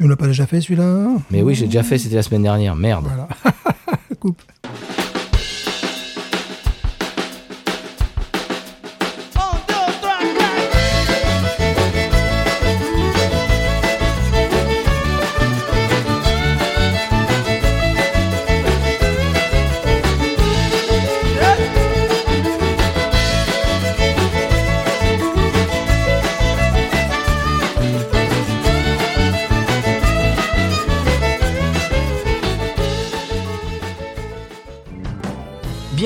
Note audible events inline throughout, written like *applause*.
On l'a pas déjà fait celui-là? Mais oui, j'ai déjà fait, c'était la semaine dernière. Merde. Voilà. *laughs* Coupe.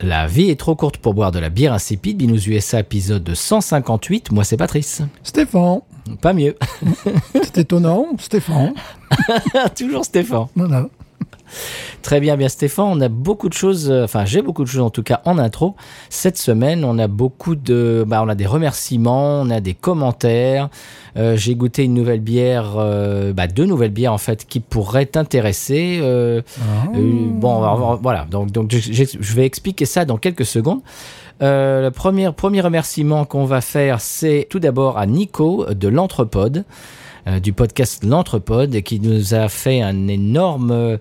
La vie est trop courte pour boire de la bière insipide. Binous USA épisode 158. Moi, c'est Patrice. Stéphane. Pas mieux. C'est étonnant. Stéphane. *laughs* Toujours Stéphane. Voilà. Très bien, bien Stéphane, on a beaucoup de choses, euh, enfin j'ai beaucoup de choses en tout cas en intro. Cette semaine, on a beaucoup de, bah, on a des remerciements, on a des commentaires. Euh, j'ai goûté une nouvelle bière, euh, bah, deux nouvelles bières en fait qui pourraient t'intéresser. Euh, Ah. bon, voilà, donc, donc je, vais expliquer ça dans quelques secondes. Euh, le premier, premier remerciement qu'on va faire, c'est tout d'abord à Nico de l'Entrepode, euh, du podcast L'Entrepode, qui nous a fait un énorme,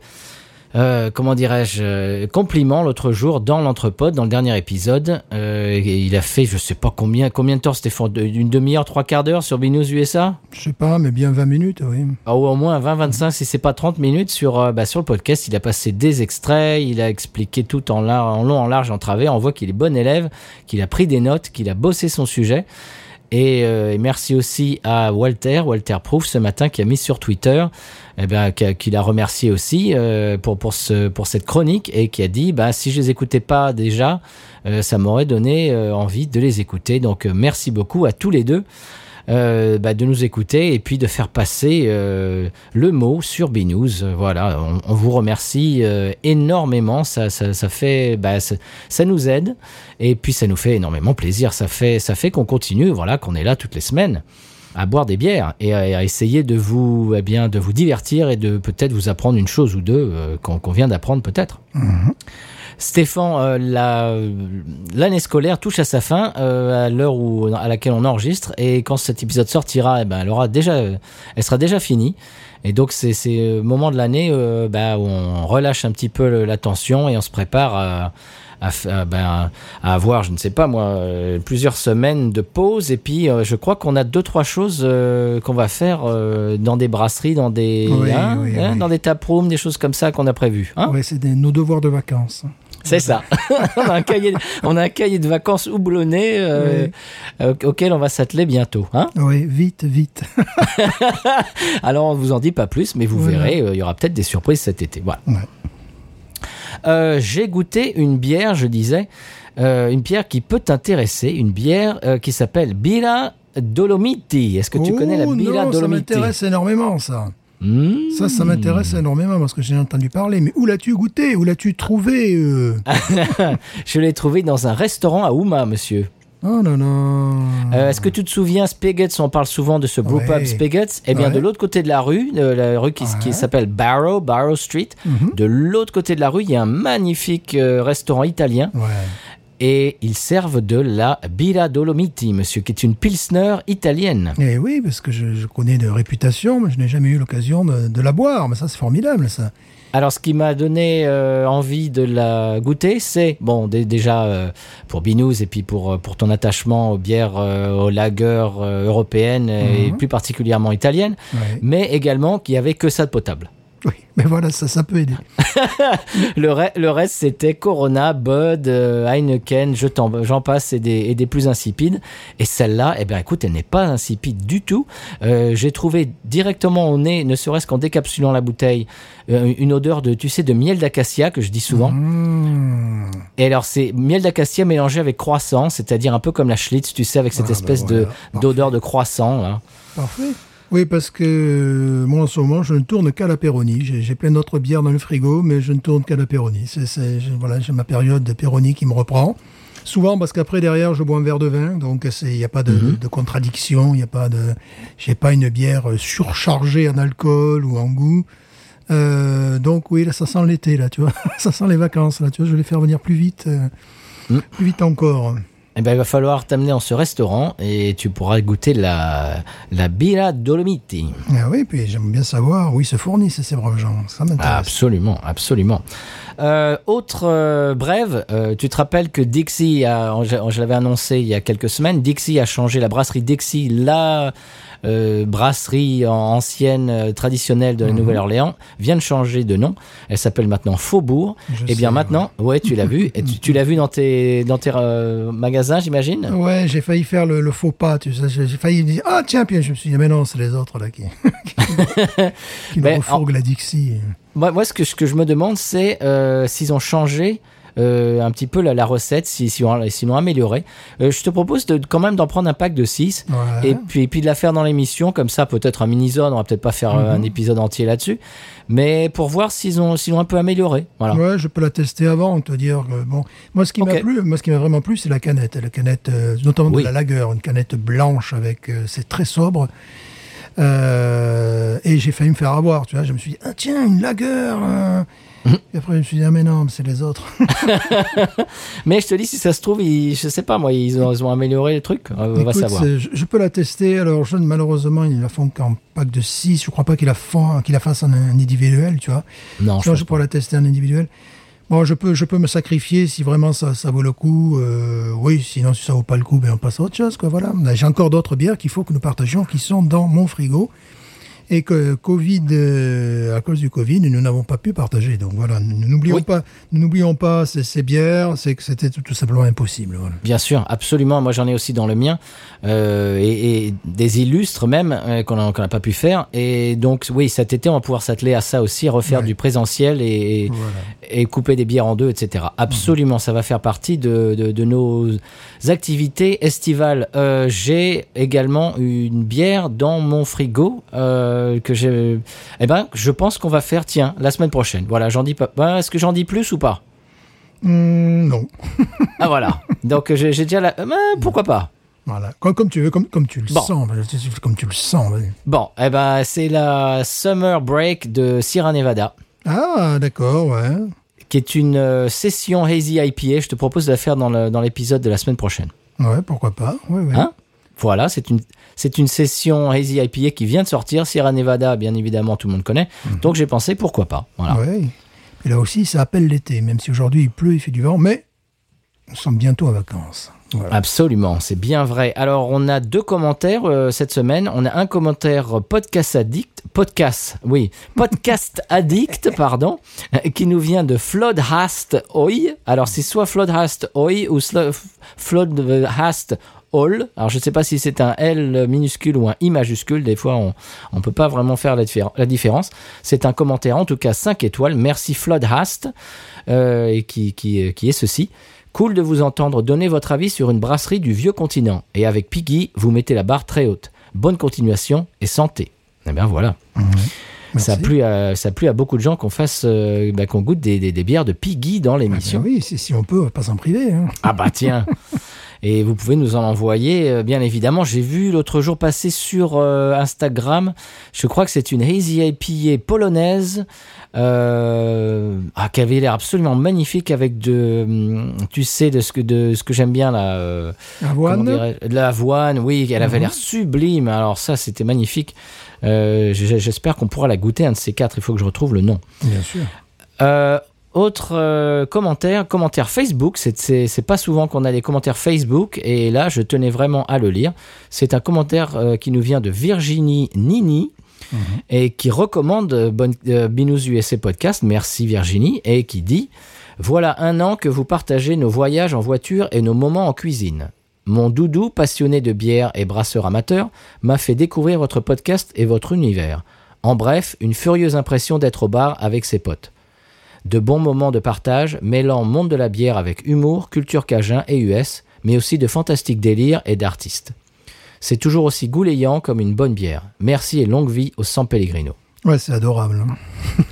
euh, comment dirais-je, euh, compliment l'autre jour dans l'Entrepode, dans le dernier épisode. Euh, et il a fait, je sais pas combien, combien de temps, Stéphane, une demi-heure, trois quarts d'heure sur Binous USA Je sais pas, mais bien 20 minutes, oui. ah, ou au moins 20-25, si c'est pas 30 minutes sur, euh, bah, sur le podcast. Il a passé des extraits, il a expliqué tout en, en long, en large, en travers. On voit qu'il est bon élève, qu'il a pris des notes, qu'il a bossé son sujet. Et, euh, merci aussi à Walter, Walter Proof, ce matin, qui a mis sur Twitter, eh ben, qui a- qu'il a remercié aussi euh, pour, pour, ce, pour cette chronique et qui a dit bah, si je les écoutais pas déjà, euh, ça m'aurait donné euh, envie de les écouter. Donc euh, merci beaucoup à tous les deux euh, bah, de nous écouter et puis de faire passer euh, le mot sur. Euh, Voilà, on, vous remercie euh, énormément. Ça, ça, ça fait, bah, ça, nous aide et puis ça nous fait énormément plaisir. Ça fait, ça fait qu'on continue. Voilà, qu'on est là toutes les semaines à boire des bières et à, essayer de vous, eh bien, de vous divertir et de peut-être vous apprendre une chose ou deux qu'on vient d'apprendre peut-être. Stéphane, euh, la- l'année scolaire touche à sa fin euh, à l'heure où à laquelle on enregistre et quand cet épisode sortira, eh ben, elle aura déjà, elle sera déjà finie. Et donc c'est c'est le moment de l'année euh, bah, où on relâche un petit peu la tension et on se prépare à, à, ben, à avoir, je ne sais pas moi, euh, plusieurs semaines de pause. Et puis euh, je crois qu'on a deux trois choses euh, qu'on va faire euh, dans des brasseries, dans des, Oui, hein, oui, hein, oui. dans des taprooms, des choses comme ça qu'on a prévues. Hein? Ouais, c'est des- nos devoirs de vacances. C'est ça. *laughs* on, a un cahier, on a un cahier de vacances houblonné euh, Oui. euh, auquel on va s'atteler bientôt. Hein Oui, vite, vite. *laughs* Alors on vous en dit pas plus, mais vous Voilà. verrez, euh, il y aura peut-être des surprises cet été. Voilà. Ouais. Euh, J'ai goûté une bière, je disais, une bière qui peut t'intéresser, une bière qui s'appelle Bira Dolomiti. Est-ce que tu Oh, connais la Bira non, ça Dolomiti? m'intéresse énormément, ça. Hmm. Ça, ça m'intéresse énormément parce que j'ai entendu parler. Mais où l'as-tu goûté? Où l'as-tu trouvé euh? *laughs* Je l'ai trouvé dans un restaurant à Houma, monsieur. Oh non, non. Euh, Est-ce que tu te souviens, Spigots, on parle souvent de ce Ouais. Spigots Eh bien, Ouais. de l'autre côté de la rue, euh, la rue qui, s'appelle Barrow, Barrow Street, Mhm. de l'autre côté de la rue, il y a un magnifique euh, restaurant italien Ouais. Et ils servent de la Bira Dolomiti, monsieur, qui est une pilsner italienne. Eh oui, parce que je, je connais de réputation, mais je n'ai jamais eu l'occasion de, de la boire. Mais ça, c'est formidable, ça. Alors, ce qui m'a donné euh, envie de la goûter, c'est, bon, dé- déjà euh, pour Binous et puis pour, euh, pour ton attachement aux bières, euh, aux lagers européennes et Mhm. plus particulièrement italiennes, mais également qu'il n'y avait que ça de potable. Oui, mais voilà, ça, ça peut aider. *laughs* Le, re- le reste, c'était Corona, Bud, euh, Heineken, je t'en- j'en passe, et des, et des plus insipides. Et celle-là, eh bien, écoute, elle n'est pas insipide du tout. Euh, J'ai trouvé directement au nez, ne serait-ce qu'en décapsulant la bouteille, euh, une odeur de, tu sais, de miel d'acacia que je dis souvent. Mmh. Et alors, c'est miel d'acacia mélangé avec croissant, c'est-à-dire un peu comme la Schlitz, tu sais, avec cette Ah, bah espèce de d'odeur de croissant. là. Parfait. Oui, parce que euh, moi en ce moment, je ne tourne qu'à la Péroni. J'ai plein d'autres bières dans le frigo, mais je ne tourne qu'à la Péroni. C'est, voilà, j'ai ma période de Péroni qui me reprend. Souvent parce qu'après derrière, je bois un verre de vin, donc c'est- il n'y a pas de, de contradiction, il n'y a pas de, j'ai pas une bière surchargée en alcool ou en goût. Euh, donc oui, là, ça sent l'été, là, tu vois, *laughs* ça sent les vacances, là, tu vois. Je vais les faire venir plus vite, euh, Mm. plus vite encore. Eh ben, il va falloir t'amener dans ce restaurant et tu pourras goûter la, la Birra Dolomiti. Ah oui, puis j'aime bien savoir où ils se fournissent ces braves gens. Ça m'intéresse. Absolument, absolument. Euh, autre euh, brève, euh, tu te rappelles que Dixie, a, je, je l'avais annoncé il y a quelques semaines, Dixie a changé la brasserie Dixie, la euh, brasserie en- ancienne euh, traditionnelle de la Mhm. Nouvelle-Orléans, vient de changer de nom. Elle s'appelle maintenant Faubourg. Je Et bien sais, maintenant, ouais, tu l'as vu. Et tu, tu l'as vu dans tes, dans tes euh, magasins, j'imagine? Ouais, j'ai failli faire le, le faux pas, tu sais. J'ai failli dire, ah tiens, puis je me suis dit, mais non, c'est les autres là qui, *laughs* qui nous *laughs* refourguent la Dixie. Moi, moi, ce que, ce que je me demande, c'est euh, s'ils ont changé un petit peu la, la recette, si, si s'ils l'ont amélioré. Euh, je te propose de, quand même d'en prendre un pack de 6 Ouais. et puis, et puis de la faire dans l'émission, comme ça, peut-être un mini-zone, on va peut-être pas faire euh, un épisode entier là-dessus, mais pour voir s'ils ont, s'ils ont un peu amélioré. Voilà. Ouais, je peux la tester avant, te dire bon. Moi, ce qui m'a plu, moi, ce qui m'a vraiment plu, c'est la canette. La canette, euh, notamment Oui. de la lager, une canette blanche avec, euh, c'est très sobre. Euh, et j'ai failli me faire avoir, tu vois. Je me suis dit, ah tiens, une lager. Et après, je me suis dit, ah mais non, c'est les autres. *laughs* Mais je te dis, si ça se trouve, ils, je sais pas, moi, ils ont, ils ont amélioré le truc. On va savoir. Je, je peux la tester. Alors, je, malheureusement, ils la font qu'en pack de 6. Je crois pas qu'ils la, font- qu'ils la fassent en individuel, tu vois. Non, je Sinon, pense je pourrais la tester en individuel. Bon, je peux, je peux me sacrifier si vraiment ça, ça vaut le coup. Euh, oui, sinon, si ça vaut pas le coup, ben, on passe à autre chose, quoi. Voilà. Là, J'ai encore d'autres bières qu'il faut que nous partagions, qui sont dans mon frigo. Et que Covid, euh, à cause du Covid, nous n'avons pas pu partager. Donc voilà, nous n'oublions Oui. pas, nous n'oublions pas ces, ces bières, c'est que c'était tout, tout simplement impossible. Voilà. Bien sûr, absolument. Moi, j'en ai aussi dans le mien euh, et, et des illustres même euh, qu'on n'a pas pu faire. Et donc, oui, cet été, on va pouvoir s'atteler à ça aussi, refaire Ouais. du présentiel et, Voilà. et couper des bières en deux, etc. Absolument, ça va faire partie de, de, de nos activités estivales. J'ai également une bière dans mon frigo euh, que j'ai. Eh ben, je pense qu'on va faire. Tiens, la semaine prochaine. Voilà, j'en dis pas. Ben, Est-ce que j'en dis plus ou pas? Hum, non. *laughs* Ah voilà. Donc j'ai déjà la. Ben, pourquoi pas? Voilà. Comme, comme tu veux, comme, comme tu le Bon. sens. Comme tu le sens. vas-y. Bon, eh ben, c'est la Summer Break de Sierra Nevada, Ah, d'accord, ouais. qui est une euh, session Hazy IPA. Je te propose de la faire dans le- dans l'épisode de la semaine prochaine. Ouais, pourquoi pas. Ouais, ouais. Hein? Voilà, c'est une, c'est une session Hazy IPA qui vient de sortir. Sierra Nevada, bien évidemment, tout le monde connaît. Donc j'ai pensé, pourquoi pas. Voilà. Ouais. Et là aussi, ça appelle l'été, même si aujourd'hui il pleut, il fait du vent, mais nous sommes bientôt en vacances. Voilà. Absolument, c'est bien vrai. Alors, on a deux commentaires euh, cette semaine. On a un commentaire podcast addict, podcast, oui, podcast *laughs* addict, pardon, euh, qui nous vient de Floodhast Oi. Alors, c'est soit Floodhast Oi ou Floodhast All. Alors, je ne sais pas si c'est un L minuscule ou un I majuscule. Des fois, on ne peut pas vraiment faire la, diffé- la différence. C'est un commentaire, en tout cas 5 étoiles. Merci Floodhast, euh, et qui, qui, qui est ceci. Cool de vous entendre donner votre avis sur une brasserie du vieux continent. Et avec Piggy, vous mettez la barre très haute. Bonne continuation et santé. Eh bien voilà. Ça a, plu à, ça a plu à beaucoup de gens qu'on fasse, euh, bah, qu'on goûte des, des- des bières de Piggy dans Ah ben l'émission. oui, si, si on peut, on va pas s'en priver. hein. Ah bah tiens. *laughs* Et vous pouvez nous en envoyer, euh, bien évidemment. J'ai vu l'autre jour passer sur euh, Instagram, je crois que c'est une Hazy IPA polonaise, euh, ah, qui avait l'air absolument magnifique avec de, hum, tu sais, de ce que, de ce que j'aime bien là. euh, Avoine. de l'avoine, oui, elle avait Mhm. l'air sublime. Alors ça, c'était magnifique. Euh, J'espère qu'on pourra la goûter, un de ces quatre. Il faut que je retrouve le nom. Bien sûr. Autre euh, commentaire, commentaire Facebook. C'est- pas souvent qu'on a des commentaires Facebook et là, je tenais vraiment à le lire. C'est un commentaire euh, qui nous vient de Virginie Nini et qui recommande euh, Bonne- euh, Binous USA Podcast. Merci Virginie et qui dit voilà un an que vous partagez nos voyages en voiture et nos moments en cuisine. Mon doudou, passionné de bière et brasseur amateur, m'a fait découvrir votre podcast et votre univers. En bref, une furieuse impression d'être au bar avec ses potes. De bons moments de partage, mêlant monde de la bière avec humour, culture cajun et US, mais aussi de fantastiques délires et d'artistes. C'est toujours aussi goulayant comme une bonne bière. Merci et longue vie au San Pellegrino. Ouais, c'est adorable. hein.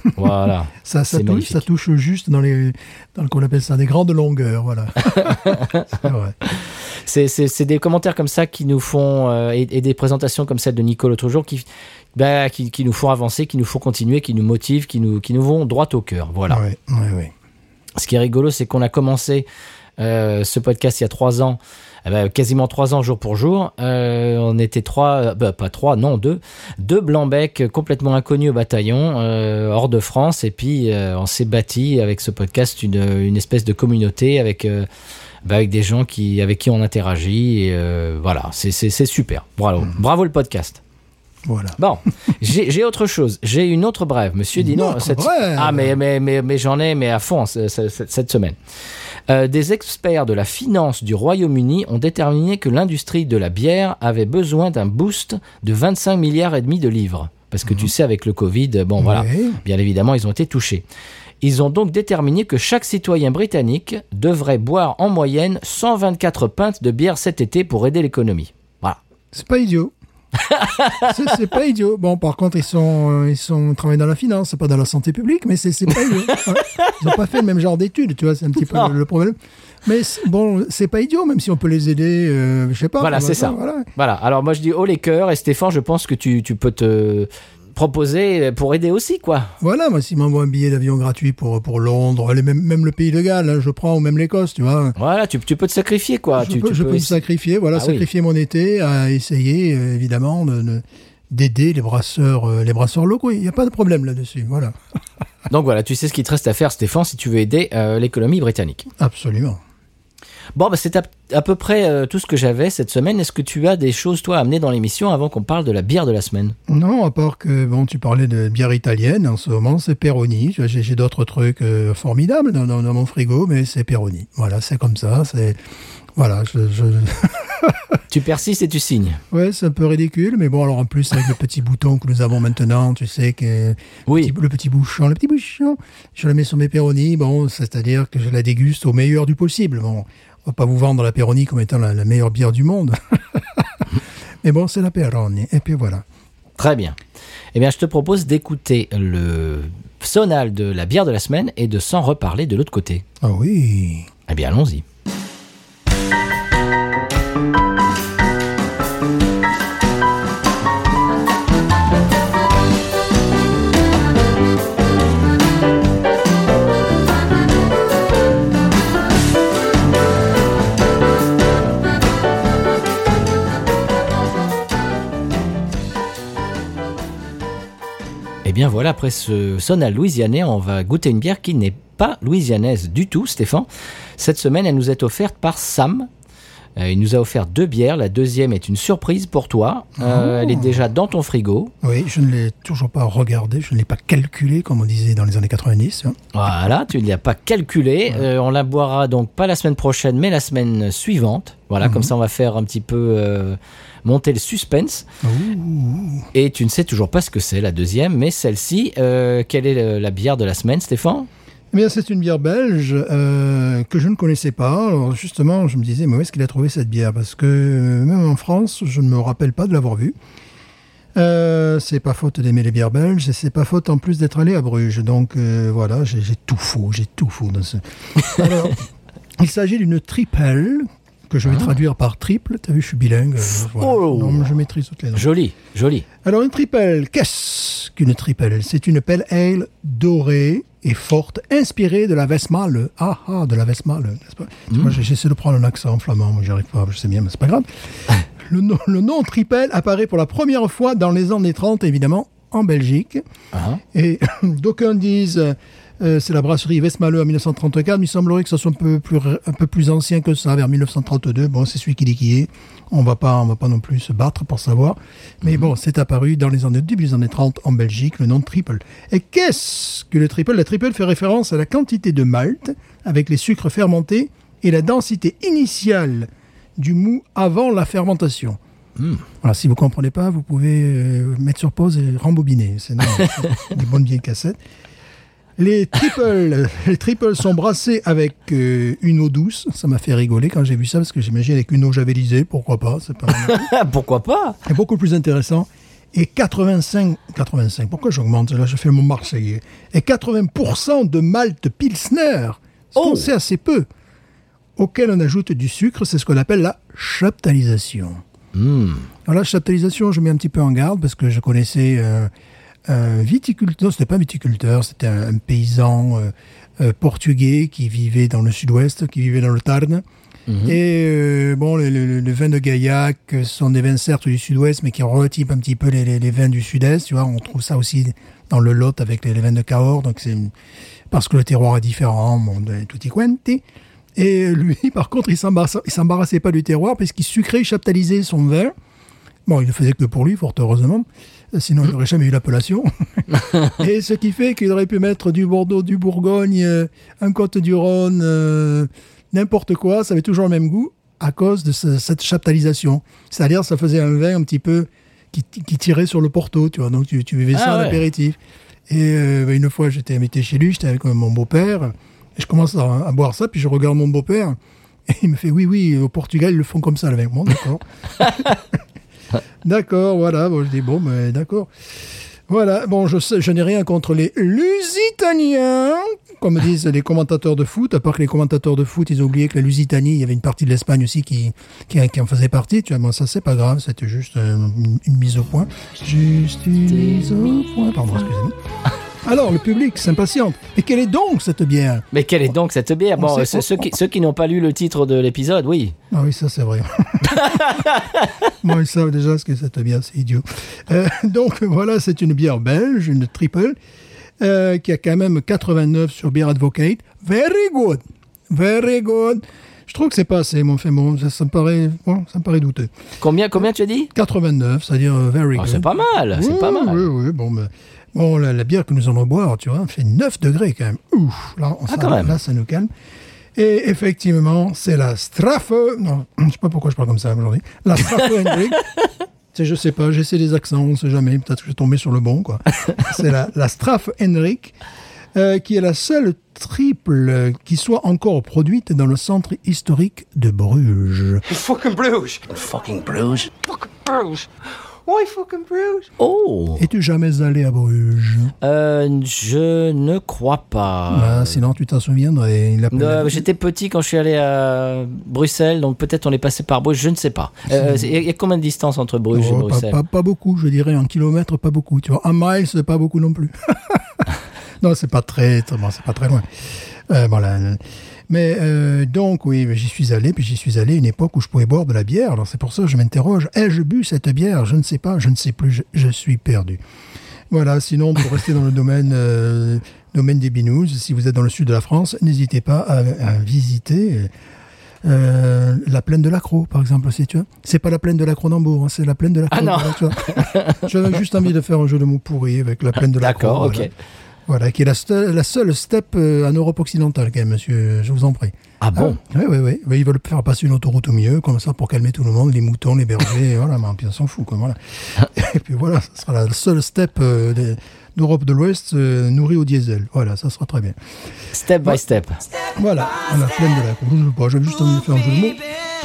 *laughs* Voilà. *laughs* Ça, ça, touche, magnifique. ça touche juste dans les, dans le qu'on appelle ça, des grandes longueurs, voilà. *laughs* c'est vrai. C'est- C'est c'est des commentaires comme ça qui nous font, euh, et, et des présentations comme celle de Nico l'autre jour, qui, bah, qui, qui nous font avancer, qui nous font continuer, qui nous motivent, qui nous, qui nous vont droit au cœur. Voilà. Ouais, ouais, ouais. Ce qui est rigolo, c'est qu'on a commencé euh, ce podcast il y a trois ans, eh ben, quasiment trois ans jour pour jour. Euh, on était trois, euh, bah, pas trois, non deux, deux blancs-becs complètement inconnus au bataillon, euh, hors de France, et puis on s'est bâti avec ce podcast une, une espèce de communauté avec. bah, avec des gens qui, avec qui on interagit, et voilà, c'est super. Bravo, bravo le podcast. Voilà. Bon, j'ai autre chose. J'ai une autre brève, Monsieur Une Dino. brève Ah, mais, mais, mais, mais j'en ai, mais à fond ce- ce- ce- cette semaine. Euh, des experts de la finance du Royaume-Uni ont déterminé que l'industrie de la bière avait besoin d'un boost de 25 milliards et demi de livres. Parce que tu sais, avec le Covid, bon voilà, bien évidemment, ils ont été touchés. Ils ont donc déterminé que chaque citoyen britannique devrait boire en moyenne 124 pintes de bière cet été pour aider l'économie. Voilà. C'est pas idiot. C'est pas idiot. Bon, par contre, ils sont, euh, ils sont ils travaillent dans la finance, pas dans la santé publique, mais c'est pas idiot. *laughs* Ils ont pas fait le même genre d'études, tu vois, c'est un petit peu le, le problème. Mais bon, c'est pas idiot, même si on peut les aider, euh, je sais pas. Voilà, c'est ça. Voilà, alors moi je dis haut les cœurs et Stéphane, je pense que tu, tu peux te proposer pour aider aussi, quoi. Voilà, moi, s'ils m'envoient un billet d'avion gratuit pour, pour Londres, même, même le pays de Galles, hein, je prends, ou même l'Écosse, tu vois. Voilà, tu, tu peux te sacrifier, quoi. je tu, peux, tu je peux me sacrifier, voilà, Ah oui. sacrifier mon été à essayer, euh, évidemment, de- de- d'aider les brasseurs, euh, les brasseurs locaux. Il n'y a pas de problème là-dessus, voilà. Donc voilà, tu sais ce qu'il te reste à faire, Stéphane, si tu veux aider euh, l'économie britannique. Absolument. Bon, bah, c'est à, à peu près euh, tout ce que j'avais cette semaine. Est-ce que tu as des choses, toi, à amener dans l'émission avant qu'on parle de la bière de la semaine? Non, à part que, bon, tu parlais de bière italienne, en ce moment, c'est Peroni. J'ai d'autres trucs euh, formidables dans, dans- dans mon frigo, mais c'est Peroni. Voilà, c'est comme ça, c'est... Voilà, je... je- *laughs* Tu persistes et tu signes. Ouais, c'est un peu ridicule, mais bon, alors en plus, avec le petit bouton que nous avons maintenant, tu sais, que Oui. le petit bouchon, le petit bouchon, je le mets sur mes Peroni, bon, c'est-à-dire que je la déguste au meilleur du possible. Bon, on va pas vous vendre la Peroni comme étant la, la meilleure bière du monde. *laughs* mais bon, c'est la Peroni, et puis voilà. Très bien. Eh bien, je te propose d'écouter le sonal de la bière de la semaine et de s'en reparler de l'autre côté. Ah oui Eh bien, allons-y. Bien voilà, après ce sonal louisianais, on va goûter une bière qui n'est pas louisianaise du tout, Stéphane. Cette semaine, elle nous est offerte par Sam. Euh, il nous a offert deux bières. La deuxième est une surprise pour toi. Euh, Oh. Elle est déjà dans ton frigo. Oui, je ne l'ai toujours pas regardé, je ne l'ai pas calculé, comme on disait dans les années 90. hein. Voilà, tu ne l'as pas calculé. Euh, on la boira donc pas la semaine prochaine, mais la semaine suivante. Voilà, comme ça on va faire un petit peu monter le suspense. Et tu ne sais toujours pas ce que c'est la deuxième, mais celle-ci, euh, quelle est le- la bière de la semaine, Stéphane? Eh bien, c'est une bière belge euh, que je ne connaissais pas. Alors, justement, je me disais, mais où est-ce qu'il a trouvé cette bière? Parce que euh, même en France, je ne me rappelle pas de l'avoir vue. Euh, c'est pas faute d'aimer les bières belges et c'est pas faute en plus d'être allé à Bruges. Donc euh, voilà, j'ai j'ai tout faux, j'ai tout faux dans ce. *laughs* Alors, il s'agit d'une triple que je vais traduire par triple. T'as vu, je suis bilingue. euh, voilà. Oh. Non, mais je maîtrise toutes les langues. Joli, joli. Alors, une triple, qu'est-ce qu'une triple? C'est une pale ale dorée et forte, inspirée de la Westmalle. Ah ah, de la Westmalle, n'est-ce pas? J'ai- j'essaie de prendre un accent flamand, moi, j'y arrive pas, je sais bien, mais c'est pas grave. *laughs* le, nom, le nom triple apparaît pour la première fois dans les années 30, évidemment, en Belgique. Hein Et *clears throat* d'aucuns disent euh, c'est la brasserie Westmalle en 1934, mais il semblerait que ça soit un peu plus, un peu plus ancien que ça, vers 1932. Bon, c'est celui qui dit qui est. On va pas, on va pas non plus se battre pour savoir. Mais bon, c'est apparu dans les années, début des années 30 en Belgique, le nom de triple. Et qu'est-ce que le triple? La triple fait référence à la quantité de malt avec les sucres fermentés et la densité initiale du mou avant la fermentation. Voilà, si vous comprenez pas, vous pouvez euh, mettre sur pause et rembobiner. C'est *laughs* des bonnes vieilles cassettes. Les triples, *laughs* les triples sont brassés avec euh, une eau douce. Ça m'a fait rigoler quand j'ai vu ça parce que j'imagine avec une eau javelisée, pourquoi pas, c'est pas. *laughs* Pourquoi pas? C'est beaucoup plus intéressant. Et 85, 85, pourquoi j'augmente? Là, je fais mon Marseillais. Et 80% de malt Pilsner, Oh sait assez peu, auquel on ajoute du sucre, c'est ce qu'on appelle la chaptalisation. Hmm. Alors la chaptalisation, je mets un petit peu en garde parce que je connaissais euh, un viticulteur, non, c'était pas un viticulteur, c'était un, un paysan euh, euh, portugais qui vivait dans le sud-ouest, qui vivait dans le Tarn. Et euh, bon, les, les- les vins de Gaillac euh, sont des vins certes du sud-ouest, mais qui retypent un petit peu les, les- les vins du sud-est. Tu vois, on trouve ça aussi dans le Lot avec les, les vins de Cahors. Donc c'est parce que le terroir est différent, bon, tutti quanti. Et lui, *laughs* par contre, il s'embarrassait pas du terroir parce qu'il sucrait, chaptalisait son vin. Bon, il ne faisait que pour lui, fort heureusement. Sinon, il n'aurait jamais eu l'appellation. *laughs* Et ce qui fait qu'il aurait pu mettre du Bordeaux, du Bourgogne, euh, un Côte-du-Rhône, euh, n'importe quoi, ça avait toujours le même goût à cause de ce- cette chaptalisation. C'est-à-dire, ça faisait un vin un petit peu qui, qui tirait sur le porto, tu vois. Donc, tu, tu buvais ça Ah en ouais. apéritif. Et euh, une fois, j'étais invité chez lui, j'étais avec mon beau-père, et je commence à, à boire ça, puis je regarde mon beau-père, et il me fait Oui, oui, au Portugal, ils le font comme ça, le vin. Bon, d'accord. *laughs* *laughs* D'accord, voilà. Bon, je dis bon, mais d'accord. Voilà, bon, je, je n'ai rien contre les Lusitaniens, comme disent les commentateurs de foot, à part que les commentateurs de foot, ils ont oublié que la Lusitanie, il y avait une partie de l'Espagne aussi qui, qui, en faisait partie. Tu vois, bon, ça, c'est pas grave, c'était juste euh, une, une mise au point. Juste une mise au point. Pardon, excusez-moi. Alors, le public s'impatiente. Et quelle est donc cette bière Mais quelle est donc cette bière? On Bon, sait- ceux, qui, ceux qui n'ont pas lu le titre de l'épisode, oui. Ah oui, ça c'est vrai. *laughs* Moi, ils savent déjà ce que cette bière, c'est idiot. Euh, donc voilà, c'est une bière belge, une triple, euh, qui a quand même 89 sur Beer Advocate. Very good, very good. Je trouve que c'est pas assez, mais enfin bon, ça, ça me paraît, bon, ça me paraît douteux. Combien, combien tu as dit? 89, c'est-à-dire euh, very Ah, good. C'est pas mal, c'est pas mal. Oui, oui, bon, mais, bon la, la bière que nous allons boire, tu vois, fait 9 degrés quand même. Ouf, là, on- ça, Ah, quand même. là, ça nous calme. Et effectivement, c'est la Strafe. Non, *clears throat* je sais pas pourquoi je parle comme ça aujourd'hui. La Strafe *laughs* Hendrik. C'est, je sais pas, j'essaie des accents, on sait jamais. Peut-être que je vais tomber sur le bon, quoi. *laughs* c'est la, la Strafe Henrik, euh, qui est la seule triple qui soit encore produite dans le centre historique de Bruges. Fucking Bruges. Fucking Bruges. Fucking Bruges. Why fucking Bruges? Oh Es-tu jamais allé à Bruges? Euh, Je ne crois pas. Ah, Sinon, tu t'en souviendrais. Euh, J'étais petit quand je suis allé à Bruxelles, donc peut-être on est passé par Bruges, je ne sais pas. Euh, Il y a combien de distance entre Bruges et Oh, pas, Bruxelles pas- pas beaucoup, je dirais. Un kilomètre, pas beaucoup. Tu vois, un mile, c'est pas beaucoup non plus. *laughs* non, c'est pas très, très- bon, c'est pas très loin. Euh, voilà. Mais euh, donc, oui, j'y suis allé, puis j'y suis allé à une époque où je pouvais boire de la bière. Alors c'est pour ça que je m'interroge. Ai-je bu cette bière? Je ne sais pas, je ne sais plus, je, je suis perdu. Voilà, sinon, pour rester dans le domaine, euh, domaine des binous, si vous êtes dans le sud de la France, n'hésitez pas à, à visiter euh, la plaine de l'Acro, par exemple, aussi, tu. C'est pas la plaine de l'Acro d'Hambourg, hein, c'est la plaine de l'Acro. Ah non. J'avais juste envie de faire un jeu de mots pourri avec la plaine de l'Acro. D'accord, voilà. ok. Voilà, qui est la, seule steppe euh, en Europe occidentale, quand même, monsieur, je vous en prie. Ah bon Oui, oui, oui. Oui, Ils veulent faire passer une autoroute au milieu, comme ça, pour calmer tout le monde, les moutons, les bergers, *laughs* voilà, mais on s'en fout, quoi, voilà. Et puis voilà, ça sera la seule steppe euh, d'Europe de l'Ouest euh, nourrie au diesel. Voilà, ça sera très bien. Step by step. Voilà, à la plaine de la. Je sais pas, j'avais juste envie de faire un jeu de mots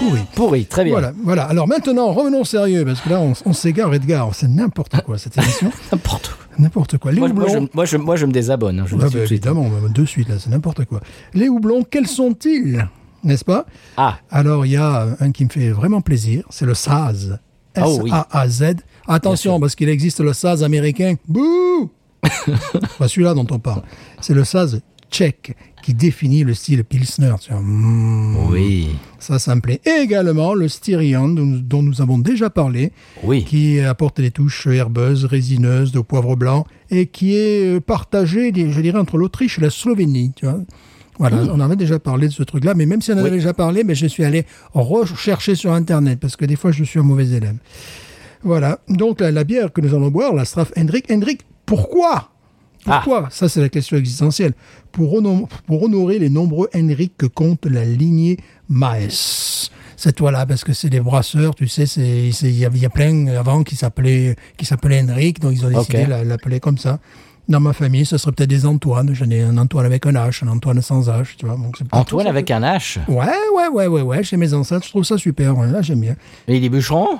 pourri. Pourri, très bien. Voilà, voilà. Alors maintenant, revenons au sérieux, parce que là, on, on s'égare, Edgar. C'est n'importe quoi, cette émission. *laughs* N'importe quoi. n'importe quoi. Les Moi, moi, houblons... je, moi, je, moi, je me désabonne. hein, je Ah bah, évidemment, même de suite, là, c'est n'importe quoi. Les houblons, quels sont-ils? N'est-ce pas? Ah, Alors, il y a un qui me fait vraiment plaisir, c'est le Saz. Oh oui. S-A-A-Z. Attention, parce qu'il existe le Saz américain. Bouh *laughs* Pas celui-là dont on parle. C'est le Saz tchèque qui définit le style Pilsner. Mm, oui. Ça, ça me plaît. Et également le Styrian, dont, dont nous avons déjà parlé, Oui. qui apporte des touches herbeuses, résineuses, de poivre blanc, et qui est euh, partagé, je dirais, entre l'Autriche et la Slovénie. Tu vois voilà, on en avait déjà parlé de ce truc-là, mais même si on en Oui. avait déjà parlé, mais je suis allé rechercher sur Internet, parce que des fois, je suis un mauvais élève. Voilà, donc la, la bière que nous allons boire, la Straff Hendrik. Hendrik, pourquoi? Pourquoi? Ça, c'est la question existentielle. Pour, hono- pour honorer les nombreux Henrik que compte la lignée Maes. C'est toi là, parce que c'est des brasseurs, tu sais, c'est il y, a- il y a plein avant qui s'appelaient qui s'appelaient Henrik, donc ils ont décidé Ok. de la- l'appeler comme ça. Dans ma famille, ce serait peut-être des Antoine. J'en ai un Antoine avec un H, un Antoine sans H, tu vois. Donc Antoine avec un H? Ouais, ouais, ouais, ouais, ouais. Chez mes ancêtres, je trouve ça super. ouais, Là, j'aime bien. Et il est bûcheron?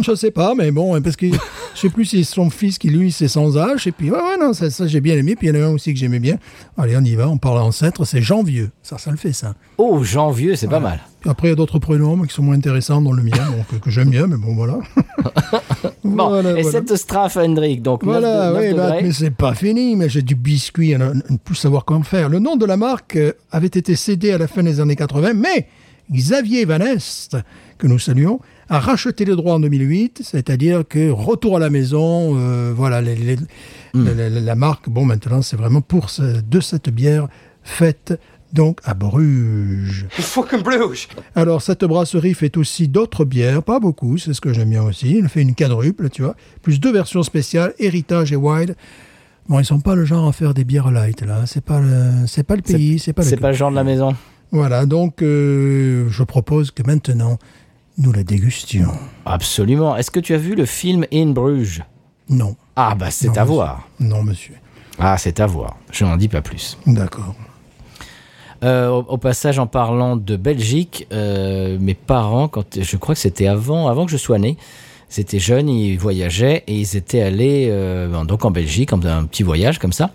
Je sais pas, mais bon, parce que *laughs* je sais plus si c'est son fils qui, lui, c'est sans H. Et puis, ouais, ouais, non, ça, ça, j'ai bien aimé. Puis il y en a un aussi que j'aimais bien. Allez, on y va. On parle ancêtre. C'est Jean Vieux. Ça, ça le fait, ça. Oh, Jean Vieux, c'est pas mal. Puis après, il y a d'autres prénoms qui sont moins intéressants dans le mien, *laughs* bon, que, que j'aime bien, mais bon, voilà. *laughs* Bon, Voilà, et voilà. cette Straff Hendrik, donc Voilà, 9, de- 9 oui, bah, mais c'est pas fini, mais j'ai du biscuit à ne, ne plus savoir comment faire. Le nom de la marque euh, avait été cédé à la fin des années 80, mais Xavier Van Est, que nous saluons, a racheté les droits en 2008, c'est-à-dire que retour à la maison, euh, voilà, les- les- la, la- la marque, bon, maintenant, c'est vraiment pour ce- de cette bière faite donc à Bruges. Fucking Bruges. Alors, cette brasserie fait aussi d'autres bières, pas beaucoup, c'est ce que j'aime bien aussi. Elle fait une quadruple, tu vois, plus deux versions spéciales, Héritage et Wild. Bon, ils sont pas le genre à faire des bières light, là. C'est pas le, c'est pas le pays, c'est pas le C'est pas le genre de la maison. Voilà, donc, euh, je propose que maintenant, nous la dégustions. Absolument. Est-ce que tu as vu le film In Bruges? Non. Ah, bah c'est à monsieur. voir. Non, monsieur. Ah, c'est à voir. Je n'en dis pas plus. D'accord. Euh, au, au passage, en parlant de Belgique, euh, mes parents, quand je crois que c'était avant, avant que je sois né, c'était jeunes, ils voyageaient et ils étaient allés euh, donc en Belgique, en un petit voyage comme ça,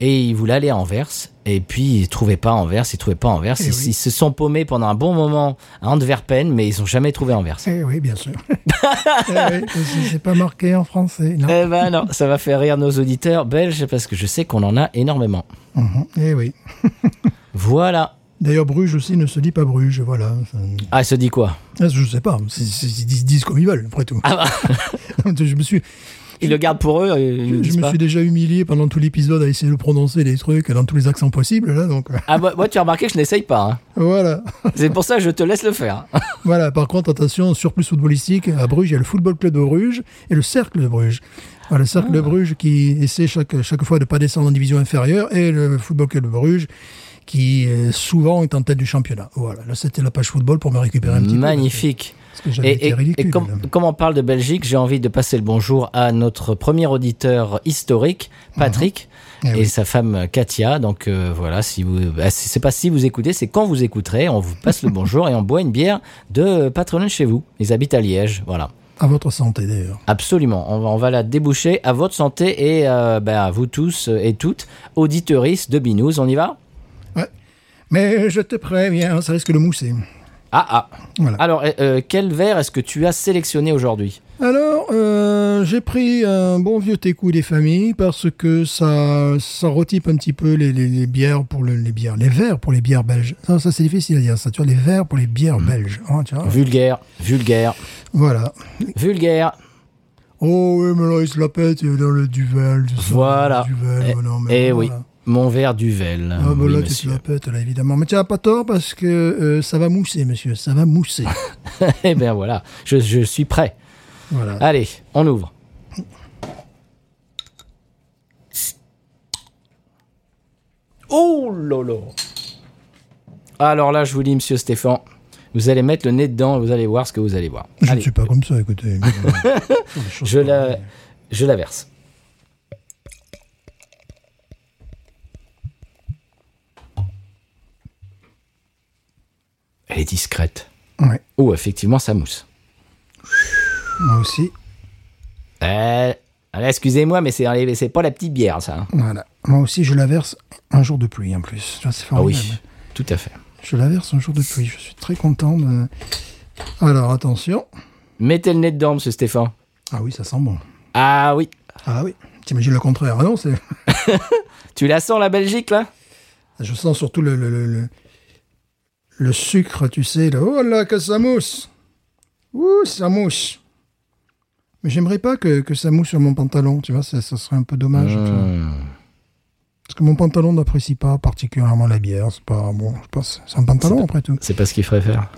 et ils voulaient aller à Anvers. Et puis ils trouvaient pas Anvers, ils trouvaient pas Anvers. Eh ils, oui. ils se sont paumés pendant un bon moment à Antwerpen, mais ils ont jamais trouvé Anvers. Eh oui, bien sûr. *laughs* eh oui, c'est- pas marqué en français, non. Eh ben non, ça va faire rire nos auditeurs belges parce que je sais qu'on en a énormément. Mhm. Eh oui. *laughs* Voilà. D'ailleurs, Bruges aussi ne se dit pas Bruges, voilà. Ah, ça dit quoi? Ah, Je sais pas, ils disent, disent comme ils veulent, après tout. Ah bah, *laughs* je me suis, ils le gardent pour eux, ils je me pas. suis déjà humilié pendant tout l'épisode à essayer de prononcer des trucs dans tous les accents possibles, là, donc euh, Ah bah, moi, tu as remarqué que je n'essaye pas. hein. voilà. C'est pour ça que je te laisse le faire. *laughs* voilà, par contre, attention, surplus footballistique, à Bruges, il y a le Football Club de Bruges et le Cercle de Bruges. Le Cercle Ah. de Bruges qui essaie chaque, chaque fois de ne pas descendre en division inférieure et le Football Club de Bruges qui euh, souvent est en tête du championnat. Voilà, là c'était la page football pour me récupérer un petit Magnifique. peu. Parce que j'avais Et, et- ridicule. et comme, on parle de Belgique, j'ai envie de passer le bonjour à notre premier auditeur historique, Patrick, Eh et oui. sa femme Katia. Donc euh, voilà, si vous, bah, c'est pas si vous écoutez, c'est quand vous écouterez. On vous passe le bonjour et on boit une bière de patronyme chez vous. Ils habitent à Liège, voilà. À votre santé d'ailleurs. Absolument, on va, on va la déboucher à votre santé et euh, ben, à vous tous et toutes, auditeuristes de Binous. On y va? Ouais. Mais je te préviens, ça risque de mousser. Ah ah. Voilà. Alors, euh, euh, quel verre est-ce que tu as sélectionné aujourd'hui Alors, euh, j'ai pris un bon vieux técou des familles parce que ça, ça retype un petit peu les, les- les bières pour le- les bières, les verres pour les bières belges. Ça, ça, c'est difficile à dire, ça. Tu vois, les verres pour les bières belges. hein, tu vois. Vulgaire, vulgaire, Voilà. vulgaire. Oh oui, mais là, il se la pète il est dans le duvel. Voilà. Duvel, Eh- oh non, mais Eh voilà. oui, mon verre Duvel. Ah, bah oui, là, tu te la pètes, là, évidemment. Mais tu n'as pas tort parce que euh, ça va mousser, monsieur. Ça va mousser. *laughs* eh bien voilà, je, je suis prêt. voilà. Allez, on ouvre. Oh lolo Alors là, je vous dis, monsieur Stéphane, vous allez mettre le nez dedans et vous allez voir ce que vous allez voir. Je ne suis pas comme ça, écoutez. *laughs* je la, je la verse. Elle est discrète. Ouais, Oh, effectivement, ça mousse. moi aussi. Euh, excusez-moi, mais c'est c'est pas la petite bière, ça. hein. Voilà. Moi aussi, je la verse un jour de pluie en plus. C'est Ah oui, tout à fait. Je la verse un jour de pluie. Je suis très content de. Alors, attention. Mettez le nez dedans, monsieur Stéphane. Ah oui, ça sent bon. Ah oui. Ah oui. T'imagines le contraire. Ah non, c'est. *laughs* Tu la sens, la Belgique, là? Je sens surtout le, le, le, le- le sucre, tu sais. Là. Oh là, que ça mousse. Ouh, ça mousse. Mais j'aimerais pas que, que ça mousse sur mon pantalon, tu vois, ça, ça serait un peu dommage. tu vois. Hmm. Parce que mon pantalon n'apprécie pas particulièrement la bière. C'est pas bon, je pense. C'est un pantalon après tout. C'est pas ce qu'il ferait faire.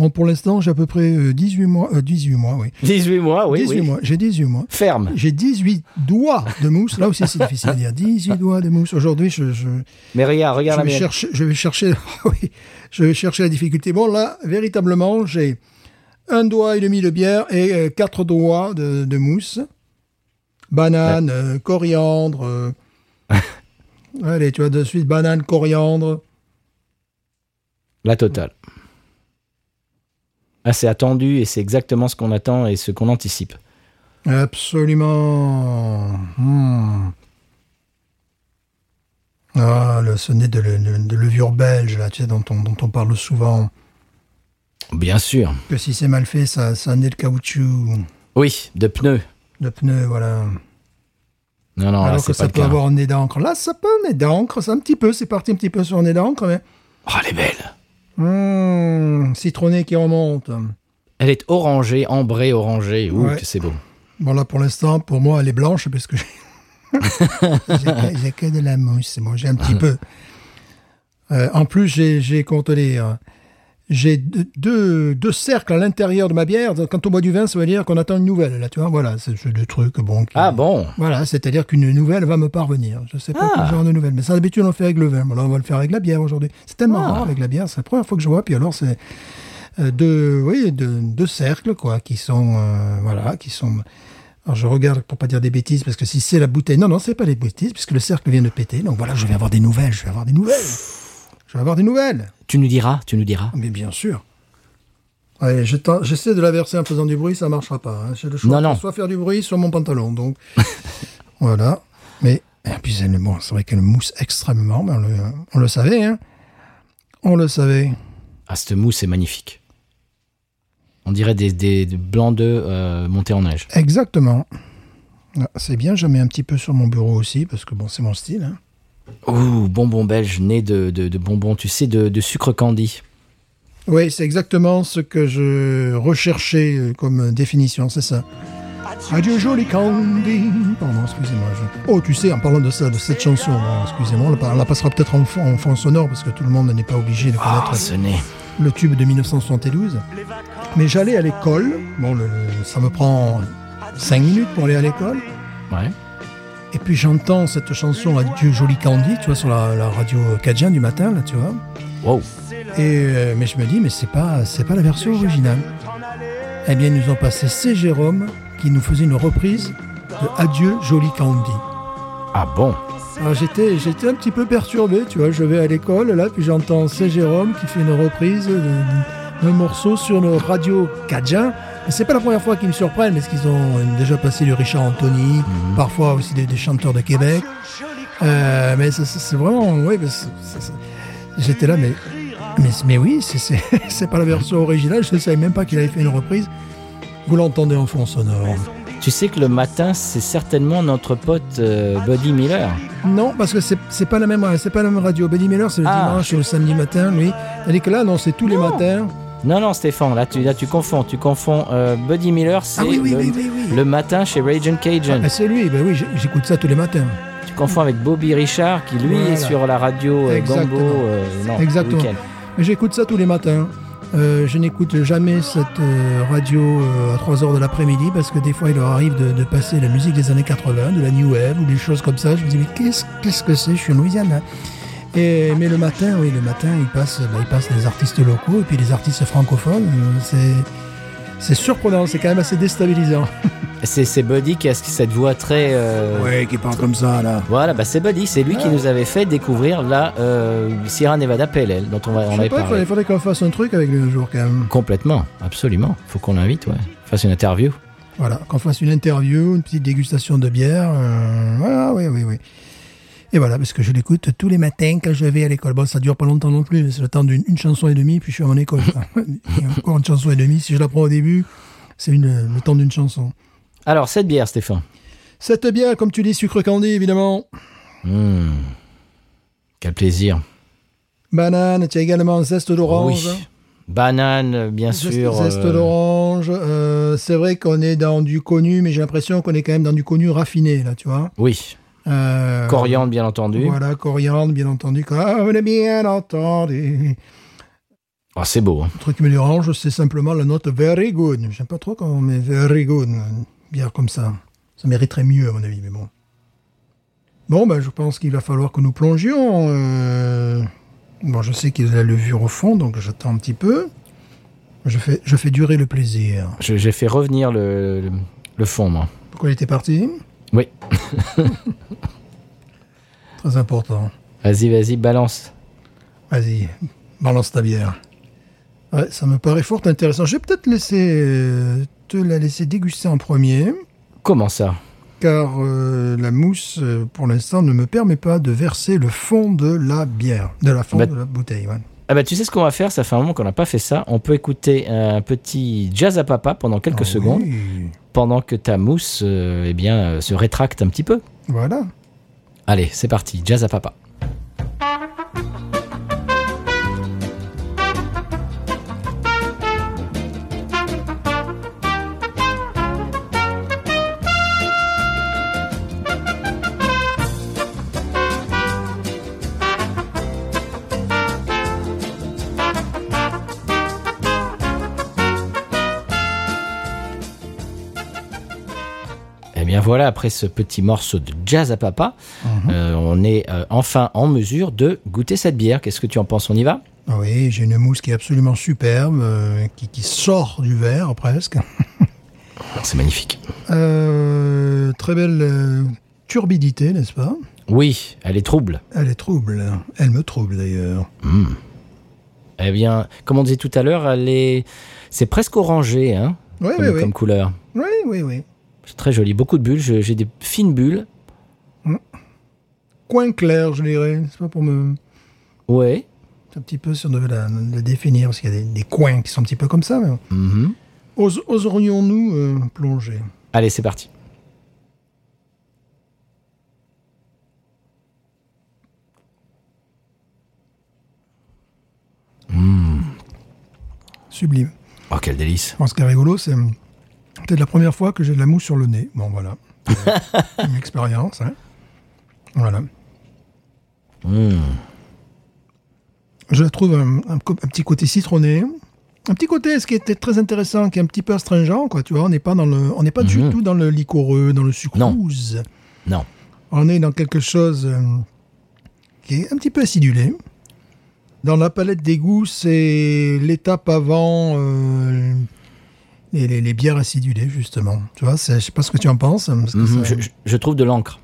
Bon, pour l'instant, j'ai à peu près euh, 18 mois. euh, 18 mois, oui. 18 mois, oui. 18 oui. mois. J'ai 18 mois. Ferme. J'ai 18 doigts de mousse. Là aussi, c'est difficile à dire. 18 *laughs* doigts de mousse. Aujourd'hui, je, je, Mais regarde, regarde la vais chercher, je vais chercher. *laughs* oui, je vais chercher la difficulté. Bon, là, véritablement, j'ai un doigt et demi de bière et euh, quatre doigts de, de mousse. banane, euh, coriandre. euh. *laughs* Allez, tu vois, de suite, banane, coriandre. La totale. Ah, c'est attendu et c'est exactement ce qu'on attend et ce qu'on anticipe. Absolument. Hmm. Ah, le, ce nez de, le- de levure belge, là, tu sais, dont on, dont on parle souvent. Bien sûr. Que si c'est mal fait, ça, ça nez de caoutchouc, Oui, de pneus. de pneu, voilà. Non, non, là, Alors que c'est pas ça le peut avoir un nez d'encre. Là, ça peut un nez d'encre, c'est un petit peu, c'est parti un petit peu sur un nez d'encre, mais. Oh, elle est belle. Hmm, citronné qui remonte. Elle est orangée, ambrée, orangée. Ouh, Ouais. que c'est beau. Bon, là, pour l'instant, pour moi, elle est blanche parce que *laughs* j'ai que, de la mousse. C'est bon, j'ai un petit peu. Euh, en plus, j'ai, comment te dire, j'ai deux, deux, cercles à l'intérieur de ma bière. Quand on boit du vin, ça veut dire qu'on attend une nouvelle. Là, tu vois, voilà, c'est ce deux trucs. Bon, qui- Ah bon Voilà, c'est-à-dire qu'une nouvelle va me parvenir. Je sais pas Ah. quel genre de nouvelle, mais ça d'habitude on le fait avec le vin. Là, on va le faire avec la bière aujourd'hui. C'est tellement Ah. rare avec la bière, c'est la première fois que je vois. Puis alors c'est euh, deux, oui, deux, deux cercles quoi, qui sont, euh, voilà, qui sont. Alors je regarde pour pas dire des bêtises parce que si c'est la bouteille, non non c'est pas les bêtises puisque le cercle vient de péter. Donc voilà, je vais avoir des nouvelles, je vais avoir des nouvelles, je vais avoir des nouvelles. Tu nous diras, tu nous diras. Mais bien sûr. Ouais, j'essaie de la verser en faisant du bruit, ça marchera pas. hein. J'ai le choix. Non, non. Soit faire du bruit, soit mon pantalon. Donc *laughs* voilà. Mais et puis c'est bon, c'est vrai qu'elle mousse extrêmement. Mais on, le, on le savait, hein. On le savait. Ah, cette mousse est magnifique. On dirait des, des, des blancs d'œufs euh, montés en neige. Exactement. Ah, C'est bien, je mets un petit peu sur mon bureau aussi, parce que bon, c'est mon style. hein. Ouh, bonbon belge, né de, de, de bonbons, tu sais, de, de sucre candy. Oui, c'est exactement ce que je recherchais euh, comme définition, c'est ça. Adieu joli candy. Pardon, excusez-moi. je- Oh, tu sais, en parlant de ça, de cette chanson, bon, excusez-moi, on la, passera peut-être en, fond- en fond sonore parce que tout le monde n'est pas obligé de Ah, connaître ce nez. le tube de 1972. Mais j'allais à l'école. Bon, le- ça me prend 5 minutes pour aller à l'école. Ouais. Et puis j'entends cette chanson Adieu joli candy, tu vois, sur la, la radio Cajun du matin, là, tu vois. Wow. Et euh, mais je me dis, mais c'est pas, c'est pas la version originale. Eh bien, ils nous ont passé C. Jérôme qui nous faisait une reprise de Adieu joli Candy. Ah bon? Alors j'étais, j'étais un petit peu perturbé, tu vois. Je vais à l'école là, puis j'entends C. Jérôme qui fait une reprise de- d'un morceau sur le radio Cajun. C'est pas la première fois qu'ils me surprennent, parce qu'ils ont déjà passé du Richard Anthony, parfois aussi des, des chanteurs de Québec. Euh, mais c'est- vraiment, oui, j'étais là, mais, mais, mais oui, c'est- *laughs* pas la version originale. Je ne savais même pas qu'il avait fait une reprise. Vous l'entendez en fond sonore. Tu sais que le matin, c'est certainement notre pote euh, Buddy Miller. Non, parce que c'est pas la même, c'est pas la même radio. Buddy Miller, c'est le Ah. dimanche et le samedi matin, lui. Tandis que là, non, c'est tous les matins. Non, non, Stéphane, là tu, là, tu confonds. Tu confonds. euh, Buddy Miller, c'est Ah oui, oui, le, oui, matin chez Raging Cajun. Ah, c'est lui, ben oui, j'écoute ça tous les matins. Tu confonds avec Bobby Richard, qui lui Voilà. est sur la radio euh, Gambo. Exactement. euh, non, Exactement. j'écoute ça tous les matins. Je n'écoute jamais cette radio à 3 heures de l'après-midi parce que des fois il leur arrive de, de passer la musique des années 80, de la New Wave ou des choses comme ça. Je me dis mais qu'est-ce qu'est-ce que c'est? Je suis en Louisiane. hein. Et, mais le matin, oui, le matin, il passe, bah, il passe des artistes locaux et puis des artistes francophones. Euh, C'est c'est surprenant, c'est quand même assez déstabilisant. *laughs* C'est c'est Buddy qui a cette voix très. euh, Ouais, qui parle comme ça là. Voilà, bah c'est Buddy, c'est lui qui nous avait fait découvrir la euh, Sierra Nevada PLL, dont on, va, on Je avait sais pas, il parlé. faudrait, faudrait qu'on fasse un truc avec lui un jour quand même. Complètement, absolument. Faut qu'on l'invite, ouais. Fasse une interview. Voilà, qu'on fasse une interview, une petite dégustation de bière. euh, voilà, oui, oui, oui. Et voilà, parce que je l'écoute tous les matins quand je vais à l'école. Bon, ça dure pas longtemps non plus, mais c'est le temps d'une une chanson et demie, puis je suis à mon école. Et *laughs* encore une chanson et demie. Si je la prends au début, c'est une- le temps d'une chanson. Alors, cette bière, Stéphane. Cette bière, comme tu dis, sucre candy, évidemment. Mmh. Quel plaisir. Banane, tu as également zeste d'orange. Oui. Banane, bien Zeste, sûr. zeste euh, d'orange. Euh, c'est vrai qu'on est dans du connu, mais j'ai l'impression qu'on est quand même dans du connu raffiné, là, tu vois. Oui. Euh, Coriandre, bien entendu. Voilà, coriandre, bien entendu. Comme bien entendu. Ah, c'est beau. hein. Le truc qui me dérange, c'est simplement la note very good. J'aime pas trop quand on met very good. Une bière comme ça. Ça mériterait mieux, à mon avis, mais bon. Bon, ben, je pense qu'il va falloir que nous plongions. euh, Bon, je sais qu'il y a la levure au fond, donc j'attends un petit peu. Je fais, je fais durer le plaisir. J'ai fait revenir le, le, le fond, moi. Pourquoi il était parti? Oui. *laughs* Très important. Vas-y, vas-y, balance. Vas-y, balance ta bière. Ouais, ça me paraît fort intéressant. Je vais peut-être laisser euh, te la laisser déguster en premier, Comment ça? Car euh, la mousse, euh, pour l'instant, ne me permet pas de verser le fond de la bière, de la fond Bah- de la bouteille. ouais. Ah bah tu sais ce qu'on va faire, ça fait un moment qu'on n'a pas fait ça. On peut écouter un petit jazz à papa pendant quelques Ah secondes, oui, pendant que ta mousse euh, eh bien, euh, se rétracte un petit peu. Voilà. Allez, c'est parti, jazz à papa. Voilà, après ce petit morceau de jazz à papa, euh, on est euh, enfin en mesure de goûter cette bière. Qu'est-ce que tu en penses On y va? Ah Oui, j'ai une mousse qui est absolument superbe, euh, qui, qui sort du verre presque. C'est magnifique. Très belle turbidité, n'est-ce pas? Oui, elle est trouble. Elle est trouble. Elle me trouble d'ailleurs. Eh bien, comme on disait tout à l'heure, elle est, c'est presque orangé, hein, Oui, comme, oui, oui. comme couleur. Oui, oui, oui. C'est très joli, beaucoup de bulles. J'ai des fines bulles. Coin clair, je dirais. n'est-ce pas pour me. Ouais. Un petit peu si on devait la, la définir, parce qu'il y a des, des coins qui sont un petit peu comme ça. Mais... Mhm. Ose- Oserions-nous euh, plonger? Allez, c'est parti. Sublime. Oh, quel délice. Moi, ce qui est rigolo, c'est peut-être la première fois que j'ai de la mousse sur le nez. Bon, voilà. *laughs* Une expérience. Hein. Voilà. Mm. Je trouve un, un co- un petit côté citronné. Un petit côté, ce qui était très intéressant, qui est un petit peu astringent, quoi. Tu vois, on n'est pas dans le, on n'est pas du Mhm. tout dans le liquoreux, dans le sucrose. Non. On est dans quelque chose euh, qui est un petit peu acidulé. Dans la palette des goûts, c'est l'étape avant euh, les, les- les bières acidulées, justement. Tu vois, je sais pas ce que tu en penses. parce que Mhm. ça- Je, trouve de l'encre.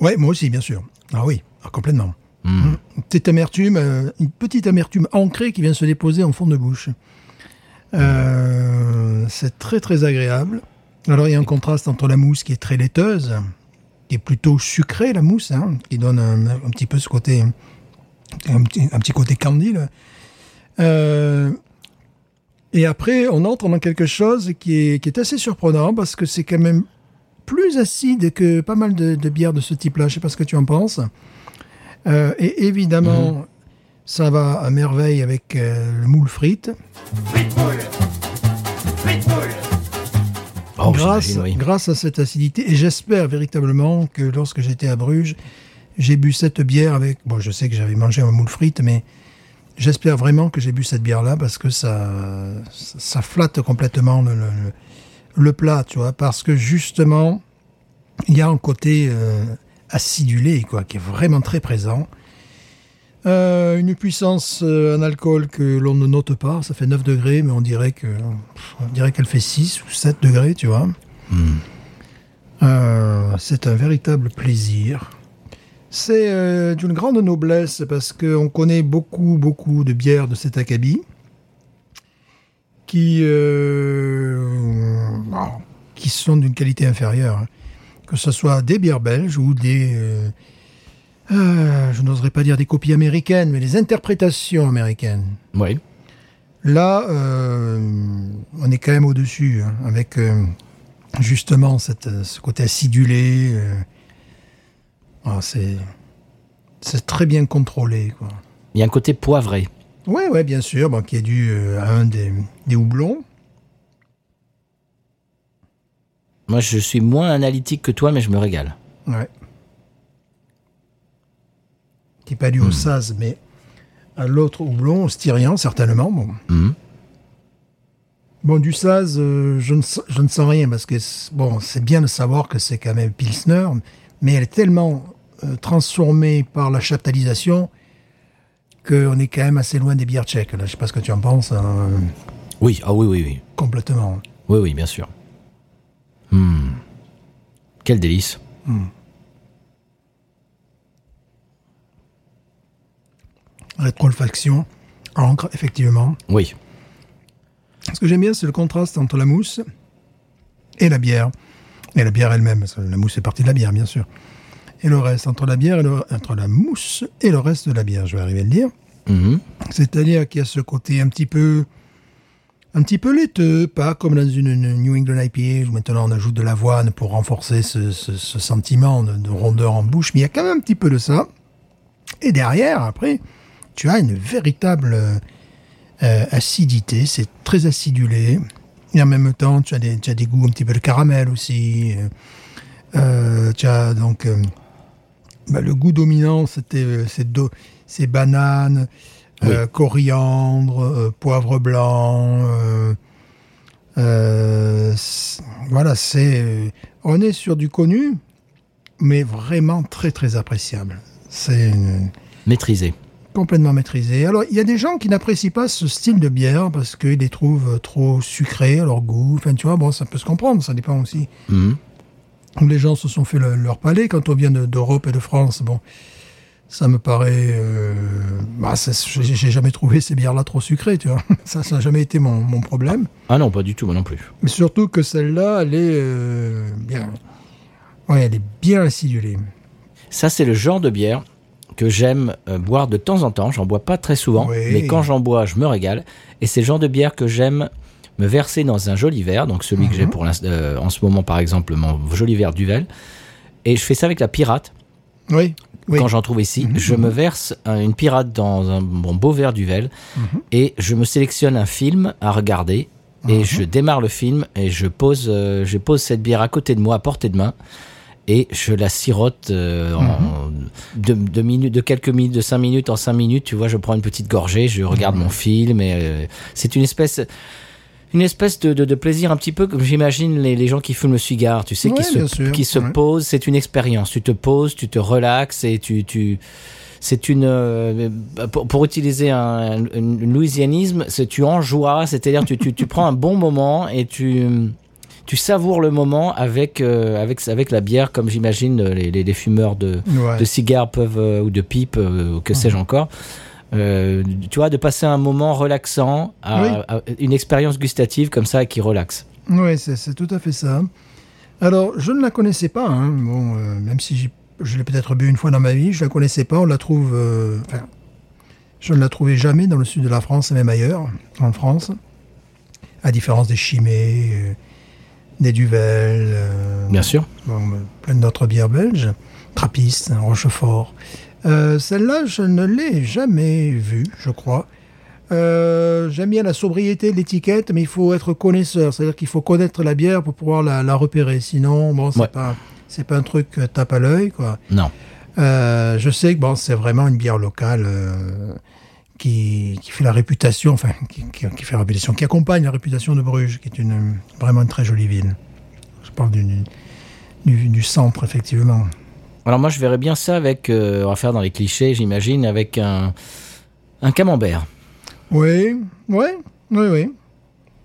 Ouais, moi aussi, bien sûr. Ah oui, ah, complètement. Mhm. Une petite amertume, euh, une petite amertume ancrée qui vient se déposer en fond de bouche. Euh, c'est très très agréable. Alors il y a un contraste entre la mousse qui est très laiteuse, qui est plutôt sucrée la mousse, hein, qui donne un, un petit peu ce côté, un petit, un petit côté candy. là. Euh, et après on entre dans quelque chose qui est, qui est assez surprenant parce que c'est quand même plus acide que pas mal de, de bières de ce type-là. Je sais pas ce que tu en penses. Euh, et évidemment, ça va à merveille avec euh, le moule frites. Oh, grâce, oui. grâce à cette acidité. Et j'espère véritablement que lorsque j'étais à Bruges, j'ai bu cette bière avec. Bon, je sais que j'avais mangé un moule frites, mais j'espère vraiment que j'ai bu cette bière-là parce que ça, ça, flatte complètement le, le, le plat, tu vois. Parce que justement, il y a un côté euh, acidulé, quoi, qui est vraiment très présent. Euh, une puissance euh, en alcool que l'on ne note pas, ça fait 9 degrés, mais on dirait que on dirait qu'elle fait 6 ou 7 degrés, tu vois. Euh, c'est un véritable plaisir. C'est euh, d'une grande noblesse parce qu'on connaît beaucoup, beaucoup de bières de cet acabit qui, euh, qui sont d'une qualité inférieure. hein. Que ce soit des bières belges ou des, euh, euh, je n'oserais pas dire des copies américaines, mais des interprétations américaines. Oui. Là, on est quand même au-dessus, hein, avec justement cette, ce côté acidulé. Ah, c'est, c'est très bien contrôlé. Quoi. Il y a un côté poivré. Oui, ouais, bien sûr, bon, qui est dû euh, à un des, des houblons. Moi, je suis moins analytique que toi, mais je me régale. Ouais. Qui n'est pas dû au saz, mais à l'autre houblon, au styrian, certainement. Bon, bon du saz, euh, je, ne, je ne sens rien, parce que bon, c'est bien de savoir que c'est quand même Pilsner, mais elle est tellement euh, transformée par la chaptalisation qu'on est quand même assez loin des bières tchèques. Là. Je sais pas ce que tu en penses, hein, Oui, ah oui, oui, oui. complètement. Oui, oui, bien sûr. Hmm. Quel délice. Rétroolfaction, encre, effectivement. Oui. Ce que j'aime bien, c'est le contraste entre la mousse et la bière. Et la bière elle-même, la mousse est partie de la bière, bien sûr. Et le reste, entre la bière et le- entre la mousse et le reste de la bière, je vais arriver à le dire. Mhm. C'est-à-dire qu'il y a ce côté un petit peu, un petit peu laiteux, pas comme dans une, une New England IPA où maintenant on ajoute de l'avoine pour renforcer ce, ce- ce sentiment de, de rondeur en bouche, mais il y a quand même un petit peu de ça. Et derrière, après, tu as une véritable euh, euh, acidité, c'est très acidulé. Et en même temps, tu as des, tu as des goûts un petit peu de caramel aussi. Euh, euh, tu as donc euh, bah, le goût dominant, c'était euh, c'est do- c'est banane, euh, coriandre, euh, poivre blanc. euh, voilà, c'est on est sur du connu, mais vraiment très très appréciable. C'est une- Maîtrisé. complètement maîtrisé. Alors, il y a des gens qui n'apprécient pas ce style de bière parce qu'ils les trouvent trop sucrés à leur goût. Enfin, tu vois, bon, ça peut se comprendre, ça dépend aussi Mhm. Où les gens se sont fait le- leur palais. Quand on vient de- d'Europe et de France, bon, ça me paraît... euh, bah, j'ai j'ai jamais trouvé ces bières-là trop sucrées, tu vois. *laughs* Ça, ça n'a jamais été mon, mon problème. Ah non, pas du tout, moi non plus. Mais surtout que celle-là, elle est euh, bien... Ouais, elle est bien acidulée. Ça, c'est le genre de bière que j'aime euh, boire de temps en temps. J'en bois pas très souvent, Oui. mais quand j'en bois, je me régale. Et c'est le genre de bière que j'aime me verser dans un joli verre, donc celui que j'ai pour l'inst- euh, en ce moment, par exemple, mon joli verre Duvel. Et je fais ça avec la pirate. Oui, oui. Quand j'en trouve ici, je me verse un- une pirate dans un mon beau verre Duvel et je me sélectionne un film à regarder. Et je démarre le film et je pose, euh, je pose cette bière à côté de moi, à portée de main, et je la sirote euh, en de, de minutes, de quelques minutes, de cinq minutes en cinq minutes. Tu vois, je prends une petite gorgée, je regarde mon film et euh, c'est une espèce, une espèce de, de, de plaisir un petit peu comme j'imagine les, les gens qui fument le cigare. Tu sais, Ouais, qui se, sûr, qui se ouais. posent. C'est une expérience. Tu te poses, tu te relaxes et tu, tu c'est une euh, pour, pour utiliser un, un, un louisianisme, c'est tu enjoies, c'est-à-dire tu, tu, tu *laughs* prends un bon moment et tu tu savoures le moment avec euh, avec avec la bière comme j'imagine les, les, les fumeurs de, Ouais. de cigares peuvent euh, ou de pipes ou que sais-je encore. Euh, tu vois de passer un moment relaxant à, Oui. à une expérience gustative comme ça qui relaxe. Oui, c'est tout à fait ça. Alors, je ne la connaissais pas, hein. bon, euh, même si je l'ai peut-être bu une fois dans ma vie, je la connaissais pas, on la trouve... euh, enfin, je ne la trouvais jamais dans le sud de la France et même ailleurs, en France, à différence des Chimay, euh, des Duvel, euh, Bien sûr. bon, plein d'autres bières belges, Trappiste, Rochefort. Euh, Celle-là, je ne l'ai jamais vue, je crois. Euh, J'aime bien la sobriété de l'étiquette, mais il faut être connaisseur, c'est-à-dire qu'il faut connaître la bière pour pouvoir la, la repérer. Sinon, bon, c'est Ouais. pas c'est pas un truc que tape à l'œil, quoi. Non. Euh, je sais que bon, c'est vraiment une bière locale euh, qui, qui fait la réputation, enfin, qui, qui, qui fait la réputation, qui accompagne la réputation de Bruges, qui est une vraiment une très jolie ville. Je parle du, du, du centre, effectivement. Alors moi je verrais bien ça avec euh, on va faire dans les clichés j'imagine avec un un camembert Oui, oui, oui, oui.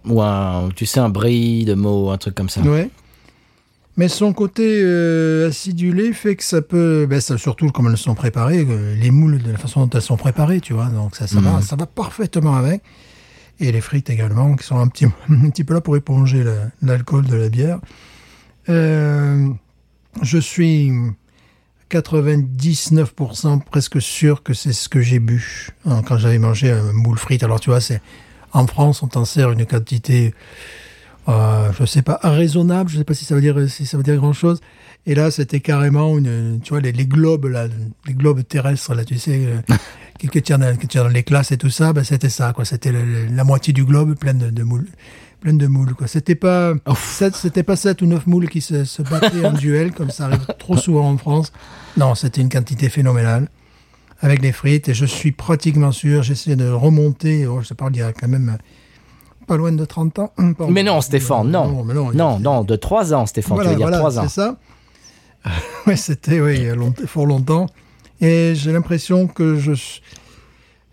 ou un tu sais un brie de mots un truc comme ça. Ouais. Mais son côté euh, acidulé fait que ça peut, ben ça, surtout comme elles sont préparées, euh, les moules de la façon dont elles sont préparées, tu vois, donc ça, ça, va, ça va parfaitement avec. Et les frites également, qui sont un petit, *laughs* un petit peu là pour éponger l'alcool de la bière. Euh, je suis 99% presque sûr que c'est ce que j'ai bu hein, quand j'avais mangé un moule frite. Alors tu vois, c'est en France, on t'en sert une quantité euh, je sais pas, raisonnable, je sais pas si ça veut dire si ça veut dire grand chose. Et là, c'était carrément une, tu vois, les, les globes là, les globes terrestres là, tu sais, qui *laughs* que tient dans, qui tient dans les classes et tout ça, ben c'était ça quoi. C'était la moitié du globe pleine de, de moules, pleine de moules quoi. C'était pas, c'était pas sept ou neuf moules qui se, se battaient en duel comme ça arrive trop souvent en France. Non, c'était une quantité phénoménale avec les frites et je suis pratiquement sûr, j'essaie de remonter, oh, je pas, il y a quand même pas loin de 30 ans. Pardon. Mais non Stéphane non mais non, non il- non de 3 ans Stéphane voilà, tu veux dire voilà, 3 ans. c'est ça. *laughs* oui, c'était oui, il y a long- fort longtemps. Et j'ai l'impression que je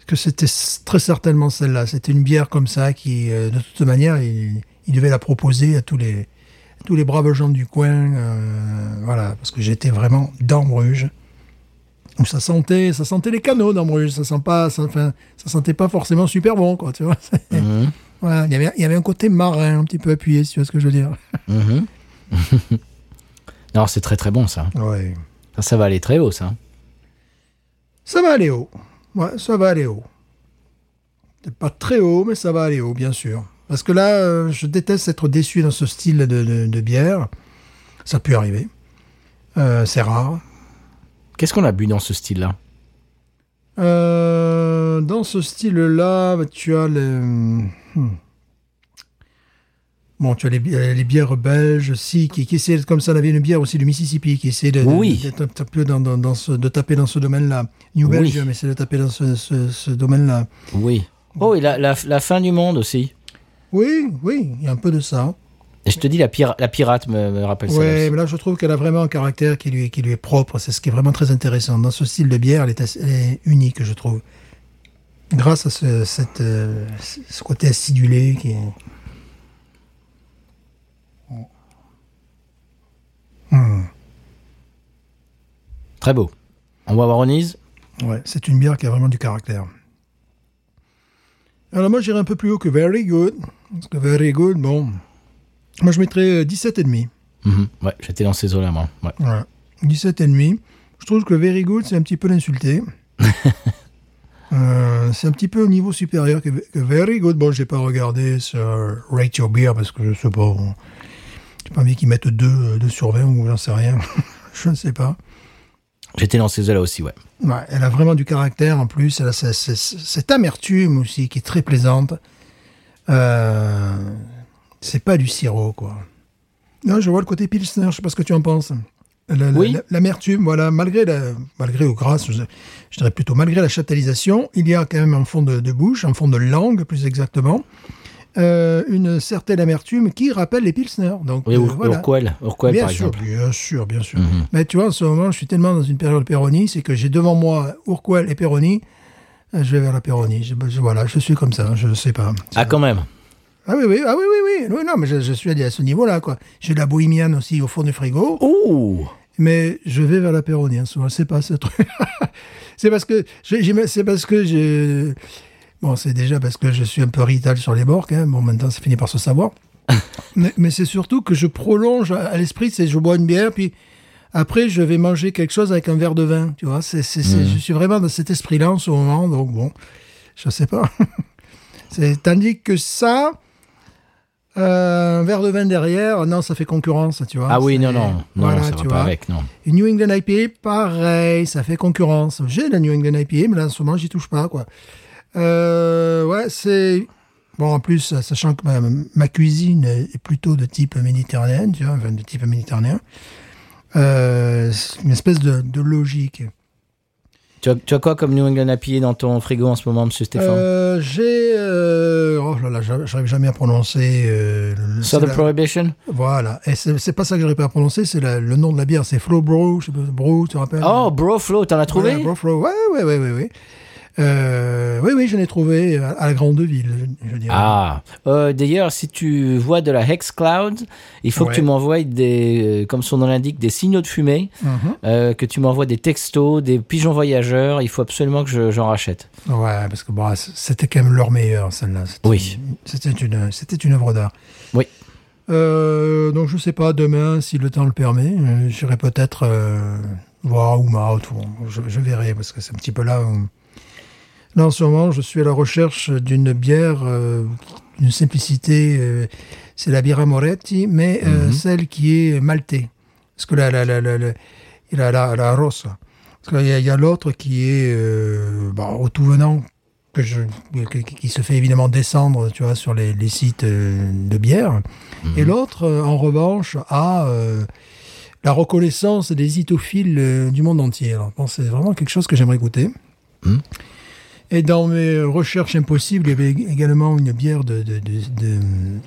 que c'était très certainement celle-là. C'était une bière comme ça qui, euh, de toute manière, il, il devait la proposer à tous les tous les braves gens du coin, euh, voilà, parce que j'étais vraiment dans Bruges. Où ça sentait, ça sentait les canaux dans Bruges, ça sent pas, ça, enfin, ça sentait pas forcément super bon, quoi, tu vois. *laughs* Mhm. Voilà, il y avait, il y avait un côté marin un petit peu appuyé, si tu vois ce que je veux dire. *laughs* Mhm. non, c'est très très bon ça. Ouais. Ça, ça va aller très haut ça. Ça va aller haut. Ouais, ça va aller haut. C'est pas très haut, mais ça va aller haut, bien sûr. Parce que là, euh, je déteste être déçu dans ce style de, de- de bière. Ça peut arriver. Euh, c'est rare. Qu'est-ce qu'on a bu dans ce style-là? Euh, dans ce style-là, tu as les... hmm. Bon, tu as les, euh, les bières belges aussi, qui, qui essaient, comme ça, on avait une bière aussi du Mississippi, qui essaie de, Oui. dans, dans, dans ce, de taper dans ce domaine-là. New Oui. Belgium essaie de taper dans ce, ce, ce domaine-là. Oui. Oh, et la, la, la fin du monde aussi. Oui, oui, il y a un peu de ça. Et je te dis, la, pira- la pirate me, me rappelle ça. Aussi. mais là, je trouve qu'elle a vraiment un caractère qui lui, qui lui est propre. C'est ce qui est vraiment très intéressant. Dans ce style de bière, elle est, assez- elle est unique, je trouve. Grâce à ce, cette, euh, ce côté acidulé qui est... Hmm. Très beau. On va voir Onise Ouais, c'est une bière qui a vraiment du caractère. Alors moi, j'irai un peu plus haut que Very Good. Parce que Very Good, bon... Moi, je mettrais euh, 17,5. Mhm. Ouais, j'étais dans ces eaux-là, moi. Ouais. Ouais. 17 et demi. Je trouve que very good, c'est un petit peu l'insulter. *laughs* Euh, c'est un petit peu au niveau supérieur que, que very good. Bon, j'ai pas regardé sur Rate Your Beer parce que je sais pas. J'ai pas envie qu'ils mettent 2, 2 sur 20 ou j'en sais rien. *laughs* je ne sais pas. J'étais dans ces eaux-là aussi, ouais. Ouais, elle a vraiment du caractère en plus. Elle a ce- ce- ce- cette amertume aussi qui est très plaisante. Euh, c'est pas du sirop, quoi. Non, je vois le côté Pilsner, je sais pas ce que tu en penses. La- Oui. L'amertume, voilà, malgré la, malgré ou grâce, je, je dirais plutôt malgré la chaptalisation, il y a quand même en fond de, de bouche, en fond de langue plus exactement, euh, une certaine amertume qui rappelle les Pilsner. Donc, Oui, euh, voilà. Urquell, Urquell, Bien par sûr, exemple. bien sûr, bien sûr. Mhm. Mais tu vois, en ce moment, je suis tellement dans une période Péroni, c'est que j'ai devant moi Urquell et Péroni. euh, Je vais vers la Péroni. Je, je- voilà, je suis comme ça, je sais pas. Ah, quand même. Ah oui, oui, ah oui, oui, oui. Oui, non, mais je, je suis à ce niveau-là, quoi. J'ai de la bohémienne aussi au fond du frigo, Ouh mais je vais vers la Péroni, hein, souvent. C'est pas ce truc. *laughs* c'est parce que, c'est parce que je, bon, c'est déjà parce que je suis un peu rital sur les bords, même. Bon, maintenant, ça finit par se savoir. *laughs* mais mais c'est surtout que je prolonge à, à l'esprit, c'est je bois une bière, puis après, je vais manger quelque chose avec un verre de vin, tu vois. C'est, c'est- je suis vraiment dans cet esprit-là en ce moment, donc bon, je sais pas. *laughs* tandis que ça, euh, un verre de vin derrière, non, ça fait concurrence, tu vois. Ah oui, non, non. Non, voilà, ça va tu pas vois. avec, non. Une New England IPA, pareil, ça fait concurrence. J'ai la New England IPA, mais là, en ce moment, j'y touche pas, quoi. Euh, ouais, c'est... Bon, en plus, sachant que ma, ma cuisine est plutôt de type méditerranéen, tu vois, enfin, de type méditerranéen, euh, c'est une espèce de, de logique. Tu as, tu as quoi comme New England IPA dans ton frigo en ce moment, monsieur Stéphane Euh, j'ai... euh, oh là là, j'arrive jamais à prononcer... Euh, le- Southern la- Prohibition Voilà, et c'est pas ça que j'arrive pas à prononcer, c'est le nom de la bière, c'est Flow Bro, je sais pas, Bro, tu te rappelles? Oh, Bro Flow, t'en as trouvé? Voilà, Broflo. Ouais, ouais, ouais, ouais, ouais. Euh, oui, oui, je l'ai trouvé à, la grande ville, je, dirais. Ah, Euh, d'ailleurs, si tu vois de la Hex Cloud, il faut Ouais. que tu m'envoies des, euh, comme son nom l'indique, des signaux de fumée, Mhm. euh, que tu m'envoies des textos, des pigeons voyageurs. Il faut absolument que je- j'en rachète. Ouais, parce que bon, c'était quand même leur meilleur, celle-là. C'était- Oui. C'était une, c'était une œuvre d'art. Oui. Donc, je sais pas, demain, si le temps le permet, j'irai peut-être voir Ouma, ou je, je verrai, parce que c'est un petit peu là où... Là, en ce moment, je suis à la recherche d'une bière euh, d'une simplicité. euh, c'est la Birra Moretti, mais euh, Mhm. celle qui est maltais. Parce que la, la, la, la, la- la, la rossa. Parce qu'il y a, l'autre qui est euh, bah, au tout venant, que je, qui, qui se fait évidemment descendre, tu vois, sur les, les sites de bière. Et l'autre, euh, en revanche, a la reconnaissance des itophiles du monde entier. Alors, bon, c'est vraiment quelque chose que j'aimerais goûter. Mhm. Et dans mes recherches impossibles, il y avait également une bière de, de,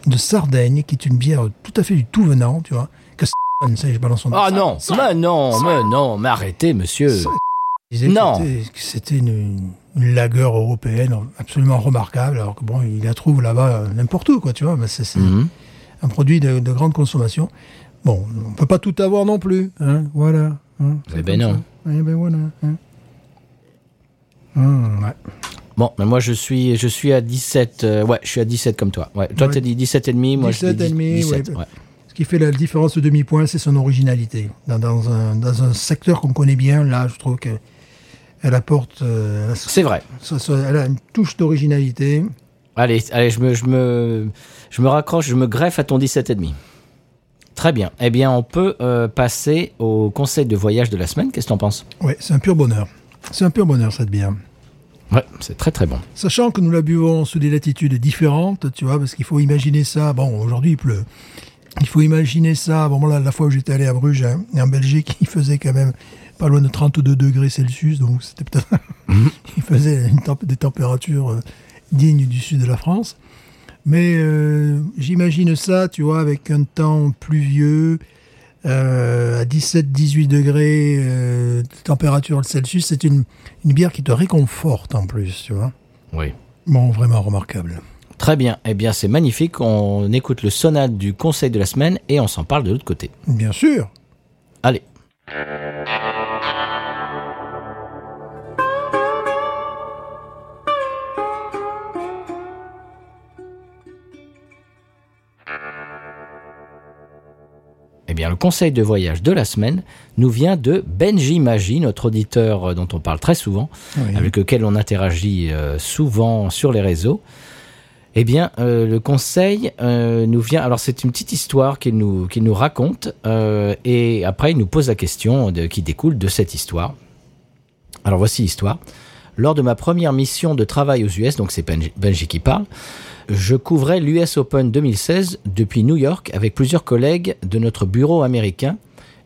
de, Sardaigne, qui est une bière tout à fait du tout venant, tu vois. Que je balance son. Ah non, mais non, mais non, mais arrêtez, monsieur. Non. c'était- une, une lagueur européenne absolument remarquable, alors que bon, il la trouve là-bas euh, n'importe où, quoi, tu vois. Mais c'est Mhm. un produit de, de grande consommation. Bon, on peut pas tout avoir non plus, hein, voilà. hein, Eh ben non. Eh ben voilà. hein. Ouais. Bon, mais moi je suis je suis à 17 euh, ouais, je suis à 17 comme toi. Ouais, toi Ouais. t'as dit 17 et demi, moi je 17 dis et demi, 17. ouais. Ce qui fait la différence de demi-point, c'est son originalité. Dans, dans un, dans un secteur qu'on connaît bien, là, je trouve qu'elle elle apporte, euh, C'est vrai. ça- ça- elle a une touche d'originalité. Allez, allez, je me je me je me raccroche, je me greffe à ton 17 et demi. Très bien. Eh bien, on peut euh, passer au conseil de voyage de la semaine. Qu'est-ce que t'en penses? Ouais, c'est un pur bonheur. C'est un pur bonheur, cette bière. Ouais, c'est très très bon. Sachant que nous la buvons sous des latitudes différentes, tu vois, parce qu'il faut imaginer ça. Bon, aujourd'hui il pleut. Il faut imaginer ça. Bon, là, la fois où j'étais allé à Bruges, hein, et en Belgique, *laughs* il faisait quand même pas loin de 32 degrés Celsius, donc c'était peut-être. *laughs* il faisait une temp- des températures euh, dignes du sud de la France. Mais euh, j'imagine ça, tu vois, avec un temps pluvieux, euh, à 17-18 degrés euh, de température Celsius. C'est une, une bière qui te réconforte en plus, tu vois. Oui. Bon, vraiment remarquable. Très bien. Eh bien, c'est magnifique. On écoute le sonate du conseil de la semaine et on s'en parle de l'autre côté. Bien sûr. Allez. Eh bien, le conseil de voyage de la semaine nous vient de Benji Magi, notre auditeur euh, dont on parle très souvent, Oui. avec lequel on interagit euh, souvent sur les réseaux. Eh bien, euh, le conseil euh, nous vient. Alors, c'est une petite histoire qu'il nous, nous raconte, euh, et après, il nous pose la question de- qui découle de cette histoire. Alors, voici l'histoire. Lors de ma première mission de travail aux US, donc c'est Benji, Benji qui parle, je couvrais l'US Open 2016 depuis New York avec plusieurs collègues de notre bureau américain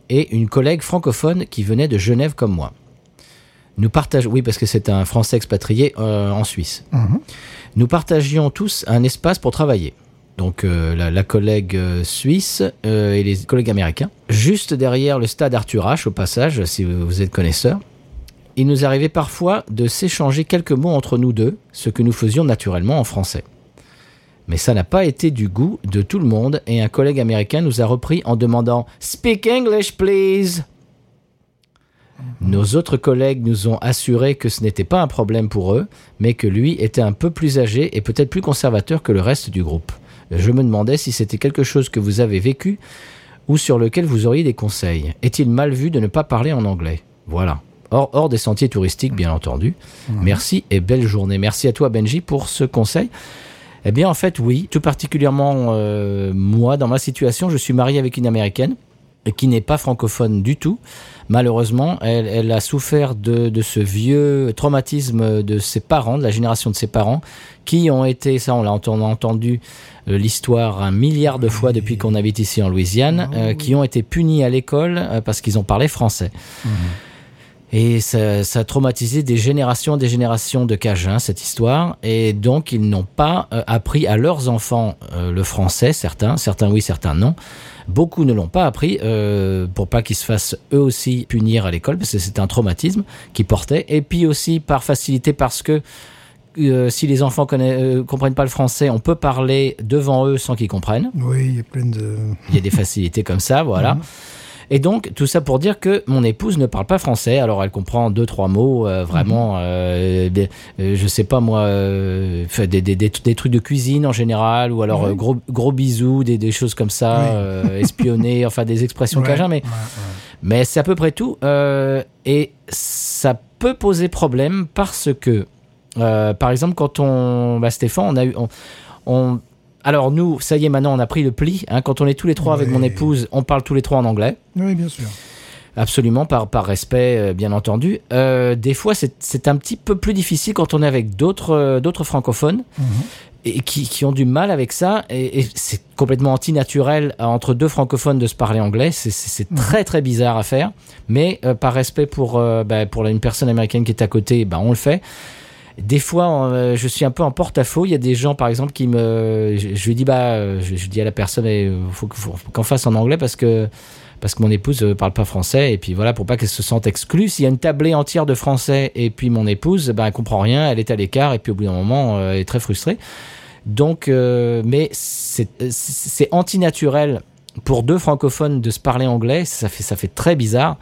et une collègue francophone qui venait de Genève comme moi. Nous partageons, oui, parce que c'est un Français expatrié euh, en Suisse. Nous partagions tous un espace pour travailler. Donc euh, la, la collègue euh, suisse et les collègues américains. Juste derrière le stade Arthur H, au passage, si vous êtes connaisseur. Il nous arrivait parfois de s'échanger quelques mots entre nous deux, ce que nous faisions naturellement en français. Mais ça n'a pas été du goût de tout le monde et un collègue américain nous a repris en demandant Speak English, please. Nos autres collègues nous ont assuré que ce n'était pas un problème pour eux, mais que lui était un peu plus âgé et peut-être plus conservateur que le reste du groupe. Je me demandais si c'était quelque chose que vous avez vécu ou sur lequel vous auriez des conseils. Est-il mal vu de ne pas parler en anglais? Voilà. Hors, hors des sentiers touristiques, bien entendu. Merci et belle journée. Merci à toi, Benji, pour ce conseil. Eh bien, en fait, oui. Tout particulièrement, euh, moi, dans ma situation, je suis marié avec une américaine et qui n'est pas francophone du tout. Malheureusement, elle, elle a souffert de, de ce vieux traumatisme de ses parents, de la génération de ses parents, qui ont été, ça on l'a entendu euh, l'histoire un milliard de fois depuis qu'on habite ici en Louisiane, euh, qui ont été punis à l'école euh, parce qu'ils ont parlé français. Et ça, ça a traumatisé des générations et des générations de Cajuns, cette histoire. Et donc, ils n'ont pas euh, appris à leurs enfants euh, le français, certains, certains oui, certains non. Beaucoup ne l'ont pas appris euh, pour pas qu'ils se fassent eux aussi punir à l'école, parce que c'est un traumatisme qu'ils portaient. Et puis aussi par facilité, parce que euh, si les enfants euh, comprennent pas le français, on peut parler devant eux sans qu'ils comprennent. Oui, il y a plein de. Il y a des facilités comme ça, voilà. *laughs* Et donc, tout ça pour dire que mon épouse ne parle pas français. Alors, elle comprend deux, trois mots, euh, vraiment, euh, des- euh, je sais pas moi, euh, des, des, des, trucs de cuisine en général, ou alors gros, gros bisous, des, des choses comme ça, Oui. espionner, *laughs* enfin des expressions Ouais, cajun, mais, ouais, ouais. mais c'est à peu près tout. Et ça peut poser problème parce que, par exemple, quand on, bah, Stéphane, on a eu, on, on- alors nous, ça y est, maintenant on a pris le pli. hein, quand on est tous les trois avec mon épouse, on parle tous les trois en anglais. Oui, bien sûr. Absolument, par, par respect, euh, bien entendu. Euh, des fois, c'est un petit peu plus difficile quand on est avec d'autres euh, d'autres francophones et qui, qui ont du mal avec ça. Et, et c'est complètement antinaturel entre deux francophones de se parler anglais. C'est- c'est très très bizarre à faire. Mais par respect pour bah, pour une personne américaine qui est à côté, bah, on le fait. Des fois, euh, je suis un peu en porte-à-faux. Il y a des gens, par exemple, qui me, je, lui dis bah, euh, je, je dis à la personne, il faut, que- faut qu'on fasse en anglais parce que parce que mon épouse euh, parle pas français et puis voilà pour pas qu'elle se sente exclue. S'il y a une tablée entière de français et puis mon épouse, ben elle comprend rien, elle est à l'écart et puis au bout d'un moment, euh, elle est très frustrée. Donc, euh, mais c'est c'est antinaturel pour deux francophones de se parler anglais. Ça fait ça fait très bizarre.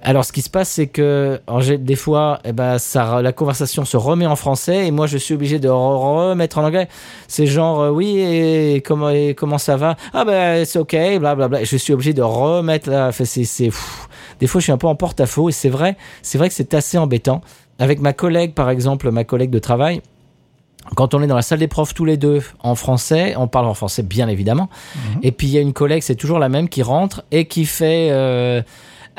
Alors, ce qui se passe, c'est que des fois, eh ben, ça, la conversation se remet en français et moi, je suis obligé de re- remettre en anglais. C'est genre, euh, oui, et comment, et comment ça va? Ah ben, c'est ok, blablabla. Je suis obligé de remettre là. C'est, des fois, je suis un peu en porte-à-faux et c'est vrai, c'est vrai que c'est assez embêtant. Avec ma collègue, par exemple, ma collègue de travail, quand on est dans la salle des profs tous les deux en français, on parle en français bien évidemment. Et puis il y a une collègue, c'est toujours la même, qui rentre et qui fait euh,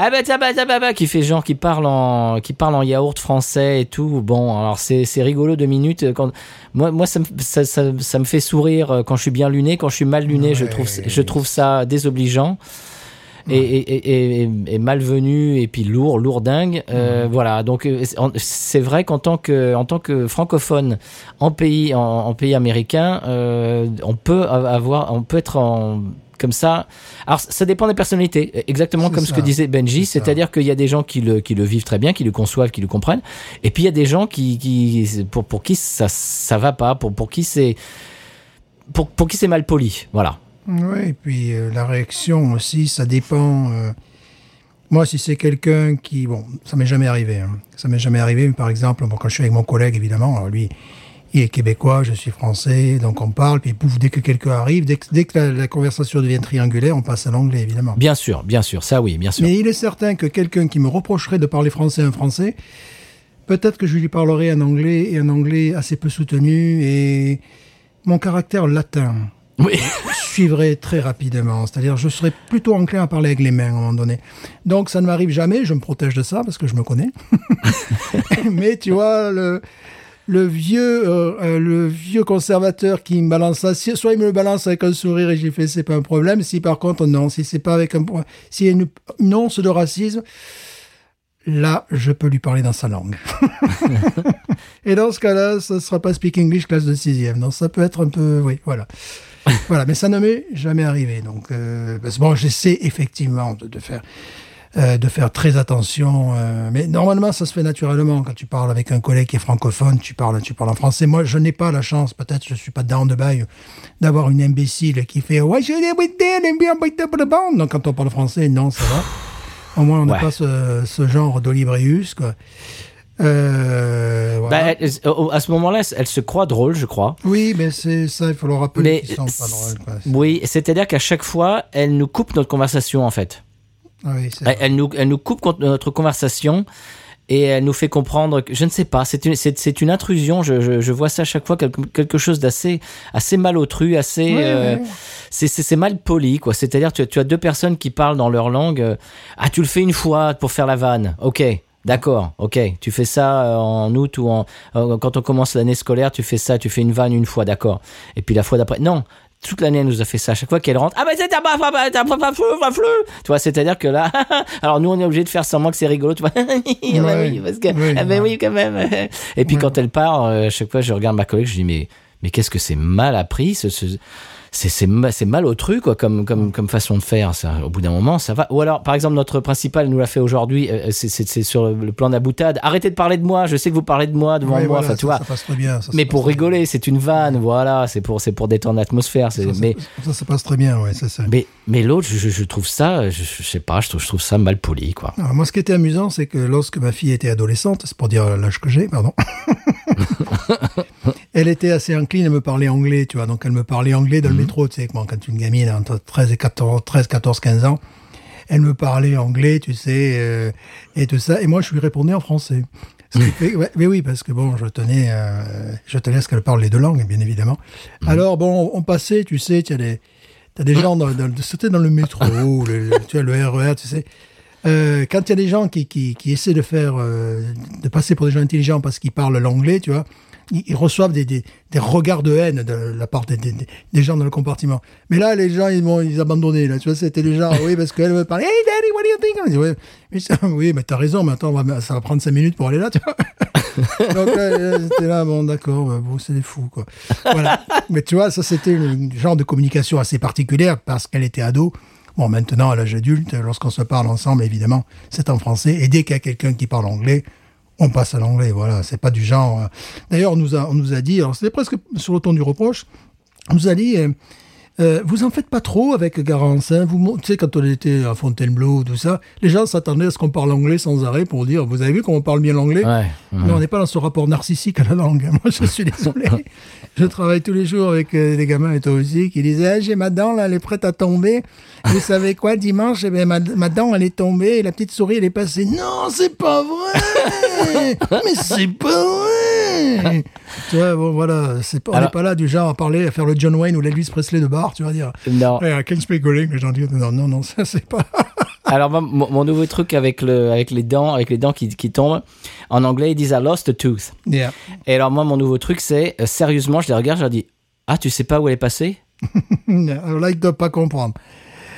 ah bah bah bah bah bah qui fait genre qui parle en qui parle en yaourt français et tout. Bon, alors c'est c'est rigolo deux minutes. Quand moi moi ça me ça, ça, ça me fait sourire euh, quand je suis bien luné, quand je suis mal luné, je trouve je trouve ça désobligeant. Et, et, et, et- et malvenu et puis lourd, lourdingue. Euh, Voilà. Donc euh, c'est- vrai qu'en tant que en tant que francophone en pays en, en pays américain, euh, on peut avoir, on peut être en comme ça. Alors ça dépend des personnalités, exactement C'est comme ce que disait Benji, c'est-à-dire qu'il y a des gens qui le qui le vivent très bien, qui le conçoivent, qui le comprennent, et puis il y a des gens qui qui pour pour qui ça ça va pas, pour pour qui c'est pour pour qui c'est mal poli. Voilà. Oui, et puis euh, la réaction aussi, ça dépend. euh, moi, si c'est quelqu'un qui... Bon, ça m'est jamais arrivé. hein. Ça m'est jamais arrivé, mais par exemple, bon, quand je suis avec mon collègue, évidemment, alors lui, il est québécois, je suis français, donc on parle, puis pouf, dès que quelqu'un arrive, dès que, dès que la, la conversation devient triangulaire, on passe à l'anglais, évidemment. Bien sûr, bien sûr, ça oui, bien sûr. Mais il est certain que quelqu'un qui me reprocherait de parler français à un français, peut-être que je lui parlerai en anglais, et un anglais assez peu soutenu, et mon caractère latin Oui. *laughs* suivrait très rapidement. C'est-à-dire, je serais plutôt enclin à parler avec les mains à un moment donné. Donc, ça ne m'arrive jamais. Je me protège de ça parce que je me connais. *laughs* *laughs* Mais tu vois, le, le vieux, euh, euh, le vieux conservateur qui me balance ça, soit il me le balance avec un sourire et j'y fais, c'est pas un problème. Si par contre, non, si c'est pas avec un, s'il y a une, une once de racisme, là, je peux lui parler dans sa langue. *laughs* et dans ce cas-là, ça ne sera pas Speak English classe de sixième. Donc, ça peut être un peu, oui, voilà. voilà, mais ça ne m'est jamais arrivé. Donc, euh, bon, j'essaie effectivement de faire, euh, de faire très attention. euh, mais normalement, ça se fait naturellement. Quand tu parles avec un collègue qui est francophone, tu parles, tu parles en français. Moi, je n'ai pas la chance, peut-être, je suis pas down de bail, d'avoir une imbécile qui fait the bone Donc, quand on parle français, non, ça va. Au moins, on n'a Ouais. pas ce, ce genre d'olibréus, quoi. Euh, voilà. Bah, elle- à ce moment-là, elle se croit drôle, je crois. Oui, mais c'est ça, il faut le rappeler Mais sont pas drôles. Quoi. oui, c'est-à-dire qu'à chaque fois, elle nous coupe notre conversation en fait. Ah oui, Elle, nous, elle nous coupe notre conversation et elle nous fait comprendre que je ne sais pas. C'est une, c'est, c'est une intrusion. Je, je, je vois ça à chaque fois quelque, quelque chose d'assez, assez malotru, assez. Euh, c'est, mal poli quoi. C'est-à-dire tu, as- tu as deux personnes qui parlent dans leur langue. euh, ah, tu le fais une fois pour faire la vanne. Ok. D'accord, ok. Tu fais ça euh, en août ou en quand on commence l'année scolaire, tu fais ça, tu fais une vanne une fois, d'accord. Et puis la fois d'après, non. Toute l'année, elle nous a fait ça. À chaque fois qu'elle rentre, ah ben c'est ta- fleu. Tu vois, c'est-à-dire que là, *laughs* alors nous, on est obligé de faire semblant que c'est rigolo. Tu vois, *laughs* Ah Ouais. oui, parce que, Oui, ah ben ouais. oui, quand même. *laughs* Et puis Ouais. quand elle part, euh, à chaque fois, je regarde ma collègue, je dis mais mais qu'est-ce que c'est mal appris, ce, ce- c'est c'est ma- c'est mal au truc quoi comme comme comme façon de faire ça. Au bout d'un moment ça va. Ou alors par exemple notre principal nous l'a fait aujourd'hui euh, c'est c'est sur le plan de la boutade arrêtez de parler de moi je sais que vous parlez de moi devant moi voilà, enfin tu ça, vois. ça passe très bien. ça, mais ça pour rigoler c'est une vanne voilà c'est pour c'est pour détendre l'atmosphère mais ça, passe très bien, ouais, c'est ça. mais mais l'autre je trouve ça je, je sais pas je trouve je trouve ça mal poli quoi. Alors, moi, ce qui était amusant, c'est que lorsque ma fille était adolescente, c'est pour dire l'âge que j'ai, pardon, *laughs* elle était assez incline à me parler anglais, tu vois. Donc, elle me parlait anglais dans le métro, tu sais, quand, une gamine entre 13 et 14, 13, 14, 15 ans, elle me parlait anglais, tu sais, euh, et tout ça. Et moi, je lui répondais en français. Fait- ouais, mais oui, parce que bon, je tenais, euh, je tenais à ce qu'elle parle les deux langues, bien évidemment. Alors, bon, on passait, tu sais, tu as des, des gens dans, dans, c'était dans le métro, *laughs* le, tu vois, le RER, tu sais. Euh, quand il y a des gens qui, qui, qui essaient de faire, euh, de passer pour des gens intelligents parce qu'ils parlent l'anglais, tu vois, ils, ils reçoivent des, des, des regards de haine de la part des, des, gens dans le compartiment. Mais là, les gens, ils m'ont ils abandonné, là, tu vois, c'était les gens, oui, parce qu'elle me parlait, hey daddy, what do you think? On dit, ouais, mais ça- oui, mais t'as raison, mais attends, on va- ça va prendre cinq minutes pour aller là, tu vois. *laughs* Donc, euh, c'était là, bon, d'accord, bah, bon, c'est des fous, quoi. Voilà. Mais tu vois, ça, c'était un genre de communication assez particulière parce qu'elle était ado. Bon, maintenant, à l'âge adulte, lorsqu'on se parle ensemble, évidemment, c'est en français. Et dès qu'il y a quelqu'un qui parle anglais, on passe à l'anglais. Voilà, c'est pas du genre. euh. D'ailleurs, on nous a, on nous a dit, alors c'était presque sur le ton du reproche, on nous a dit. euh, euh, vous en faites pas trop avec Garance. Hein. Vous, tu sais, quand on était à Fontainebleau, tout ça, les gens s'attendaient à ce qu'on parle anglais sans arrêt pour dire, vous avez vu comment on parle bien l'anglais? Ouais. mais on n'est pas dans ce rapport narcissique à la langue. Moi, je suis *laughs* désolé. Je travaille tous les jours avec euh, des gamins et toi aussi qui disaient Ah, J'ai ma dent, là, elle est prête à tomber. Vous savez quoi, dimanche, eh ma, ma dent, elle est tombée et la petite souris, elle est passée. Non, c'est pas vrai *laughs* Mais c'est pas vrai Tu vois, bon, voilà, c'est pas, on n'est pas là du genre à parler, à faire le John Wayne ou l'Elvis Presley de bar, tu vas dire. Non. Ouais, can speak English, les gens disent Non, non, non, ça, c'est pas. *laughs* Alors mon, mon nouveau truc avec le avec les dents avec les dents qui, qui tombent en anglais ils disent I lost a tooth. Yeah. Et alors moi mon nouveau truc c'est euh, sérieusement je les regarde je leur dis ah tu sais pas où elle est passée? *laughs* Là, ils doivent pas comprendre.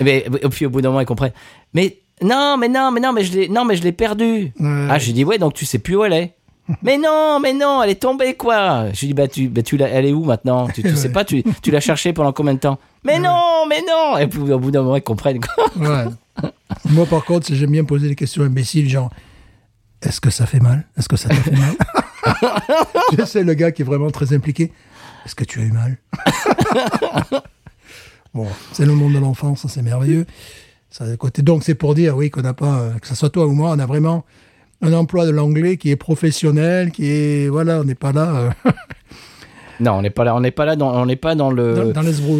Mais et puis au bout d'un moment ils comprennent. Mais non mais non mais non mais je l'ai non mais je l'ai perdue. Ouais. Ah j'ai dit ouais donc tu sais plus où elle est. mais non mais non elle est tombée quoi. Je dis bah tu bah tu l'as elle est où maintenant? Tu, tu sais pas tu tu l'as cherchée pendant combien de temps? Mais non mais non et puis au bout d'un moment ils comprennent quoi. Ouais. Moi, par contre, j'aime bien poser des questions imbéciles, genre, est-ce que ça fait mal? Est-ce que ça t'a fait mal? *laughs* Je sais, le gars qui est vraiment très impliqué. Est-ce que tu as eu mal? *laughs* Bon, c'est le monde de l'enfance, c'est merveilleux. Ça, côtés- Donc, c'est pour dire, oui, qu'on n'a pas, euh, que ce soit toi ou moi, on a vraiment un emploi de l'anglais qui est professionnel, qui est, voilà, on n'est pas là euh, *laughs* Non on n'est pas là on n'est pas là dans on n'est pas dans le dans, dans les ouais.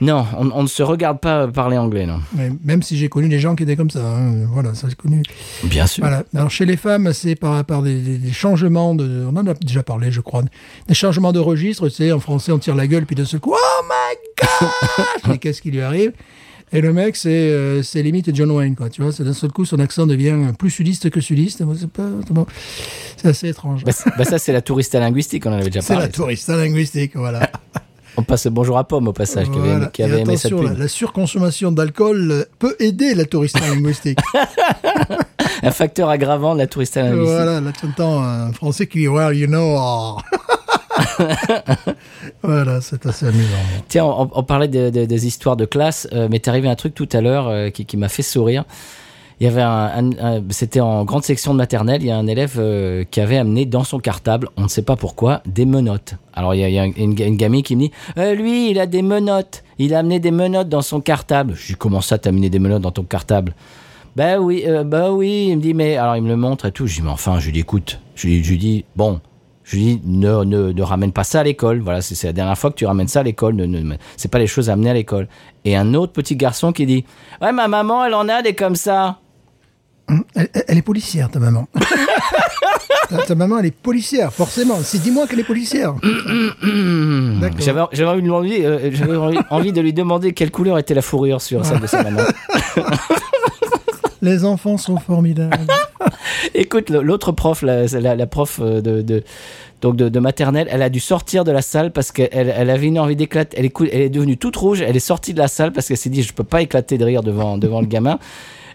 non on, on ne se regarde pas parler anglais non. Mais Même si j'ai connu des gens qui étaient comme ça, hein, voilà, ça j'ai connu. Bien sûr. Voilà. Alors chez les femmes, c'est par, par des, changements de. On en a déjà parlé, je crois. Des changements de registre. Sais, en français, on tire la gueule, puis de ce coup, oh my god *laughs* Et qu'est-ce qui lui arrive? Et le mec, c'est euh, c'est limite John Wayne, quoi. Tu vois, c'est d'un seul coup, son accent devient plus sudiste que sudiste. C'est pas- c'est bon. C'est assez étrange. Bah, c'est- bah, ça, c'est la tourista linguistique, on en avait déjà c'est parlé. la touriste linguistique, voilà. *laughs* On passe le bonjour à Pomme au passage, qui avait, qui aimé cette la, pub. la surconsommation d'alcool peut aider la touriste linguistique. *laughs* Un facteur aggravant de la tourista linguistique. Voilà, là tu entends un français qui dit Well, you know. *laughs* *laughs* voilà, c'est assez amusant. Tiens, on, parlait de- de- des histoires de classe, euh, mais t'es arrivé un truc tout à l'heure euh, qui, m'a fait sourire. Il y avait un, c'était en grande section de maternelle, il y a un élève euh, qui avait amené dans son cartable, on ne sait pas pourquoi, des menottes. Alors il y a, une, gamine qui me dit, Euh, lui, il a des menottes, il a amené des menottes dans son cartable. Je lui dis, comment ça, t'as amené des menottes dans ton cartable Bah oui, bah oui. Il me dit, mais alors il me le montre et tout. Je dis, mais enfin, je lui dis, écoute, je lui, je lui dis, bon, je lui dis, ne, ne, ne ramène pas ça à l'école. Voilà, c'est c'est la dernière fois que tu ramènes ça à l'école. Ne, ne, c'est pas les choses à amener à l'école. Et un autre petit garçon qui dit, ouais, ma maman, elle en a des comme ça. Elle, elle- est policière, ta maman. *laughs* ta, ta maman, elle est policière, forcément. Si, dis-moi qu'elle est policière. J'avais envie, de demander, euh, j'avais envie, envie de lui demander quelle couleur était la fourrure sur celle de sa maman. *laughs* Les enfants sont formidables. *laughs* Écoute, l'autre prof, la, la, la prof euh, de, de, donc de, de maternelle, elle a dû sortir de la salle parce qu'elle elle avait une envie d'éclater. Elle, est cou- elle est devenue toute rouge. Elle est sortie de la salle parce qu'elle s'est dit je peux pas éclater de rire devant, devant le gamin.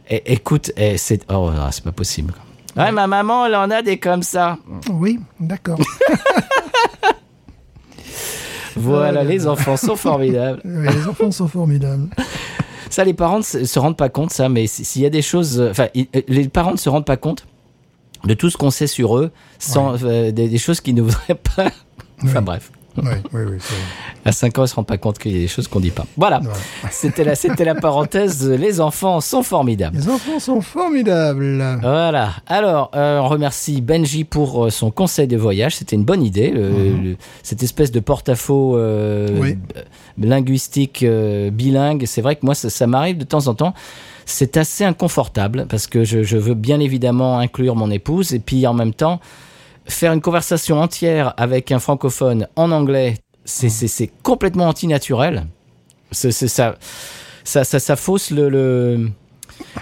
Et écoute, c'est oh, ah, c'est pas possible. Ouais, ma maman, elle en a des comme ça. Oui, d'accord. *laughs* Voilà, là les enfants sont formidables. Oui, les enfants sont formidables. *laughs* Ça, les parents ne se rendent pas compte, ça, mais s'il y a des choses. euh, Enfin, euh, les parents ne se rendent pas compte de tout ce qu'on sait sur eux, sans euh, des, des choses qu'ils ne *laughs* voudraient pas. Enfin, Oui. bref. Oui, oui, oui. À 5 ans, ils ne se rendent pas compte qu'il y a des choses qu'on dit pas. Voilà. C'était la, c'était la parenthèse. Les enfants sont formidables. Les enfants sont formidables. Voilà. Alors, euh, on remercie Benji pour euh, son conseil de voyage. C'était une bonne idée. le- le- cette espèce de porte-à-faux euh, Oui. linguistique euh, bilingue. C'est vrai que moi, ça, ça m'arrive de temps en temps. C'est assez inconfortable parce que je, je veux bien évidemment inclure mon épouse et puis en même temps faire une conversation entière avec un francophone en anglais. C'est complètement antinaturel. C'est ça, ça, ça, ça fausse le, le,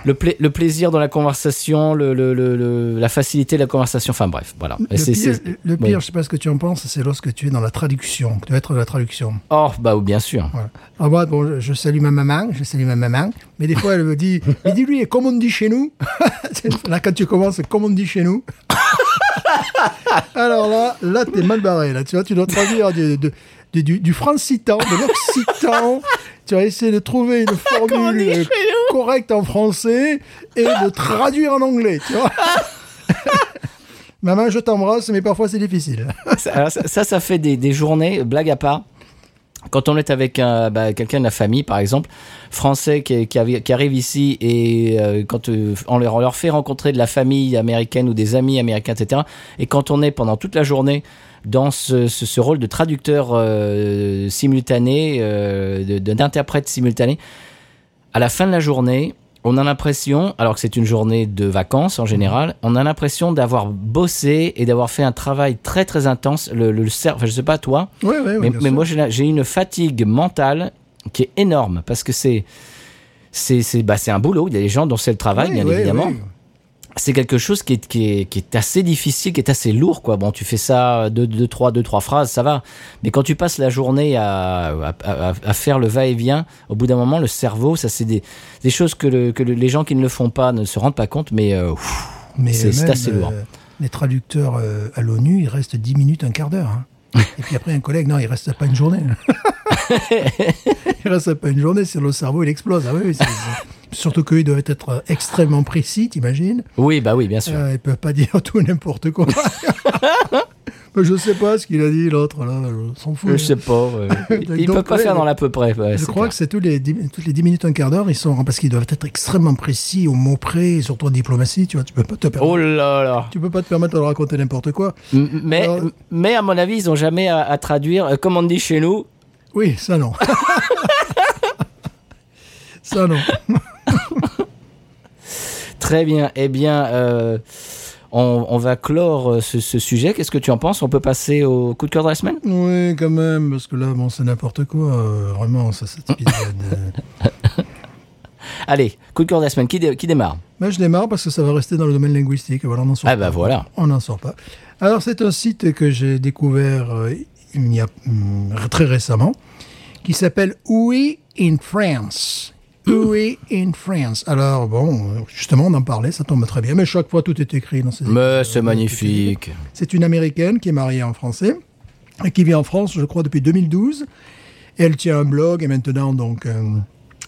le, pla- le plaisir dans la conversation, le, le, la facilité de la conversation. Enfin bref, voilà. Le pire, le pire, je sais pas ce que tu en penses, c'est lorsque tu es dans la traduction. Tu dois être dans la traduction. Oh, bah bien sûr. Voilà. Alors moi, bon, je- salue ma maman, je salue ma maman, mais des fois elle me dit, *laughs* mais dis-lui, comme on dit chez nous. *laughs* là, quand tu commences, comme on dit chez nous. *laughs* Alors là, là, t'es mal barré. Là, tu vois, tu dois traduire du, du, du, du francitan, de l'occitan. *laughs* tu vas essayer de trouver une *laughs* formule correcte en français et de traduire en anglais. Tu vois Maman, je t'embrasse, mais parfois c'est difficile. Ça- alors, ça, ça, ça fait des, des journées, blague à part. Quand on est avec bah, quelqu'un de la famille, par exemple, français qui, arrive ici et euh, quand euh, on, leur, fait rencontrer de la famille américaine ou des amis américains, etc. Et quand on est pendant toute la journée dans ce, rôle de traducteur euh, simultané, d'interprète simultané, à la fin de la journée, on a l'impression, alors que c'est une journée de vacances en général, on a l'impression d'avoir bossé et d'avoir fait un travail très très intense. Le, le cerveau, enfin, je sais pas toi, mais, mais moi j'ai une fatigue mentale qui est énorme parce que c'est c'est bah, c'est un boulot. Il y a des gens dont c'est le travail, bien évidemment. C'est quelque chose qui est, qui, est, qui est assez difficile, qui est assez lourd. Quoi. Bon, tu fais ça deux, deux, trois, deux, trois phrases, ça va. Mais quand tu passes la journée à, à, à- à faire le va-et-vient, au bout d'un moment, le cerveau, ça c'est des, des choses que, le, que le- les gens qui ne le font pas ne se rendent pas compte. Mais euh, Mais C'est- assez lourd. euh, les traducteurs euh, à l'ONU, ils restent 10 minutes, un quart d'heure. hein. *laughs* Et puis après, un collègue, non, il reste pas une journée. *laughs* il reste pas une journée, c'est le cerveau, il explose. Ah oui, c'est- Surtout qu'ils doivent être extrêmement précis, t'imagines oui, bah oui, bien sûr. euh, Ils peuvent pas *laughs* dire tout n'importe quoi. *laughs* Mais je sais pas ce qu'il a dit, l'autre, là, je s'en fout. je sais pas. euh, il il Donc, peut pas ouais, faire dans l'à peu près. ouais, Je crois clair. que c'est tous les toutes les 10 minutes, un quart d'heure, ils sont parce qu'ils doivent être extrêmement précis au mot près, surtout en diplomatie, tu vois, tu peux pas te permettre, Oh là là. tu peux pas te permettre de raconter n'importe quoi. Mais, Alors- mais à mon avis, ils ont jamais à, à traduire, euh, comme on dit chez nous, Oui, ça non. *laughs* ça non. *laughs* Très bien. Eh bien, euh, on, on va clore euh, ce, ce sujet. Qu'est-ce que tu en penses? On peut passer au coup de cœur de la semaine? Oui, quand même, parce que là, bon, c'est n'importe quoi, euh, vraiment, ça, cet *laughs* épisode. euh. *laughs* Allez, coup de cœur de la semaine. Qui, dé- qui démarre? Mais je démarre parce que ça va rester dans le domaine linguistique. Voilà, on n'en sort Ah pas. bah voilà. On n'en sort pas. Alors, c'est un site que j'ai découvert il y a hum, très récemment, qui s'appelle Oui in France. Oui in France. Alors, bon, justement, on en parlait, ça tombe très bien, mais chaque fois, tout est écrit dans ces Mais c'est magnifique. C'est une américaine qui est mariée en français et qui vit en France, je crois, depuis 2012. Et elle tient un blog et maintenant donc un,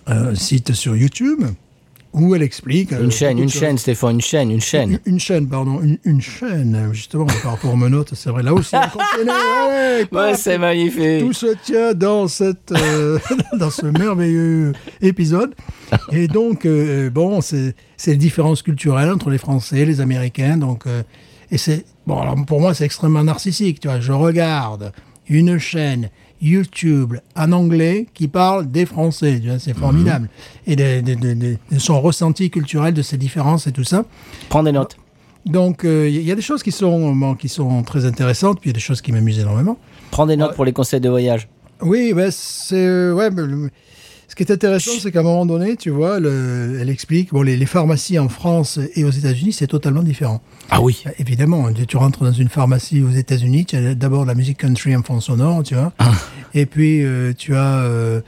un site sur YouTube où elle explique. euh, Une chaîne, une chaîne, Stéphane, une chaîne, une chaîne. Une, une chaîne, pardon, une, une chaîne, justement, par rapport aux menottes, c'est vrai, là aussi, *laughs* ouais, Ouais, c'est magnifique. tout se tient dans, cette, euh, *laughs* dans ce merveilleux épisode. Et donc, euh, bon, c'est c'est les différences culturelles entre les Français et les Américains. Donc, euh, et c'est bon, alors pour moi, c'est extrêmement narcissique. Tu vois, je regarde une chaîne YouTube en anglais qui parle des Français. Tu vois, c'est formidable. Et de, de- de- de- de son ressenti culturel de ces différences et tout ça. Prends des notes. Donc, euh, il y a des choses qui sont, bon, qui sont très intéressantes, puis il y a des choses qui m'amusent énormément. Prends des notes pour les conseils de voyage. Oui, ben c'est euh, ouais. ben, ce qui est intéressant, c'est qu'à un moment donné, tu vois, le- elle explique, bon, les, les pharmacies en France et aux États-Unis, c'est totalement différent. Ah oui. Euh, Évidemment, tu, rentres dans une pharmacie aux États-Unis, tu as d'abord la musique country en fond sonore, tu vois, et puis euh, tu as, euh,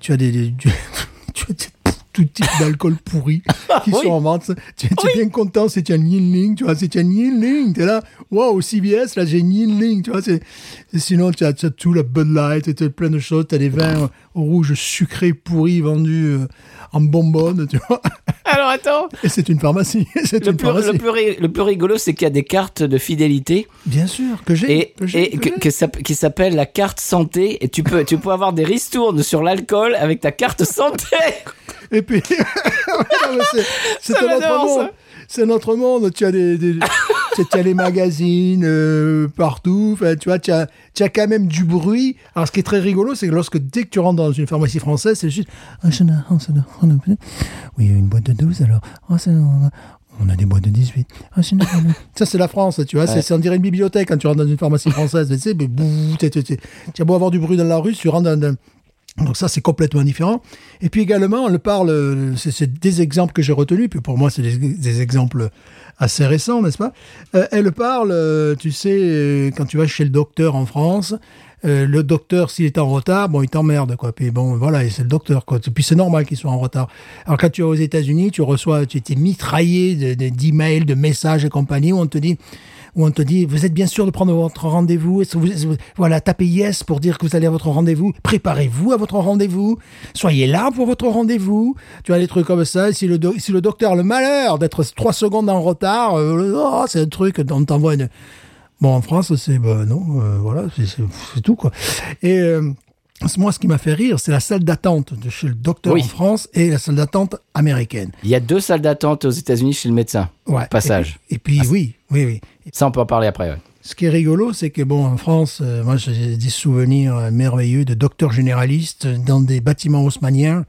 tu as des, *laughs* tu as des- tout type d'alcool pourri qui Oui. sont en vente. Tu, tu es bien content as un Yinling, tu vois, as un Yinling, tu es là, waouh, CVS, là j'ai un Yinling, tu vois, c'est, sinon tu as, tu as tout, la Bud Light, tu as plein de choses, tu as des vins rouges sucrés pourris vendus euh, en bonbonnes, tu vois, Alors attends. et c'est une pharmacie, *laughs* c'est Le une plus, pharmacie. le, plus, ri- le plus rigolo, c'est qu'il y a des cartes de fidélité Bien sûr, que j'ai, et, que j'ai, et que que- j'ai. que s'app- qui s'appelle la carte santé. Et tu peux, tu peux avoir des ristournes sur l'alcool avec ta carte santé. Et puis, *laughs* c'est- c'est notre monde. C'est notre monde. Tu as des, des- as les magazines euh, partout. Enfin, tu vois, tu as, tu as quand même du bruit. Alors, ce qui est très rigolo, c'est que lorsque dès que tu rentres dans une pharmacie française, c'est juste. Ah, ah, Oui, une boîte de 12 alors. Ah, on a des boîtes de 18. Ah, ça, c'est la France, tu vois. c'est- Ouais. C'est, on dirait une bibliothèque quand tu rentres dans une pharmacie française. Tu sais, mais beau avoir du bruit dans la rue, tu rentres dans, dans- donc ça, c'est complètement différent. Et puis également, on le parle, c'est des exemples que j'ai retenus, puis pour moi, c'est des, exemples assez récents, n'est-ce pas? Euh, Elle parle, euh, tu sais, euh, quand tu vas chez le docteur en France, le docteur, s'il est en retard, bon, il t'emmerde, quoi. Puis bon, voilà, c'est le docteur, quoi. Puis c'est normal qu'il soit en retard. Alors quand tu es aux États-Unis, tu reçois, tu étais mitraillé de- de- d'emails, de, messages et compagnie, où on te dit, où on te dit, vous êtes bien sûr de prendre votre rendez-vous. Voilà, tapez yes pour dire que vous allez à votre rendez-vous. Préparez-vous à votre rendez-vous. Soyez là pour votre rendez-vous. Tu as des trucs comme ça. Et Si le, si le docteur a le malheur d'être trois secondes en retard, euh, oh, c'est un truc dont on t'envoie une, Bon, en France, c'est bah, non, euh, voilà, c'est- tout quoi. Et euh, moi, ce qui m'a fait rire, c'est la salle d'attente de chez le docteur Oui. en France et la salle d'attente américaine. Il y a deux salles d'attente aux États-Unis chez le médecin. Ouais. Passage. Et puis, et puis, oui, oui, oui. Ça, on peut en parler après. Ce qui est rigolo, c'est que bon, en France, euh, moi, j'ai des souvenirs merveilleux de docteurs généralistes dans des bâtiments haussmanniens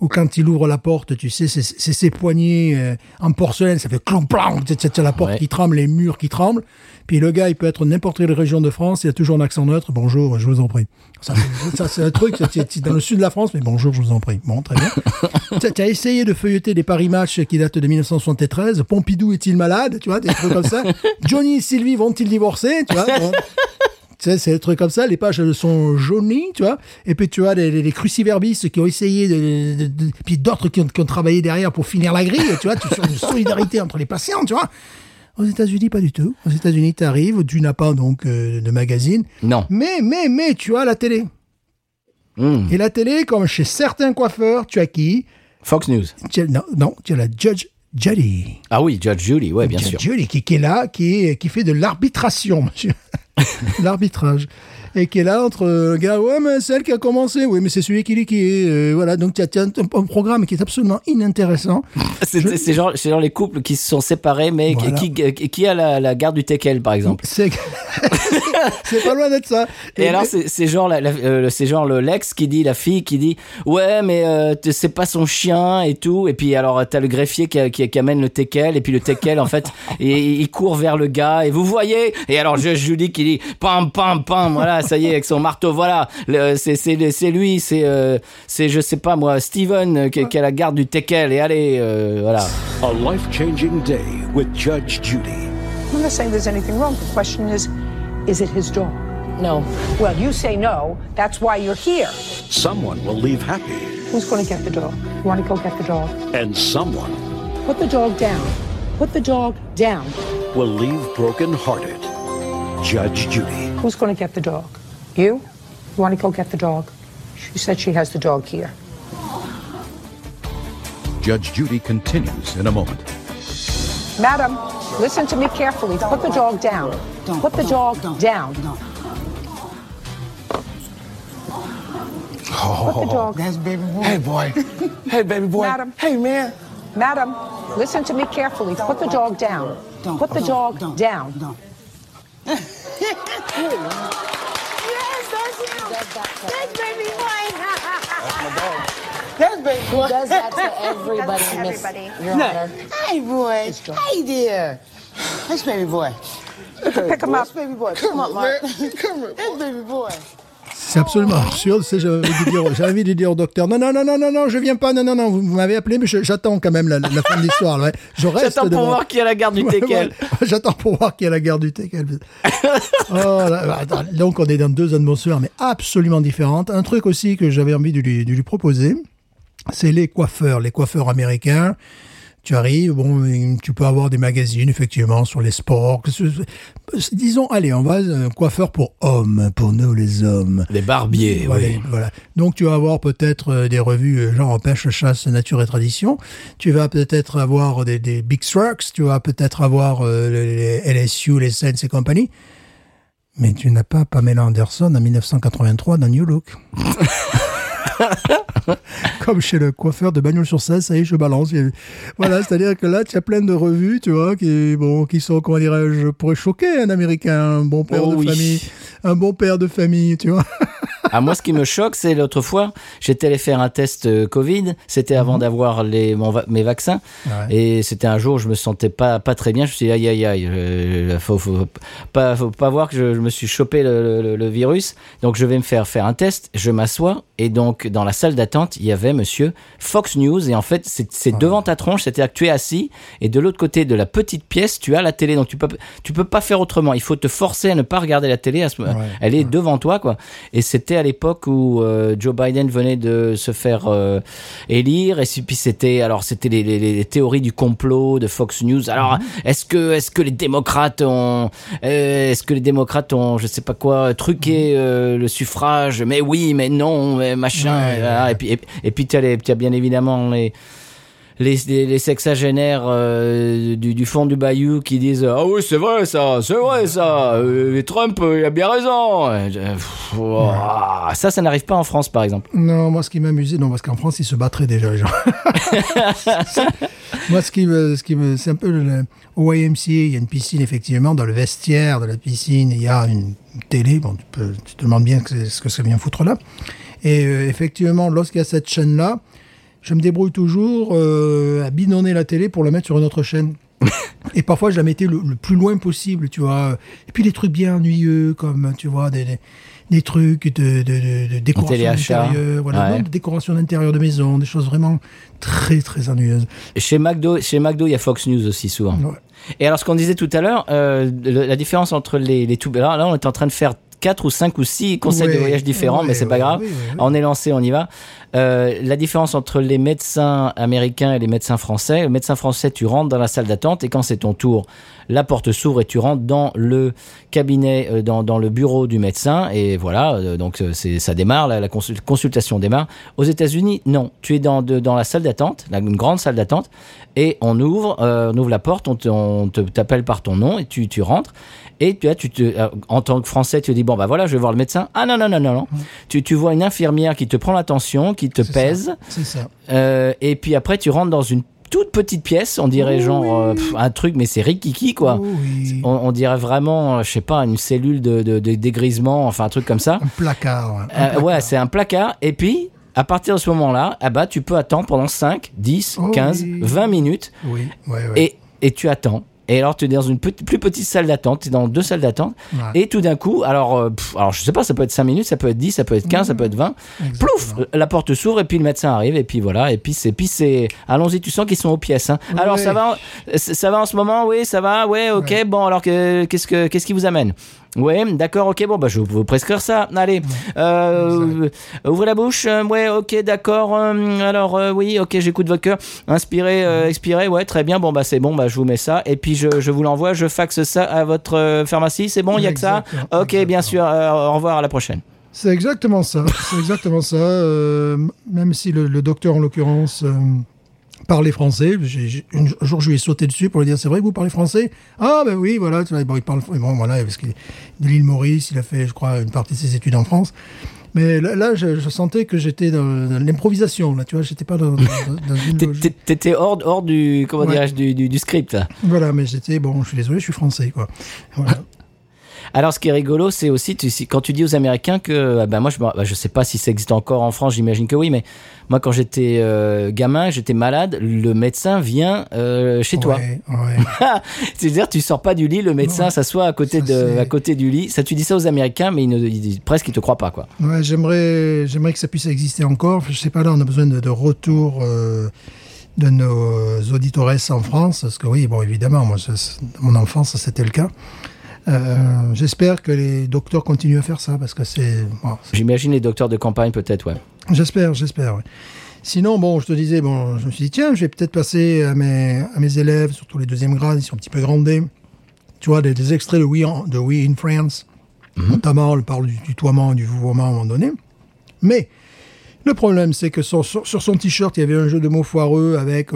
où quand il ouvre la porte, tu sais, c'est ses poignées euh, en porcelaine, ça fait clong, clong, c'est- la porte Ouais. qui tremble, les murs qui tremblent. Puis le gars, il peut être n'importe quelle région de France, il a toujours un accent neutre. Bonjour, je vous en prie. Ça, c'est- *laughs* un truc, c'est dans le sud de la France, mais bonjour, je vous en prie. Bon, très bien. *laughs* tu as essayé de feuilleter des Paris Match qui datent de 1973. Pompidou est-il malade Tu vois, des trucs comme ça. *laughs* Johnny et Sylvie vont-ils divorcer Tu vois bon. Tu sais, c'est des trucs comme ça, les pages elles sont jaunies, tu vois. Et puis tu as les, les, les cruciverbistes qui ont essayé, de, de- de- puis d'autres qui ont, qui ont travaillé derrière pour finir la grille, tu vois. Tu sur une *laughs* solidarité entre les patients, tu vois. Aux États-Unis, pas du tout. Aux États-Unis, tu arrives, tu n'as pas donc euh, de magazine, Non. mais mais mais tu as la télé. Hmm. Et la télé, comme chez certains coiffeurs, tu as qui? Fox News. tu as, non, non, tu as la Judge Judy. Ah oui, Judge Judy, ouais, bien Judge sûr. Judy qui, qui est là, qui, qui fait de l'arbitration, monsieur. *laughs* L'arbitrage. Et qui est là entre euh, le gars, ouais, mais c'est elle qui a commencé, oui, mais c'est celui qui dit qui est. euh, voilà, donc tu as, un, un programme qui est absolument inintéressant. *laughs* C'est c'est genre, genre les couples qui se sont séparés, mais qui- Voilà. qui, qui, a la, la garde du teckel, par exemple. *laughs* C'est pas loin d'être ça. Et, alors, c'est c'est genre, la, la- euh, genre le l'ex qui dit, la fille qui dit, ouais, mais euh, c'est pas son chien et tout. Et puis alors, t'as le greffier qui, qui, qui amène le teckel, et puis le teckel, en fait, *laughs* et, il court vers le gars. Et vous voyez? Et alors, je Julie qui dit, pam, pam, pam, voilà, ça y est, avec son marteau, voilà, c'est c'est c'est lui, c'est euh, c'est je sais pas moi, Steven euh, qui, qui a la garde du teckel. Et allez, euh, voilà. A life changing day with Judge Judy. I'm not saying there's anything wrong. The question is, is it his dog? No. Well, you say no. That's why you're here. Someone will leave happy, Who's going to get the dog? You want to go get the dog? and someone Put the dog down. Put the dog down. will leave broken hearted. Judge Judy. Who's going to get the dog? You? You want to go get the dog? She said she has the dog here. Judge Judy continues in a moment. Madam, listen to me carefully. Put the dog down. Put the dog down. Put the dog. That's baby boy. Hey, boy. hey, baby boy. Madam. Hey, man. Madam, listen to me carefully. Put the dog down. Put the dog down yes, that's you. Does that's baby boy. that's my. That's baby boy. He does that to everybody, Miss everybody. Your Look. Honor. Hey, boy. Hey, dear. That's baby boy. Pick him up. Baby boy. Come, Come up, Mark. *laughs* Come boy. That's baby boy. C'est absolument absurde. J'ai envie, de dire, au docteur non, non, non, non, non, non, je viens pas, non, non, non, vous, m'avez appelé, mais j'attends quand même la, la fin de l'histoire. ouais. Je reste J'attends pour voir qui a la garde du ouais. *laughs* J'attends pour voir qui a la guerre du *laughs* oh, là, attends, donc on est dans deux atmosphères, mais absolument différentes. Un truc aussi que j'avais envie de lui, de lui proposer, c'est les coiffeurs, les coiffeurs américains. Tu arrives, bon, tu peux avoir des magazines, effectivement, sur les sports. Disons, allez, on va, un coiffeur pour hommes, pour nous les hommes. Les barbiers, Voilà, oui. voilà. Donc tu vas avoir peut-être euh, des revues euh, genre pêche, chasse, nature et tradition. Tu vas peut-être avoir des, des big strokes. Tu vas peut-être avoir euh, les, les LSU, les Saints et compagnie. Mais tu n'as pas Pamela Anderson en 1983 dans New Look. *laughs* *laughs* Comme chez le coiffeur de Bagnols sur 16, ça y est, je balance. Voilà, c'est-à-dire que là, tu as plein de revues, tu vois, qui, bon, qui sont, comment dirais-je, pourraient choquer un Américain, un bon père Oh de oui. famille, un bon père de famille, tu vois. Ah, moi, ce qui me choque, c'est l'autre fois, j'étais allé faire un test euh, Covid. C'était avant d'avoir les, mon mes vaccins. Ouais. Et c'était un jour où je me sentais pas, pas très bien. Je me suis dit, aïe, aïe, aïe, euh, faut, faut, pas, faut pas voir que je, je me suis chopé le, le- le virus. Donc, je vais me faire faire un test. Je m'assois. Et donc, dans la salle d'attente, il y avait monsieur Fox News. Et en fait, c'est devant ta tronche. C'est-à-dire que tu es assis. Et de l'autre côté de la petite pièce, tu as la télé. Donc, tu peux, tu peux pas faire autrement. Il faut te forcer à ne pas regarder la télé. À ce, Ouais. elle est devant toi, quoi. Et c'était à l'époque où euh, Joe Biden venait de se faire euh, élire et puis c'était alors c'était les, les, les théories du complot de Fox News. Alors est-ce que est-ce que les démocrates ont euh, est-ce que les démocrates ont je sais pas quoi truqué euh, le suffrage? Mais oui, mais non, mais machin. Ouais, et, voilà. et puis et, et puis tu as, as bien évidemment les les, les, les sexagénaires euh, du, du fond du bayou qui disent ah oui c'est vrai ça c'est vrai ça euh, Trump euh, il a bien raison pff, ouah. ça ça n'arrive pas en France par exemple Non, moi, ce qui m'amusait, non, parce qu'en France, ils se battraient déjà, les gens. *laughs* moi, ce qui me, ce qui me, c'est un peu le, au YMCA, il y a une piscine, effectivement, dans le vestiaire de la piscine, il y a une télé, bon, tu, peux, tu te demandes bien ce que ça vient foutre là. Et euh, effectivement, lorsqu'il y a cette chaîne-là, je me débrouille toujours euh, à bidonner la télé pour la mettre sur une autre chaîne. *laughs* Et parfois, je la mettais le, le plus loin possible, tu vois. Et puis, des trucs bien ennuyeux, comme, tu vois, des, des, des trucs de, de, de, de décoration d'intérieur, voilà, Ouais. de décoration d'intérieur de maison, des choses vraiment très, très ennuyeuses. chez McDo chez McDo il y a Fox News aussi souvent Ouais. et alors ce qu'on disait tout à l'heure euh, la différence entre les les tout là, là on est en train de faire quatre ou cinq ou six conseils de voyage différents ouais, mais c'est pas ouais, grave. On est lancé on y va. Euh, la différence entre les médecins américains et les médecins français le médecin français tu rentres dans la salle d'attente et quand c'est ton tour la porte s'ouvre et tu rentres dans le cabinet euh, dans, dans le bureau du médecin et voilà euh, donc ça démarre la, la consul- consultation démarre. Aux États-Unis non. Tu es dans de- dans la salle d'attente une grande salle d'attente et on ouvre euh, on ouvre la porte on t'appelle par ton nom et tu tu rentres et tu, as- tu te, euh, en tant que Français, tu te dis bon bah voilà, je vais voir le médecin. Ah non non non non non. Tu, tu vois une infirmière qui te prend l'attention, qui te pèse, C'est ça. euh, et puis après tu rentres dans une toute petite pièce, on dirait genre euh, pff, un truc, mais c'est rikiki quoi. Oui. On, on dirait vraiment, euh, je sais pas, une cellule de, de, de dégrisement, enfin un truc comme ça. Un placard. ouais. Euh, ouais, c'est un placard. Et puis, à partir de ce moment-là, ah bah, tu peux attendre pendant 5, 10, Oh 15, oui. 20 minutes. Oui, ouais, ouais. Et, et tu attends. Et alors, tu es dans une petite- plus petite salle d'attente, tu es dans deux salles d'attente. Ouais. Et tout d'un coup, alors, euh, pff, alors, je sais pas, ça peut être 5 minutes, ça peut être 10, ça peut être 15, ça peut être 20. Plouf. La porte s'ouvre et puis le médecin arrive et puis voilà. Et puis c'est, puis c'est, allons-y, tu sens qu'ils sont aux pièces. hein. Alors, ça va, ça va en ce moment? Oui, ça va, ouais, ok. Ouais. Bon, alors, que- qu'est-ce, que, qu'est-ce qui vous amène? Ouais, d'accord, ok, bon, bah, je vais vous prescrire ça. Allez, euh, ouvrez la bouche. euh, ouais, ok, d'accord. euh, alors, oui, ok, j'écoute votre cœur. Inspirez, expirez, ouais, très bien. Bon, bah, c'est bon, bah, je vous mets ça. Et puis, je, je vous l'envoie, je faxe ça à votre pharmacie. C'est bon, il y a que ça? Exactement, Ok, bien sûr. au revoir, à la prochaine. C'est exactement ça. C'est exactement ça. même si le, le docteur, en l'occurrence, parlait français, j'ai- un jour, je lui ai sauté dessus pour lui dire C'est vrai que vous parlez français? Ah, ben oui, voilà. Bon, il parle. Bon, voilà, parce qu'il est de l'île Maurice, il a fait, je crois, une partie de ses études en France. Mais là, là, je, je sentais que j'étais dans, dans l'improvisation. Là, tu vois, j'étais pas dans, dans- dans une *laughs* T'étais hors, hors du, comment Ouais. dirais-je, du, du, du script. là. Voilà, mais j'étais bon. Je suis désolé, je suis français, quoi. Voilà. Alors, ce qui est rigolo, c'est aussi tu, quand tu dis aux Américains que, ah ben moi, je, bah, je sais pas si ça existe encore en France, j'imagine que oui, mais moi, quand j'étais euh, gamin, j'étais malade, le médecin vient euh, chez toi. Ouais. *laughs* C'est-à-dire, tu sors pas du lit, le médecin s'assoit à côté Ça, de, à côté du lit. Ça, tu dis ça aux Américains, mais ils ne, ils- presque ils te croient pas, quoi. Ouais, j'aimerais, j'aimerais que ça puisse exister encore. Je sais pas, là, on a besoin de, de retour euh, de nos auditores en France, parce que oui, bon, évidemment, moi, je- mon enfance, c'était le cas. Euh, J'espère que les docteurs continuent à faire ça, parce que c'est, bon, J'imagine les docteurs de campagne, peut-être, ouais. J'espère, j'espère. Sinon, bon, je te disais, bon, je me suis dit, tiens, je vais peut-être passer à mes, à mes élèves, surtout les deuxièmes grades, ils sont un petit peu grandés. Tu vois, des, des extraits de We, en- de We in France. Notamment, on parle du tutoiement, du vouvoiement à un moment donné. Mais, le problème, c'est que sur, sur- sur son t-shirt, il y avait un jeu de mots foireux avec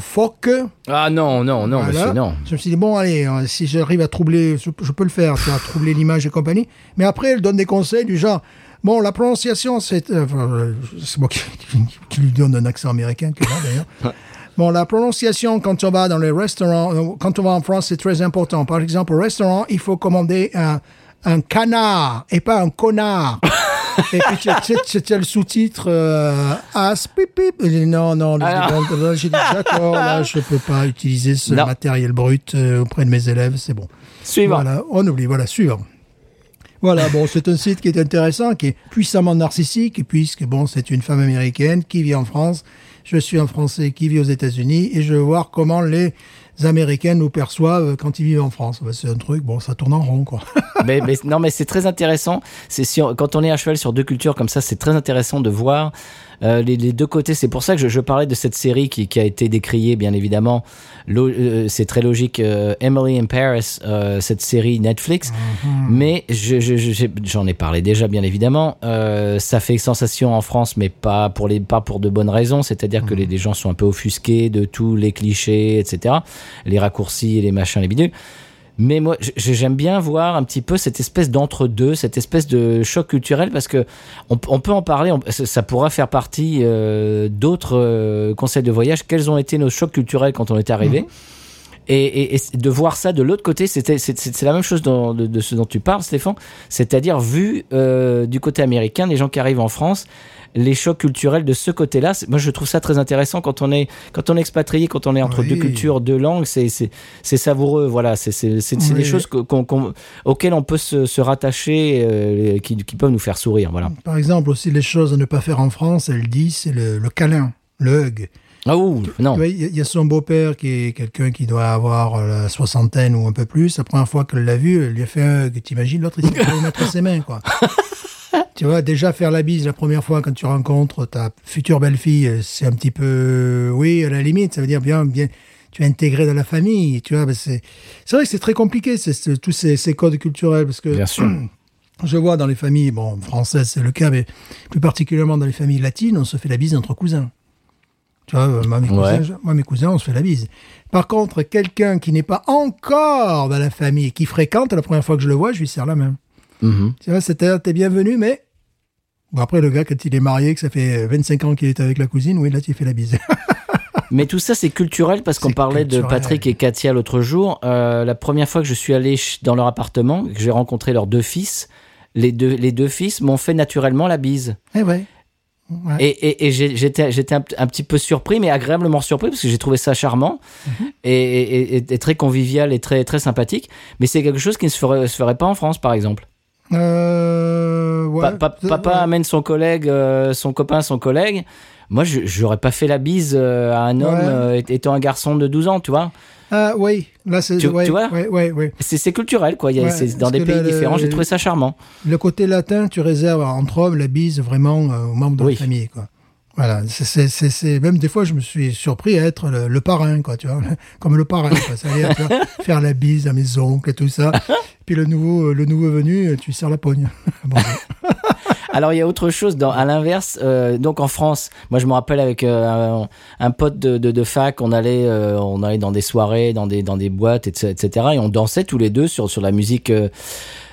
fuck. Ah non, non, non, Voilà. monsieur, non. Je me suis dit, bon, allez, euh, si j'arrive à troubler, je, je peux le faire, tu vois, troubler l'image et compagnie. Mais après, elle donne des conseils du genre, bon, la prononciation, c'est. euh, euh, c'est moi qui, lui donne un accent américain, d'ailleurs. *laughs* Bon, la prononciation, quand on va dans les restaurants, euh, quand on va en France, c'est très important. Par exemple, au restaurant, il faut commander un, un canard et pas un connard. *laughs* Et puis tu, as le sous-titre euh, As pip non, non, j'ai dit d'accord, là *laughs* je peux pas utiliser ce matériel brut euh, auprès de mes élèves, c'est bon. Suivant. Voilà, on oublie, voilà, suivant. Voilà, bon, c'est un site qui est intéressant, qui est puissamment narcissique, puisque bon, c'est une femme américaine qui vit en France, je suis un Français qui vit aux États-Unis, et je veux voir comment les Américains nous perçoivent quand ils vivent en France. C'est un truc, bon, ça tourne en rond, quoi. *laughs* mais, non, mais c'est très intéressant. C'est quand on est à cheval sur deux cultures comme ça, c'est très intéressant de voir euh, les, les deux côtés. C'est pour ça que je, je parlais de cette série qui, qui a été décriée, bien évidemment. Euh, c'est très logique. euh, Emily in Paris, euh, cette série Netflix. Mais je- je- je- j'en ai parlé déjà, bien évidemment. Euh, ça fait sensation en France, mais pas pour les pas pour de bonnes raisons. C'est-à-dire que les, les gens sont un peu offusqués de tous les clichés, etc. Les raccourcis, les machins, les bidules. Mais moi, j'aime bien voir un petit peu cette espèce d'entre-deux, cette espèce de choc culturel, parce que on, on peut en parler, on- ça pourra faire partie euh, d'autres euh, conseils de voyage. Quels ont été nos chocs culturels quand on est arrivé? Et, et- et de voir ça de l'autre côté, c'est la même chose dans- de, de ce dont tu parles, Stéphane. C'est-à-dire vu euh, du côté américain, les gens qui arrivent en France, les chocs culturels de ce côté-là. Moi, je trouve ça très intéressant quand on est quand on est expatrié, quand on est entre Oui. deux cultures, deux langues. C'est savoureux. Voilà, c'est c'est des Oui. choses auxquelles on peut se, se rattacher, euh, qui, qui peuvent nous faire sourire. Voilà. Par exemple, aussi les choses à ne pas faire en France, elle dit, c'est le, le câlin, le hug. Ah ouh, non. Il y, a- son beau-père qui est quelqu'un qui doit avoir euh, la soixantaine ou un peu plus. La première fois qu'elle l'a vu, elle lui a fait un hug. T'imagines l'autre, il s'est mettre ses mains, quoi. *laughs* tu vois, déjà faire la bise la première fois quand tu rencontres ta future belle-fille, c'est un petit peu, oui, à la limite, ça veut dire bien, bien, tu es intégré dans la famille, tu vois. ben c'est, c'est vrai que c'est très compliqué, c'est, c'est- tous ces, ces codes culturels, parce que Bien sûr. *clears throat* je vois dans les familles, bon, françaises c'est le cas, mais plus particulièrement dans les familles latines, on se fait la bise entre cousins. Tu vois, euh, moi mes, Ouais. cousins, je- moi, mes cousins, on se fait la bise. Par contre, quelqu'un qui n'est pas encore dans la famille, qui fréquente, la première fois que je le vois, je lui serre la main. Tu vois, c'était, t'es bienvenu, mais... Bon, après, le gars, quand il est marié, que ça fait 25 ans qu'il est avec la cousine, oui, là, tu fais la bise. *laughs* Mais tout ça, c'est culturel parce qu'on parlait de. Patrick et Katia l'autre jour. Euh, la première fois que je suis allé dans leur appartement, que j'ai rencontré leurs deux fils, les deux, les deux fils m'ont fait naturellement la bise. eh ouais. Ouais. Et, et, j'étais, j'étais un, un petit peu surpris, mais agréablement surpris parce que j'ai trouvé ça charmant Mhm. et, et- et- et très convivial et très, très sympathique. Mais c'est quelque chose qui ne se ferait, se ferait pas en France, par exemple. Euh, ouais. Pa- pa- papa Ouais. amène son collègue, euh, son copain, son collègue. Moi, je j'aurais pas fait la bise euh, à un homme Ouais. euh, étant un garçon de 12 ans, tu vois. Ah, oui. Là, c'est... Tu- tu vois. C'est culturel, quoi. C'est dans des pays là, différents. J'ai trouvé ça charmant. Le côté latin, tu réserves entre hommes la bise vraiment euh, aux membres de Oui. la famille, quoi. Voilà, c'est- même des fois je me suis surpris à être le, le parrain, quoi, tu vois, *laughs* comme le parrain, quoi. C'est-à-dire tu vois, *laughs* faire la bise à mes oncles et tout ça. Puis le nouveau, le nouveau venu, tu serres la pogne. *laughs* Bon, Alors il y a autre chose dans, à l'inverse. euh, donc en France, moi je me rappelle avec euh, un, un pote de, de, de fac, on allait, euh, on allait dans des soirées, dans des dans des boîtes, etc., etc. Et on dansait tous les deux sur sur la musique.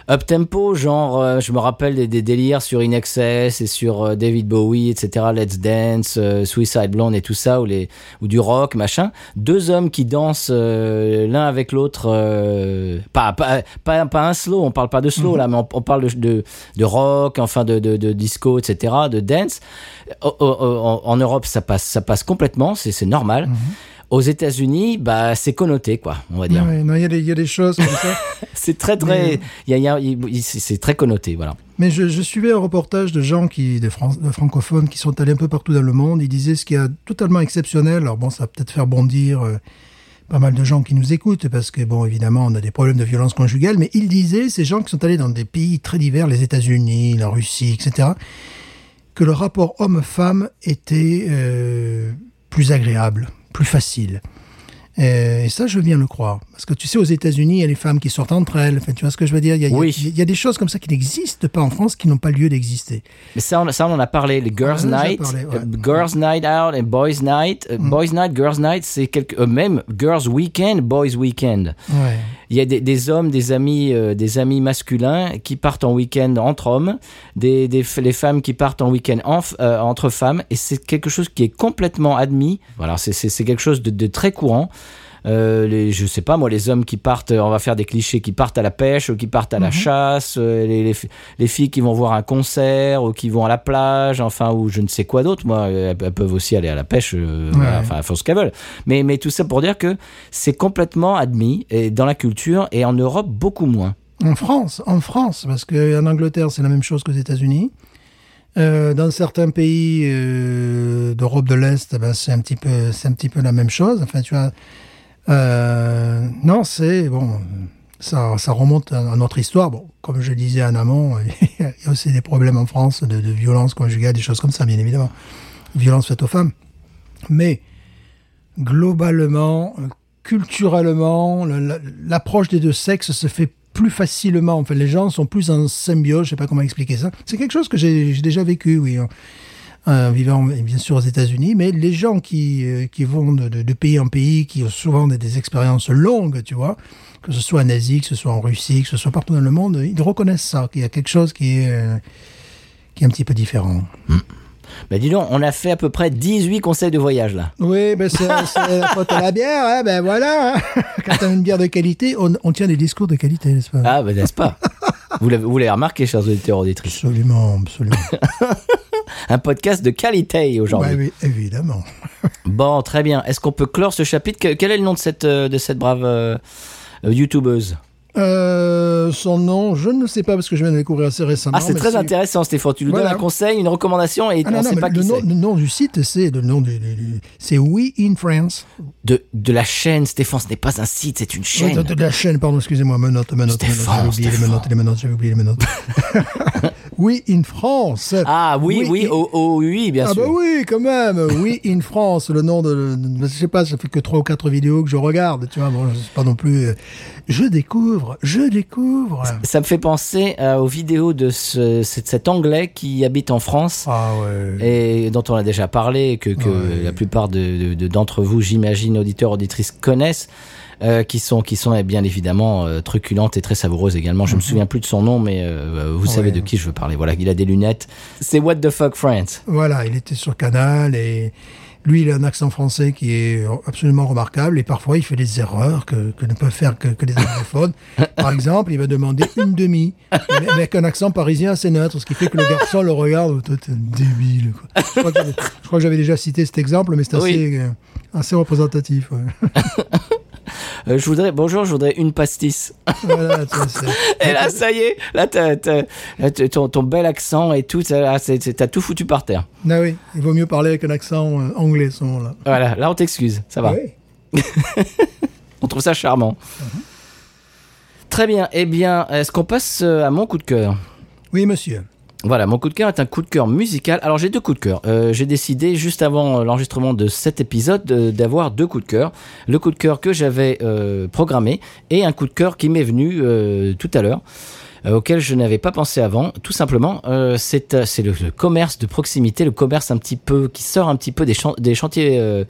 Up tempo, genre, euh, je me rappelle des, des délires sur In Excess et sur euh, David Bowie, etc. Let's Dance, euh, Suicide Blonde et tout ça, ou les ou du rock, machin. Deux hommes qui dansent l'un avec l'autre, pas, pas pas pas un slow, on parle pas de slow là, mais on, on parle de, de de rock, enfin de, de, de disco, etc., de dance. O- o- o- En, Europe, ça passe ça passe complètement, c'est c'est normal. Aux États-Unis, bah c'est connoté quoi, on va dire. ouais, il y, a des- il y a des choses comme ça. *laughs* C'est très très, il y a, y a- c'est très connoté, voilà. Mais je, je suivais un reportage de gens qui, de, Fran- de francophones qui sont allés un peu partout dans le monde. Ils disaient ce qui est totalement exceptionnel. Alors bon, ça va peut-être faire bondir euh, pas mal de gens qui nous écoutent parce que bon, évidemment, on a des problèmes de violence conjugale. Mais ils disaient, ces gens qui sont allés dans des pays très divers, les États-Unis, la Russie, etc., que le rapport homme-femme était euh, plus agréable, plus facile. Et ça, je viens le croire. Parce que tu sais, aux États-Unis, il y a les femmes qui sortent entre elles. Enfin, tu vois ce que je veux dire? Il y a, il y a- Oui. il y a des choses comme ça qui n'existent pas en France, qui n'ont pas lieu d'exister. Mais ça, on, ça, on en a parlé, les Girls Night, parlé, ouais. Mm. euh, Girls Night Out et Boys Night. Euh, Boys Night, Girls Night, c'est quelque, euh, même Girls Weekend, Boys Weekend. Ouais. Il y a des, des hommes, des amis, euh, des amis masculins qui partent en week-end entre hommes, des, les femmes qui partent en week-end en euh, entre femmes, et c'est quelque chose qui est complètement admis. Voilà, c'est- quelque chose de, de très courant. Euh, les, je sais pas moi, les hommes qui partent, euh, on va faire des clichés, qui partent à la pêche ou qui partent à la chasse, euh, les, les, fi- les filles qui vont voir un concert ou qui vont à la plage, enfin ou je ne sais quoi d'autre. Moi, elles, elles peuvent aussi aller à la pêche, euh, voilà, enfin elles font ce qu'elles veulent. Mais mais tout ça pour dire que c'est complètement admis et dans la culture et en Europe beaucoup moins. En France, en France, parce qu'en Angleterre, c'est la même chose qu'aux États-Unis. Euh, dans certains pays euh, d'Europe de l'Est, ben, c'est un petit peu, c'est un petit peu la même chose. Enfin, tu vois, euh, non, c'est bon, ça, ça remonte à, notre histoire. Bon, comme je disais en amont, *laughs* il y a aussi des problèmes en France de, de violence conjugale, des choses comme ça, bien évidemment. Violence faite aux femmes. Mais globalement, culturellement, le- la- l'approche des deux sexes se fait plus facilement. Enfin, les gens sont plus en symbiose. Je sais pas comment expliquer ça. C'est quelque chose que j'ai déjà vécu, oui. En vivant bien sûr aux États-Unis, mais les gens qui, euh, qui vont de, pays en pays, qui ont souvent des, des expériences longues, tu vois, que ce soit en Asie, que ce soit en Russie, que ce soit partout dans le monde, ils reconnaissent ça, qu'il y a quelque chose qui est, euh, qui est un petit peu différent. Bah dis donc, on a fait à peu près 18 conseils de voyage là. Oui, ben *laughs* c'est la faute à la bière, hein, ben voilà. hein. *laughs* Quand on a une bière de qualité, on, on tient des discours de qualité, n'est-ce pas? Ah, bah n'est-ce pas? Vous l'avez vous l'avez remarqué, chers auditeurs auditrices. Absolument, absolument. *laughs* Un podcast de qualité aujourd'hui. Ouais, oui, évidemment. *laughs* Bon, très bien. Est-ce qu'on peut clore ce chapitre? Que- Quel est le nom de cette, euh, de cette brave euh, euh, youtubeuse? Euh, son nom, je ne sais pas parce que je viens de découvrir assez récemment. Ah, c'est très intéressant, Stéphane. Tu nous Voilà. donnes un conseil, une recommandation et Ah on sait mais pas le, qui nom, c'est. le nom du site, c'est le nom du, du- du- c'est We in France. De, de la chaîne, Stéphane, ce n'est pas un site, c'est une chaîne. De, de la chaîne, pardon, excusez-moi, menottes, menottes. Stéphane, J'avais oublié les menottes, les menottes, j'avais oublié les menottes. *laughs* We in France. Ah oui, We oui, in- oh, oh, oui, bien Ah sûr. bah oui, quand même. We in France, le nom de, je sais pas, ça fait que trois ou quatre vidéos que je regarde, tu vois. Bon, c'est pas non plus. euh, Je découvre, je découvre. Ça me fait penser euh, aux vidéos de ce, cet, Anglais qui habite en France. Ah ouais. et dont on a déjà parlé, que, que Ouais. la plupart de- de- de- d'entre vous, j'imagine, auditeurs, auditrices, connaissent, euh, qui sont, qui sont eh bien évidemment euh, truculentes et très savoureuses également. Je me souviens plus de son nom, mais euh, vous savez Mhm. De qui je veux parler. Voilà, il a des lunettes. C'est What the fuck France. Voilà, il était sur Canal et lui, il a un accent français qui est absolument remarquable et parfois il fait des erreurs que, que ne peuvent faire que, que les anglophones. *laughs* Par exemple, il va demander une demi mais avec un accent parisien assez neutre, ce qui fait que le garçon le regarde, toi t'es débile. Quoi. Je crois que j'avais- que déjà cité cet exemple, mais c'est assez, assez représentatif. ouais. *laughs* Euh, je voudrais, bonjour, je voudrais une pastis. voilà, *laughs* Et là, ça y est, là, t'as- ton, ton bel accent et tout, t'as tout foutu par terre. Ah oui, il vaut mieux parler avec un accent euh, anglais à ce moment-là. Voilà, là, on t'excuse, ça va. Oui. *laughs* On trouve ça charmant. Très bien, eh bien, est-ce qu'on passe euh, à mon coup de cœur? Oui, monsieur. Voilà, mon coup de cœur est un coup de cœur musical. Alors j'ai deux coups de cœur. Euh, j'ai décidé juste avant euh, l'enregistrement de cet épisode de- d'avoir deux coups de cœur. Le coup de cœur que j'avais euh, programmé et un coup de cœur qui m'est venu tout à l'heure. auquel je n'avais pas pensé avant, tout simplement, c'est le, commerce de proximité, le commerce un petit peu qui sort un petit peu des, des chantiers,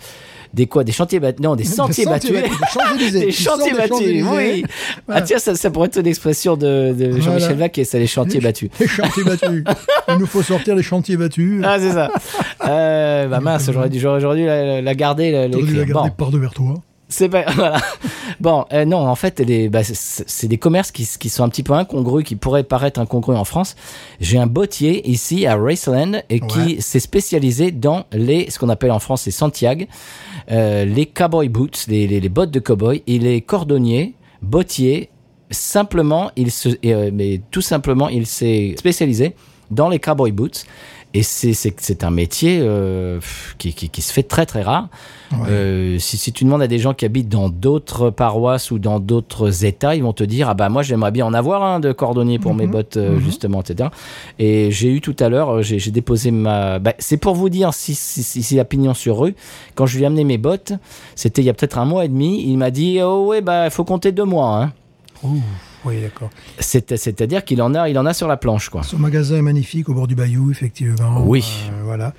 des quoi, des chantiers battus, non, des sentiers battus, Des *laughs* chantiers battus, oui. Ah tiens, ça, ça pourrait être une expression de, de Jean-Michel. Vaquet, ça, les chantiers battus. Les chantiers battus. Il nous faut sortir les chantiers battus. Ah, c'est ça. Euh, bah mince, j'aurais dû, dû la, la garder, la- la garder Bon, par devers toi. c'est pas, *laughs* voilà. Bon, euh, non, en fait, bah, c'est des commerces qui, qui sont un petit peu incongrus, qui pourraient paraître incongrus en France. J'ai un bottier ici à Raceland et qui s'est spécialisé dans les, ce qu'on appelle en France les Santiago, euh, les cowboy boots, les, bottes de cowboy. Il est cordonnier, bottier. Simplement, il euh, tout simplement, il s'est spécialisé dans les cowboy boots. Et c'est un métier euh, qui, qui, qui se fait très très rare. Euh, si, si tu demandes à des gens qui habitent dans d'autres paroisses ou dans d'autres États, ils vont te dire ah bah moi j'aimerais bien en avoir un de cordonnier pour mes bottes euh, justement etc. Et j'ai eu tout à l'heure j'ai j'ai déposé ma bah, c'est pour vous dire si si, si, si la pignon sur rue quand je lui ai amené mes bottes c'était il y a peut-être un mois et demi il m'a dit oh ouais bah faut compter deux mois hein. Ouh, oui, d'accord. C'est- C'est-à-dire qu'il en a il en a sur la planche quoi. Ce magasin est magnifique au bord du bayou, effectivement. Oui. Euh, voilà.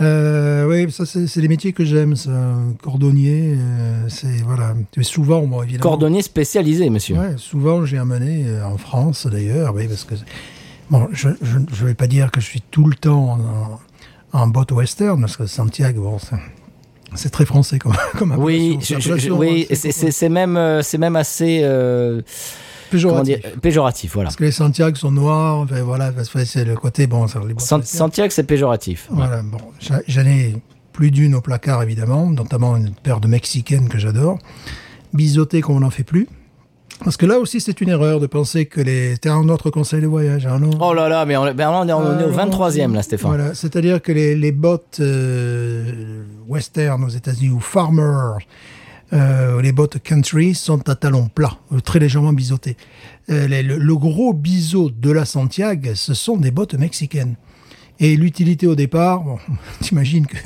Euh, oui, ça, c'est des métiers que j'aime, ça. Cordonnier, euh, c'est, voilà. Souvent, moi, évidemment. Cordonnier spécialisé monsieur. Ouais, souvent, j'ai amené, en France d'ailleurs, oui, parce que. Bon, je ne vais pas dire que je suis tout le temps en, en botte western, parce que Santiago, bon, c'est- très français comme, *laughs* comme Oui, je- je- oui, hein, c'est même, c'est même assez euh, péjoratif. dire, péjoratif. Voilà. Parce que les Santiago sont noirs, enfin, voilà, c'est le côté, bon, ça, les bottes San- western. Santiago, c'est péjoratif. Voilà, bon, j'en ai plus d'une au placard, évidemment, notamment une paire de mexicaines que j'adore. Biseauté comme on n'en fait plus. Parce que là aussi, c'est une erreur de penser que les... T'es un autre conseil de voyage, Oh là là, mais on, ben on est, on est au Alors, 23e là, Stéphane. Voilà, c'est-à-dire que les, les bottes euh, western aux États-Unis ou farmer, Euh, les bottes country sont à talons plats, euh, très légèrement biseautées. Euh, les- le, le gros biseau de la Santiago, ce sont des bottes mexicaines. Et l'utilité au départ, bon, *laughs* t'imagines que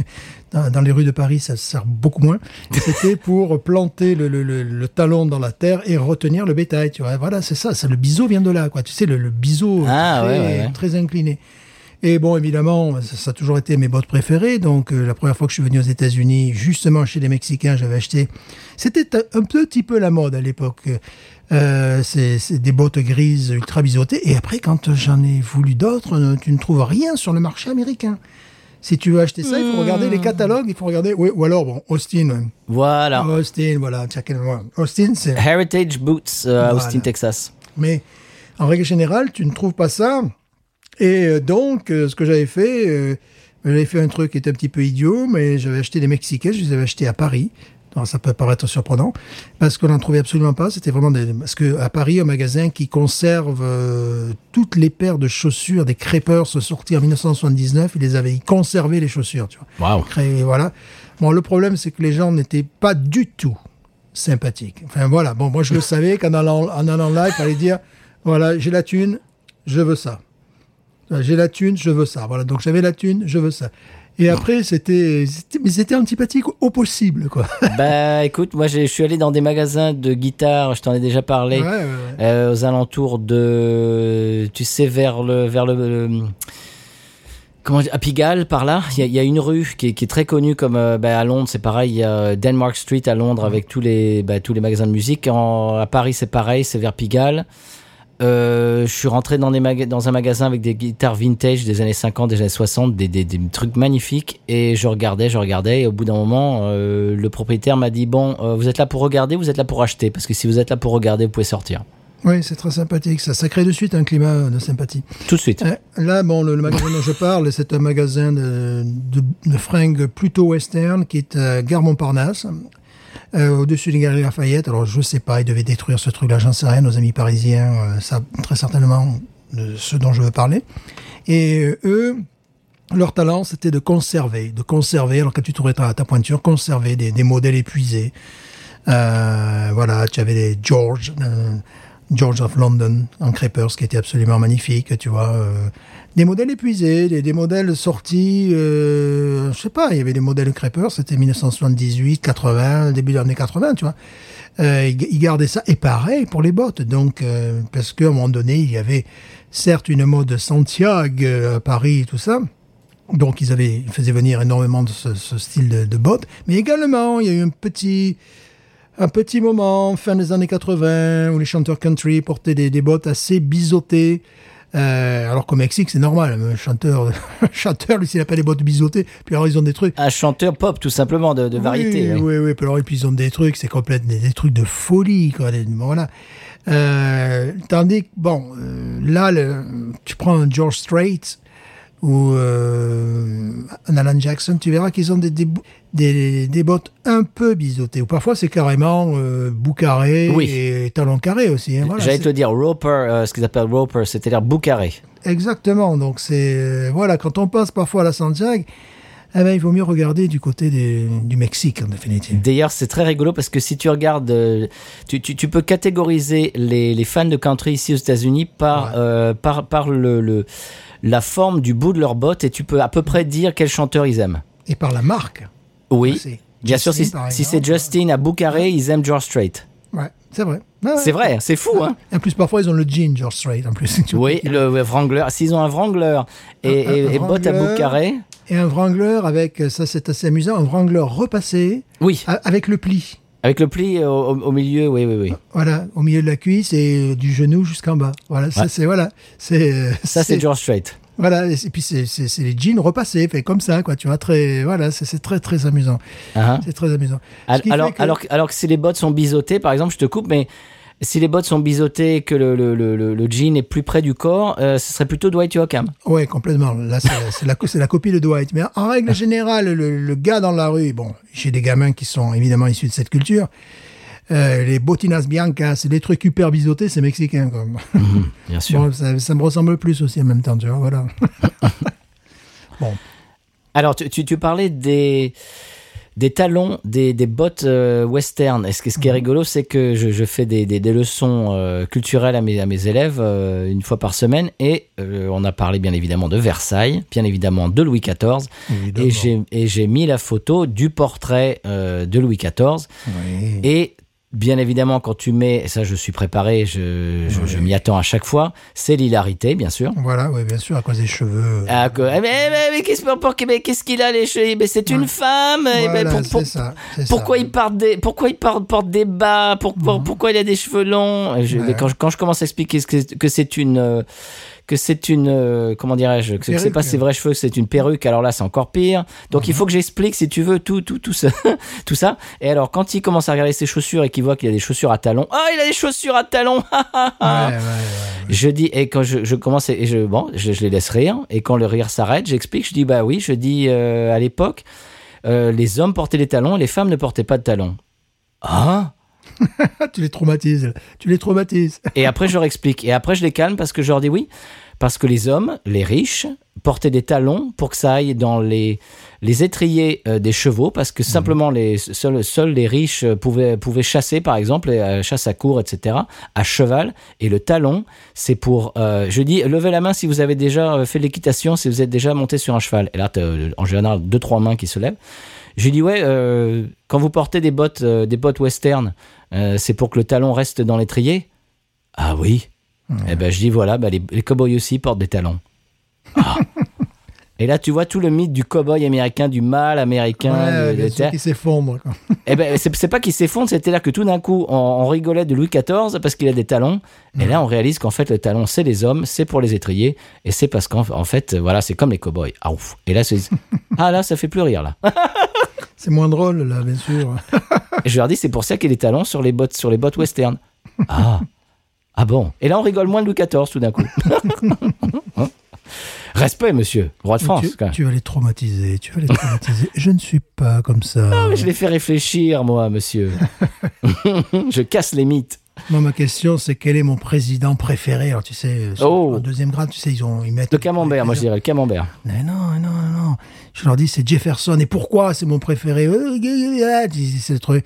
dans, dans les rues de Paris, ça sert beaucoup moins. C'était pour planter le, le- le- le talon dans la terre et retenir le bétail. Tu vois, voilà, c'est ça. c'est le biseau vient de là, quoi. Tu sais, le, biseau Ah, très, ouais, ouais, ouais. très incliné. Et bon, évidemment, ça, ça a toujours été mes bottes préférées. Donc, euh, la première fois que je suis venu aux États-Unis, justement chez les Mexicains, j'avais acheté. C'était un, un petit peu la mode à l'époque. Euh, c'est des bottes grises ultra biseautées. Et après, quand j'en ai voulu d'autres, euh, tu ne trouves rien sur le marché américain. Si tu veux acheter ça, il faut regarder les catalogues, il faut regarder. Oui, ou alors, bon, Austin. Voilà. Austin, voilà. Austin, c'est. Heritage Boots euh, Voilà. Austin, Texas. Mais en règle générale, tu ne trouves pas ça. Et euh, donc, euh, ce que j'avais fait, euh, j'avais fait un truc qui était un petit peu idiot, mais j'avais acheté des Mexicains, je les avais achetés à Paris. Alors, ça peut paraître surprenant, parce qu'on n'en trouvait absolument pas. C'était vraiment des... Parce qu'à Paris, un magasin qui conserve euh, toutes les paires de chaussures des Crepers sorties en 1979, ils les avaient ils conservaient les chaussures, tu vois. Créé, voilà. Bon, le problème, c'est que les gens n'étaient pas du tout sympathiques. Enfin, voilà. Bon, moi, je le savais qu'en allant, en allant là, il fallait dire, voilà, j'ai la thune, je veux ça. J'ai la thune, je veux ça. Voilà. Donc, j'avais la thune, je veux ça. Et après, c'était, mais c'était antipathique au possible, quoi. *laughs* Bah écoute, moi je suis allé dans des magasins de guitare, je t'en ai déjà parlé, Ouais, ouais, ouais. euh, aux alentours de, tu sais, vers le, vers le, le- comment dire, à Pigalle par là, il y a, il y a une rue qui est, qui est très connue comme euh, bah, à Londres, c'est pareil, il y a Denmark Street à Londres avec tous les, bah, tous les magasins de musique. En, à Paris c'est pareil, c'est vers Pigalle. Euh, je suis rentré dans, des maga- dans un magasin avec des guitares vintage des années 50, des années 60, des, des, des trucs magnifiques. Et je regardais, je regardais. Et au bout d'un moment, euh, le propriétaire m'a dit Bon, euh, vous êtes là pour regarder, vous êtes là pour acheter. Parce que si vous êtes là pour regarder, vous pouvez sortir. Oui, c'est très sympathique. Ça, ça crée de suite un climat de sympathie. Tout de suite. Là, bon, le, le magasin dont je parle, c'est un magasin de, de, de fringues plutôt western qui est à Gare Montparnasse, euh, au-dessus des Galeries Lafayette. Alors, je sais pas, ils devaient détruire ce truc-là, j'en sais rien. Nos amis parisiens, euh, ça, très certainement, ce dont je veux parler. Et euh, eux, leur talent, c'était de conserver, de conserver. Alors, quand tu trouvais ta, ta pointure, conserver des, modèles épuisés. Euh, voilà, tu avais des George, George of London en Crepers qui était absolument magnifique, tu vois. Des modèles épuisés, des, modèles sortis, euh, je sais pas, il y avait des modèles Crepers, c'était 1978, 80, début des années 80, tu vois. Euh, ils, gardaient ça, et pareil pour les bottes, donc, euh, parce qu'à un moment donné, il y avait certes une mode Santiago euh, à Paris, tout ça, donc ils avaient, ils faisaient venir énormément de ce, style de, de bottes, mais également il y a eu un petit, un petit moment fin des années 80 où les chanteurs country portaient des, des bottes assez biseautées. Euh, alors qu'au Mexique c'est normal, un chanteur, *laughs* un chanteur lui s'il n'a pas des bottes biseautées, puis alors ils ont des trucs. Un chanteur pop, tout simplement, de, de variété. Oui, oui. oui. Puis alors, puis ils ont des trucs, c'est complètement des, des trucs de folie, quoi. des- voilà. Euh, tandis que, bon, euh, là, le- tu prends un George Strait ou euh, un Alan Jackson, tu verras qu'ils ont des, des, bou- des, des bottes un peu biseautées. Ou parfois, c'est carrément euh, bout carré Oui. et talon carré aussi. hein, voilà, J'allais te dire, Roper, euh, ce qu'ils appellent Roper, c'est-à-dire boucaré. Exactement. Donc, c'est. euh, voilà, quand on passe parfois à la Santiago, eh ben, il vaut mieux regarder du côté des- du Mexique, en définitive. D'ailleurs, c'est très rigolo parce que si tu regardes, euh, tu, tu, tu peux catégoriser les, les fans de country ici aux États-Unis par, Ouais. par, par le, le- la forme du bout de leur botte et tu peux à peu près dire quel chanteur ils aiment. Et par la marque. Oui, bien sûr, si, si c'est. Justin à Boucaré, ils aiment George Strait. Ouais, c'est vrai. Ouais. C'est vrai, c'est fou, hein En plus, parfois, ils ont le jean George Strait, en plus. *laughs* Oui, le Wrangler. S'ils ont un Wrangler et, Un- un- et- bottes à. Boucaré, Et un Wrangler avec, ça c'est assez amusant, un Wrangler repassé oui, avec le pli. Avec le pli au, milieu, oui, oui, oui. Voilà, au milieu de la cuisse et du genou jusqu'en bas. Voilà, ça c'est voilà, c'est euh, Ça, c'est George Strait. Voilà, et puis c'est les jeans repassés, fait comme ça quoi, tu vois, très voilà, c'est très très amusant. Hein C'est très amusant. Ce Alors, que- alors, alors que si les bottes sont biseautées, par exemple, je te coupe, mais si les bottes sont biseautées et que le, le, le, jean est plus près du corps, euh, ce serait plutôt Dwight Yoakam. Ouais, complètement. Là, c'est *laughs* la, la copie de Dwight. Mais en règle générale, le, le gars dans la rue, bon, j'ai des gamins qui sont évidemment issus de cette culture. Euh, les botinas biancas, les trucs hyper biseautés, c'est mexicain. Quoi. *laughs* Bien Bon, ça, ça me ressemble plus aussi en même temps, tu vois, voilà. *laughs* bon, Alors, tu, tu, tu parlais des, des talons, des, des bottes euh, western. Et ce, qui- ce Mhm. qui est rigolo, c'est que je, je fais des, des, des leçons euh, culturelles à mes, à mes élèves euh, une fois par semaine. Et euh, on a parlé bien évidemment de Versailles, bien évidemment de Louis XIV. Évidemment. Et j'ai, et j'ai mis la photo du portrait de Louis XIV. Oui. Et bien évidemment, quand tu mets, et ça je suis préparé, je, je, je m'y attends à chaque fois, c'est l'hilarité, bien sûr. Voilà, oui, bien sûr, à cause des cheveux. Ah, que- eh, mais, mais- mais qu'est-ce, mais qu'est-ce qu'il a les cheveux Mais c'est une femme eh ben, Voilà, pour- ça. Pourquoi ça. il porte des, pourquoi il porte, porte des bas pour, pour- Pourquoi il a des cheveux longs Et je- Mhm. Ouais. quand, je, quand je commence à expliquer que c'est une euh, que c'est une euh, comment dirais-je que c'est- pas ses vrais cheveux, que c'est une perruque. Alors là, c'est encore pire. Donc Mhm. il faut que j'explique si tu veux tout tout tout ça *laughs* tout ça. Et alors quand il commence à regarder ses chaussures et qu'il voit qu'il a des chaussures à talons, ah il a des chaussures à talons. *laughs* Ouais, ouais, ouais. Je dis, et quand je, je commence, et je, bon, je, je les laisse rire, et quand le rire s'arrête, j'explique, je dis, bah oui, je dis, euh, à l'époque, euh, les hommes portaient des talons les femmes ne portaient pas de talons. Ah, *laughs* tu les traumatises. Tu les traumatises. Et après, je leur explique. Et après, je les calme parce que je leur dis oui. Parce que les hommes, les riches, portaient des talons pour que ça aille dans les, les étriers euh, des chevaux, parce que simplement les, seuls, seuls les riches euh, pouvaient, pouvaient chasser, par exemple, euh, chasse à cour, etc., à cheval. Et le talon, c'est pour. euh, je dis, levez la main si vous avez déjà fait l'équitation, si vous êtes déjà monté sur un cheval. Et là, en général, deux, trois mains qui se lèvent. J'ai dit, ouais, quand vous portez des bottes, des bottes western, euh, c'est pour que le talon reste dans l'étrier? Ah oui. Eh ben, je dis, voilà, bah, les, les cow-boys aussi portent des talons. Ah. *laughs* Et là, tu vois tout le mythe du cow-boy américain, du mâle américain. Ouais, de- de- s'effondrent. quoi. eh ben, c'est pas qu'il s'effondre, c'était là que tout d'un coup, on, on rigolait de Louis XIV parce qu'il a des talons. Et là, on réalise qu'en fait, le talon, c'est les hommes, c'est pour les étriers. Et c'est parce qu'en en fait, voilà, c'est comme les cow-boys. Ah, ouf. Et là, *laughs* ah, là, ça fait plus rire, là. *laughs* C'est moins drôle, là, bien sûr. *laughs* Et je leur dis, c'est pour ça qu'il y a des talons sur les bottes, sur les bottes western. *laughs* Ah. Ah bon. Et là, on rigole moins de Louis XIV tout d'un coup. *laughs* Respect, monsieur. Roi de France. tu, quand tu vas les traumatiser. Tu vas les traumatiser. Je ne suis pas comme ça. Ah, mais je les fais réfléchir, moi, monsieur. je casse les mythes. Moi, ma question, c'est quel est mon président préféré? Alors, tu sais, sur- Oh. en deuxième grade, tu sais, ils, ont, ils mettent... Le camembert, moi, je dirais, le camembert. Mais non, non, non. Je leur dis, c'est Jefferson. Et pourquoi c'est mon préféré? Euh, C'est le truc.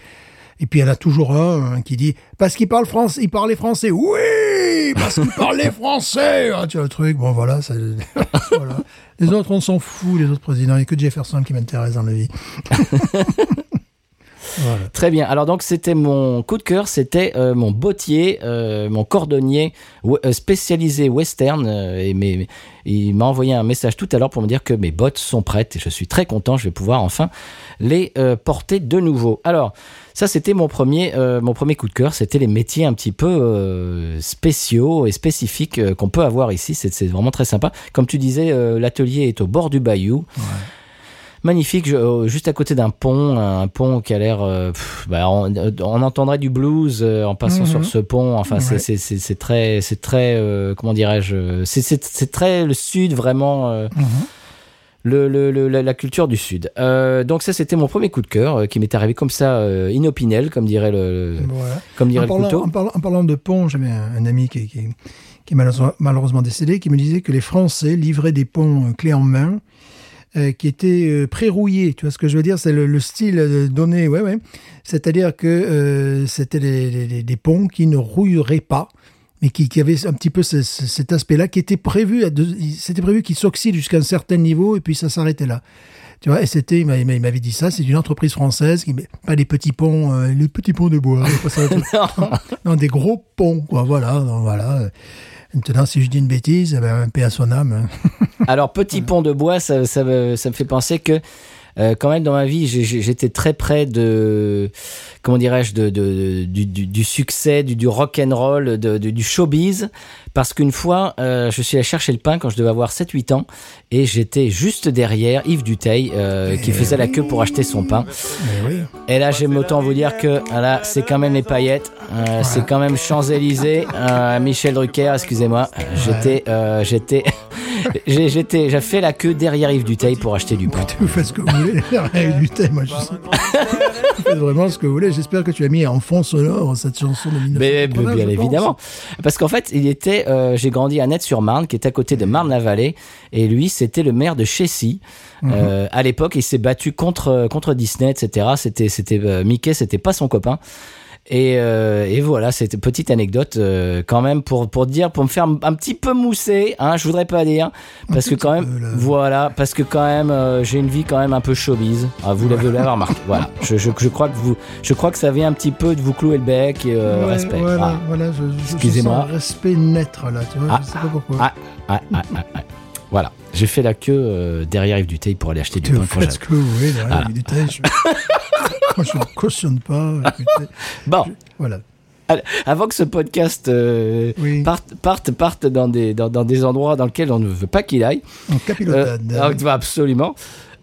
Et puis, il y en a toujours un hein, qui dit, parce qu'il parle français, il parlait français. Oui, parce qu'il parlait français. Ah, tu vois le truc? Bon, voilà. ça- *laughs* voilà. Les autres, on s'en fout, les autres présidents. Il n'y a que Jefferson qui m'intéresse dans la *laughs* vie. Voilà. Très bien. Alors donc c'était mon coup de cœur, c'était euh, mon bottier, euh, mon cordonnier euh, spécialisé western. euh, et mes- il m'a envoyé un message tout à l'heure pour me dire que mes bottes sont prêtes et je suis très content. Je vais pouvoir enfin les porter de nouveau. Alors ça c'était mon premier, mon premier coup de cœur. C'était les métiers un petit peu spéciaux et spécifiques qu'on peut avoir ici. C'est vraiment très sympa. Comme tu disais, l'atelier est au bord du bayou. Magnifique, euh, juste à côté d'un pont, un pont qui a l'air. euh, bah, on, euh, on entendrait du blues en passant Mhm. sur ce pont. Enfin, c'est- Ouais. très, c'est très, euh, comment dirais-je, c'est- très le sud vraiment. euh, Mhm. le, le- le- la, culture du sud. Euh, donc ça, c'était mon premier coup de cœur euh, qui m'est arrivé comme ça, euh, inopinel, comme dirait le, Voilà. comme dirait En le parlant, couteau. en parlant- en parlant de pont, j'avais un, un ami qui, qui- qui est malheureusement, décédé, qui me disait que les Français livraient des ponts clés en main euh, qui étaient euh, pré-rouillés. Tu vois ce que je veux dire? C'est le, le style euh, donné, ouais, ouais. C'est-à-dire que euh, c'était des, ponts qui ne rouilleraient pas, mais qui, qui avaient un petit peu ce- ce- cet aspect-là, qui était prévu, c'était prévu qu'ils s'oxydent jusqu'à un certain niveau, et puis ça s'arrêtait là. Tu vois, et c'était, il m'a- il m'avait dit ça, c'est une entreprise française qui met pas des petits ponts, euh, les petits ponts de bois, ça, *laughs* *laughs* non, des gros ponts, quoi, voilà, voilà. Maintenant, si je dis une bêtise, eh ben, paix à son âme. *laughs* Alors, petit pont de bois, ça, ça, me, ça me fait penser que euh, quand même dans ma vie, j'étais très près de, comment dirais-je, de, de- du, du- du succès, du, du rock and roll, de, de- du showbiz, parce qu'une fois, euh, je suis allé chercher le pain quand je devais avoir 7-8 ans, et j'étais juste derrière Yves Duteil, euh, qui faisait la queue pour acheter son pain. Oui. Et là, j'aime autant vous dire que là, c'est quand même les paillettes, euh, c'est quand même Champs-Élysées, euh, Michel Drucker, excusez-moi, j'étais, euh, j'étais, *laughs* J'ai j'étais- j'ai fait la queue derrière Yves Duteil pour acheter du pain. Vous faites ce que vous voulez, derrière du thème, moi je sais. *laughs* Vous faites vraiment ce que vous voulez. J'espère que tu as mis en fond sonore cette chanson de 1980. Mais bien évidemment. Parce qu'en fait, il était, euh, j'ai grandi à Net-sur-Marne, qui est à côté de Marne-la-Vallée, et lui, c'était le maire de Chessy. Euh, à l'époque, il s'est battu contre contre Disney, etc. C'était c'était euh, Mickey, c'était pas son copain. Et, euh, et voilà, une petite anecdote euh, quand même pour pour dire, pour me faire un petit peu mousser, hein, je voudrais pas dire, parce que quand même, voilà, parce que quand même, euh, j'ai une vie quand même un peu showbiz. Ah, vous l'avez l'avez remarqué. *laughs* Voilà, je, je, je crois que vous, je crois que ça vient un petit peu de vous clouer le bec et euh, Ouais, respect. Voilà, Voilà. voilà, je, je Excusez-moi. respect naître là, tu vois, Ah, je sais pas pourquoi. Ah, ah, ah, ah, ah. Voilà, j'ai fait la queue derrière Yves Duteil pour aller acheter du pain. quand j'avais- Ah. détail. Je... *laughs* Moi, je ne cautionne pas. écoutez. Bon, Voilà. avant que ce podcast euh, Oui. parte, parte, parte dans, des, dans, dans des endroits dans lesquels on ne veut pas qu'il aille, En euh, capilotade. ah, absolument.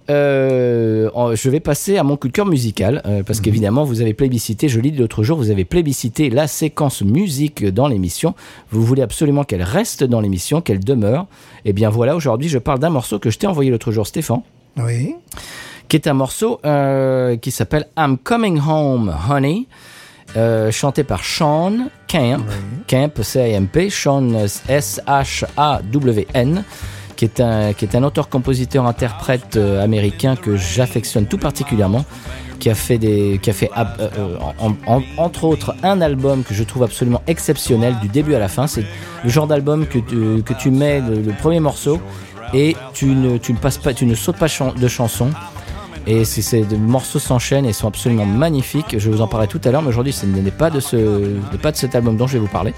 Euh, je vais passer à mon coup de cœur musical euh, parce qu'évidemment vous avez plébiscité, je l'ai dit l'autre jour, vous avez plébiscité la séquence musique dans l'émission. Vous voulez absolument qu'elle reste dans l'émission, qu'elle demeure. Et bien voilà, aujourd'hui je parle d'un morceau que je t'ai envoyé l'autre jour, Stéphane. Oui. Qui est un morceau euh, qui s'appelle I'm Coming Home Honey, euh, chanté par Sean Camp, Camp C-A-M-P, Sean S-H-A-W-N, qui est un, qui est un auteur-compositeur-interprète euh, américain que j'affectionne tout particulièrement, qui a fait, des, qui a fait euh, euh, en- en- entre autres un album que je trouve absolument exceptionnel du début à la fin. C'est le genre d'album que tu, que tu mets le, le premier morceau et tu ne, tu ne passes pas, tu ne sautes pas de chansons. Et ces morceaux s'enchaînent et sont absolument magnifiques. Je vous en parlerai tout à l'heure, mais aujourd'hui ce n'est pas de ce, pas de cet album dont je vais vous parler.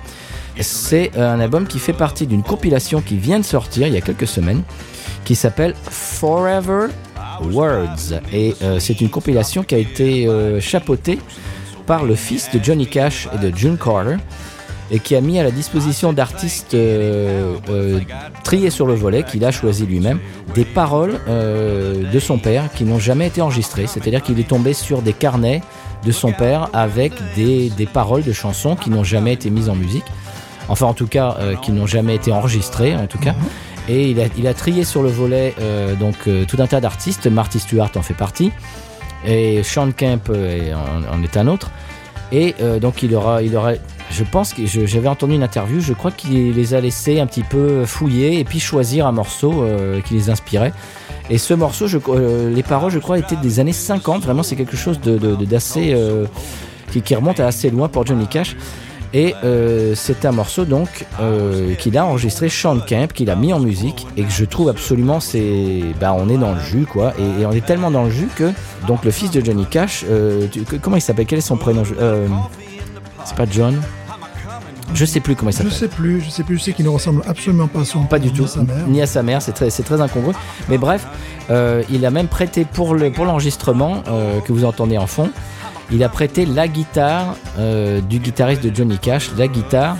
C'est euh, un album qui fait partie d'une compilation qui vient de sortir il y a quelques semaines, qui s'appelle Forever Words. Et euh, c'est une compilation qui a été euh, chapeautée par le fils de Johnny Cash et de June Carter, et qui a mis à la disposition d'artistes euh, euh, triés sur le volet, qu'il a choisi lui-même, des paroles euh, de son père qui n'ont jamais été enregistrées. C'est-à-dire qu'il est tombé sur des carnets de son père avec des, des paroles de chansons qui n'ont jamais été mises en musique. Enfin, en tout cas, qui n'ont jamais été enregistrées, en tout cas. Et il a, il a trié sur le volet donc tout un tas d'artistes. Marty Stewart en fait partie. Et Sean Kemp en, en est un autre. Et euh, donc il aura, il aura, je pense que j'avais entendu une interview, je crois qu'il les a laissés un petit peu fouiller et puis choisir un morceau euh, qui les inspirait. Et ce morceau, euh, les paroles, je crois, étaient des années 50. Vraiment, c'est quelque chose d'assez euh, qui, remonte à assez loin pour Johnny Cash. Et c'est un morceau donc qu'il a enregistré Sean Kemp, qu'il a mis en musique et que je trouve absolument c'est bah on est dans le jus quoi et, on est tellement dans le jus que donc le fils de Johnny Cash comment il s'appelle? Quel est son prénom? C'est pas John? Je sais plus comment il Je s'appelle sais plus, je sais plus, je sais qu'il ne ressemble absolument pas à son pas du ni tout, à sa mère. ni à sa mère, c'est très, c'est très incongru. Mais bref, euh, il a même prêté pour le pour l'enregistrement euh, que vous entendez en fond, il a prêté la guitare euh, du guitariste de Johnny Cash, la guitare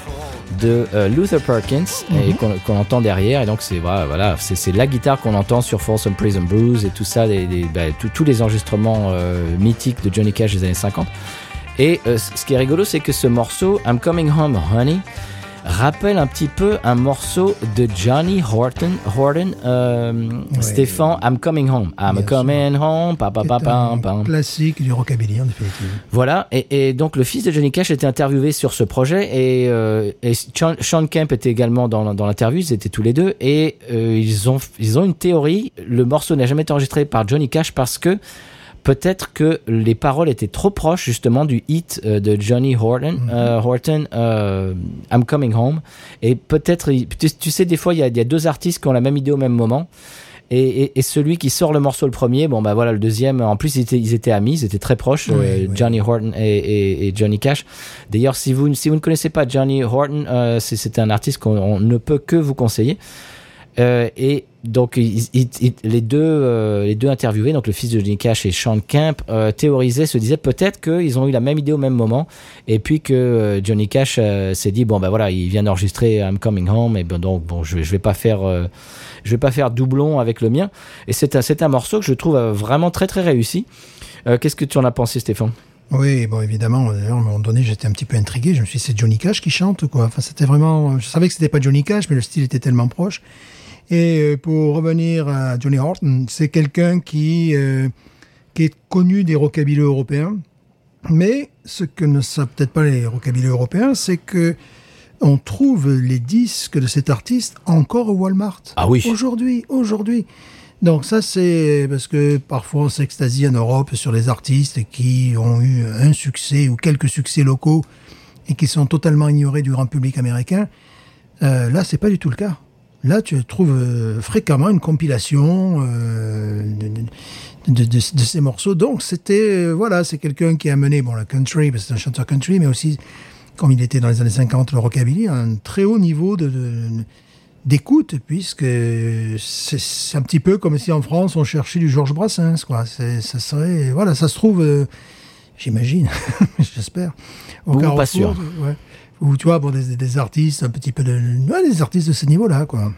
de euh, Luther Perkins et qu'on qu'on entend derrière. Et donc c'est voilà, voilà c'est c'est la guitare qu'on entend sur Folsom Prison Blues et tout ça, les, les- bah, tous- tous les enregistrements euh, mythiques de Johnny Cash des années 50. Et euh, ce qui est rigolo, c'est que ce morceau, I'm Coming Home Honey, rappelle un petit peu un morceau de Johnny Horton, Horton euh, Stéphane, I'm Coming Home. I'm Bien Coming Home, pa, pa, pa, C'est pam, un pam. classique du rockabilly, en définitive. Voilà, et, et donc le fils de Johnny Cash était interviewé sur ce projet et, euh, et Sean, Sean Kemp était également dans, dans l'interview, ils étaient tous les deux et euh, ils, ont, ils ont une théorie, le morceau n'a jamais été enregistré par Johnny Cash parce que peut-être que les paroles étaient trop proches justement du hit euh, de Johnny Horton, euh, Horton euh, I'm Coming Home et peut-être, tu, tu sais des fois il y, a, il y a deux artistes qui ont la même idée au même moment et, et- et celui qui sort le morceau le premier, bon bah voilà le deuxième. En plus ils étaient, ils étaient amis, ils étaient très proches, Oui, oui. Johnny Horton et, et- Johnny Cash. D'ailleurs si vous si vous ne connaissez pas Johnny Horton, c'est un artiste qu'on on ne peut que vous conseiller. Euh, et donc les deux euh, les deux interviewés, donc le fils de Johnny Cash et Sean Kemp, euh, théorisaient, se disaient peut-être qu'ils ont eu la même idée au même moment, et puis que Johnny Cash s'est dit bon bah voilà il vient d'enregistrer I'm Coming Home, et ben donc bon je je vais pas faire je vais pas faire doublon avec le mien. Et c'est un, c'est un morceau que je trouve vraiment très très réussi. Qu'est-ce que tu en as pensé, Stéphane? Oui, bon, évidemment, à un moment donné, j'étais un petit peu intrigué. Je me suis dit, c'est Johnny Cash qui chante, quoi? Enfin, c'était vraiment, je savais que c'était pas Johnny Cash, mais le style était tellement proche. Et euh, pour revenir à Johnny Horton, c'est quelqu'un qui, euh, qui est connu des rockabilly européens. Mais ce que ne savent peut-être pas les rockabilly européens, c'est que on trouve les disques de cet artiste encore au Walmart. Ah oui. Aujourd'hui, aujourd'hui. Donc ça, c'est parce que parfois on s'extasie en Europe sur les artistes qui ont eu un succès ou quelques succès locaux et qui sont totalement ignorés du grand public américain. Euh, là, c'est pas du tout le cas. Là, tu trouves euh, fréquemment une compilation euh, de, de- de- de- ces morceaux. Donc, c'était euh, voilà, c'est quelqu'un qui a mené bon le country, parce que c'est un chanteur country, mais aussi comme il était dans les années 50 le rockabilly, un très haut niveau de, de- d'écoute, puisque c'est c'est un petit peu comme si en France on cherchait du Georges Brassens, quoi. C'est, ça serait, voilà, ça se trouve, euh, j'imagine, *laughs* j'espère. au pas sûr. Ouais. Ou tu vois, bon, des, des artistes un petit peu de, ouais, des artistes de ce niveau-là, quoi.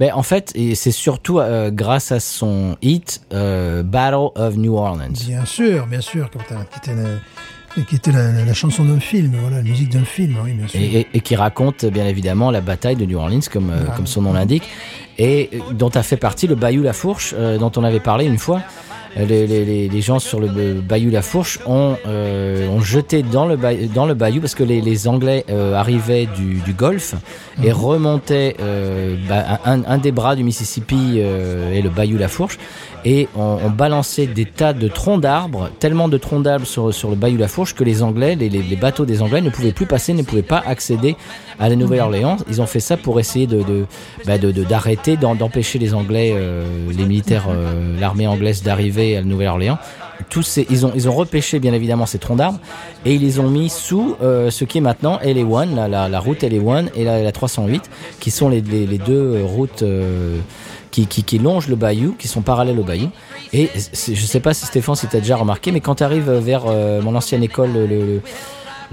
Ben, en fait, et c'est surtout euh, grâce à son hit euh, Battle of New Orleans. Bien sûr, bien sûr, qui était, la, qui était la, la chanson d'un film, voilà, la musique d'un film, oui, bien sûr. Et, et- et qui raconte bien évidemment la bataille de New Orleans comme, euh, comme son nom l'indique et dont a fait partie le Bayou La Fourche euh, dont on avait parlé une fois. Les, les- les- les gens sur le Bayou La Fourche ont, euh, ont jeté dans le, bay- dans le bayou parce que les, les Anglais euh, arrivaient du, du Golfe et remontaient euh, bah, un, un des bras du Mississippi et le Bayou La Fourche et on, on balançait des tas de troncs d'arbres, tellement de troncs d'arbres sur, sur le Bayou La Fourche que les Anglais, les, bateaux des Anglais ne pouvaient plus passer, ne pouvaient pas accéder à la Nouvelle-Orléans. Ils ont fait ça pour essayer de de- bah, de- de- d'arrêter, d'empêcher les Anglais, les militaires, l'armée anglaise d'arriver à la Nouvelle-Orléans. Ils ont repêché bien évidemment ces troncs d'arbres et ils les ont mis sous euh, ce qui est maintenant LA1, la, route LA1 et la, la 308, qui sont les, deux euh, routes euh, qui, longent le bayou, qui sont parallèles au bayou. Et je sais pas si Stéphane, si tu as déjà remarqué, mais quand tu arrives vers mon ancienne école, le, le,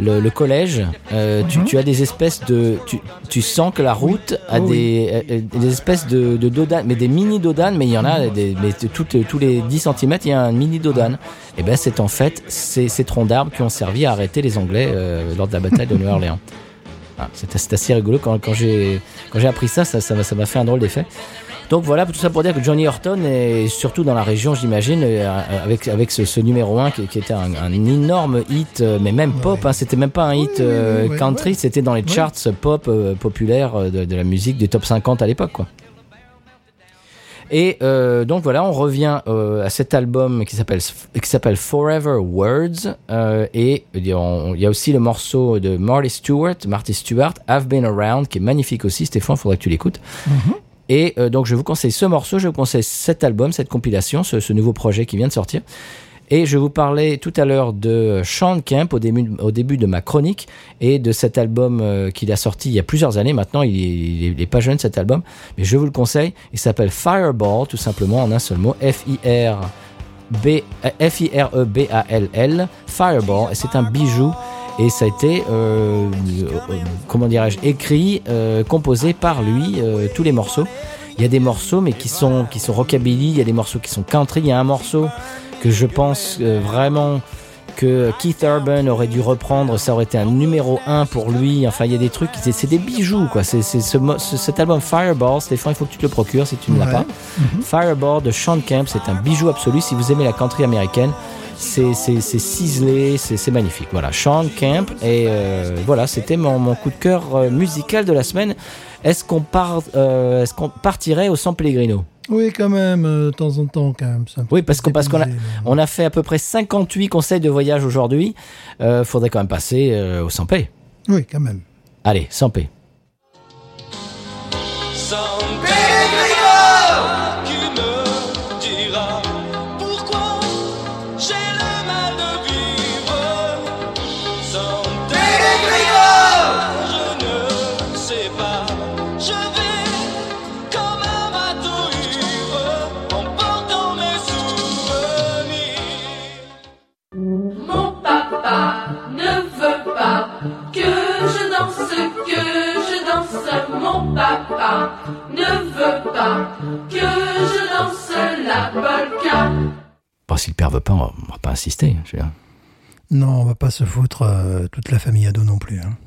le, le collège, euh, tu, tu as des espèces de. Tu, tu sens que la route a Oh des, euh, des espèces de, de dodanes, mais des mini dodanes, mais il y en a, des, mais tous les 10 cm, il y a un mini dodane. Et ben c'est en fait ces, ces troncs d'arbres qui ont servi à arrêter les Anglais euh, lors de la bataille de Nouvelle-Orléans. *laughs* Ah, c'est assez rigolo quand, quand j'ai appris ça, ça m'a ça m'a fait un drôle d'effet. Donc voilà, tout ça pour dire que Johnny Horton est surtout dans la région, j'imagine, euh, avec avec ce, ce numéro 1 qui, qui était un, un énorme hit, euh, mais même pop. Hein, c'était même pas un hit Oui, euh, oui, country, c'était dans les charts pop euh, populaires euh, de, de la musique des top 50 à l'époque, quoi. Et euh, donc voilà, on revient euh, à cet album qui s'appelle qui s'appelle Forever Words euh, et il y, a, aussi le morceau de Marty Stewart, Marty Stewart, I've Been Around, qui est magnifique aussi. Stéphane, faudrait que tu l'écoutes. Et euh, donc je vous conseille ce morceau, je vous conseille cet album, cette compilation, ce, nouveau projet qui vient de sortir. Et je vous parlais tout à l'heure de Sean Kemp au début, de ma chronique et de cet album euh, qu'il a sorti il y a plusieurs années maintenant. Il est, il est- il est pas jeune cet album, mais je vous le conseille. Il s'appelle Fireball, tout simplement en un seul mot. F-I-R. B F-I-R-E-B-A-L-L Fireball et c'est un bijou et ça a été euh, euh, comment dirais-je écrit euh, composé par lui tous les morceaux il y a des morceaux mais qui sont qui sont rockabilly il y a des morceaux qui sont country il y a un morceau que je pense vraiment que Keith Urban aurait dû reprendre, ça aurait été un numéro 1 pour lui. Enfin, il y a des trucs, c'est des bijoux, quoi. C'est ce, cet album Fireball, Stéphane, il faut que tu te le procures si tu ne l'as Ouais. pas. Fireball de Sean Kemp, c'est un bijou absolu. Si vous aimez la country américaine, c'est ciselé, c'est magnifique. Voilà, Sean Kemp. Et euh, voilà, c'était mon, mon coup de cœur euh, musical de la semaine. Est-ce qu'on part, euh, est-ce qu'on partirait au San Pellegrino? Oui, quand même, euh, de temps en temps, quand même. ça Oui, parce qu'on parce qu'on a, on a fait à peu près 58 conseils de voyage aujourd'hui. Euh, faudrait quand même passer au 100 p. Oui, quand même. Allez, 100 p. papa ne veut pas que je danse la polka. Bon, si le père veut pas, on va pas insister. Je veux dire. Non, on va pas se foutre euh, toute la famille ado non plus. Hein.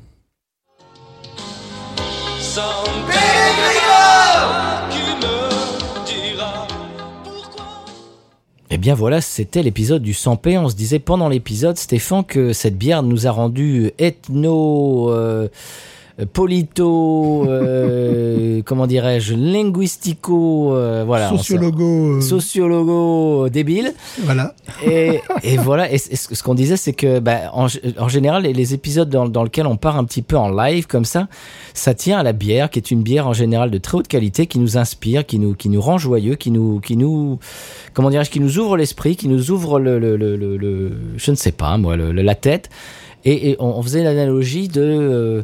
Eh bien voilà, c'était l'épisode du 100p. On se disait pendant l'épisode, Stéphane, que cette bière nous a rendu ethno... Euh, polito, euh, *laughs* comment dirais-je, linguistico, euh, voilà, Sociologo. euh, sociologo débile. voilà. Et, et voilà, et ce ce qu'on disait, c'est que bah, en, en général, les, les épisodes dans, dans lesquels on part un petit peu en live comme ça, ça tient à la bière, qui est une bière en général de très haute qualité, qui nous inspire, qui nous, qui nous rend joyeux, qui nous, qui nous, comment dirais-je, qui nous ouvre l'esprit, qui nous ouvre le, le, le, le- le- je ne sais pas, moi, la tête. Et, et on, on faisait l'analogie de euh,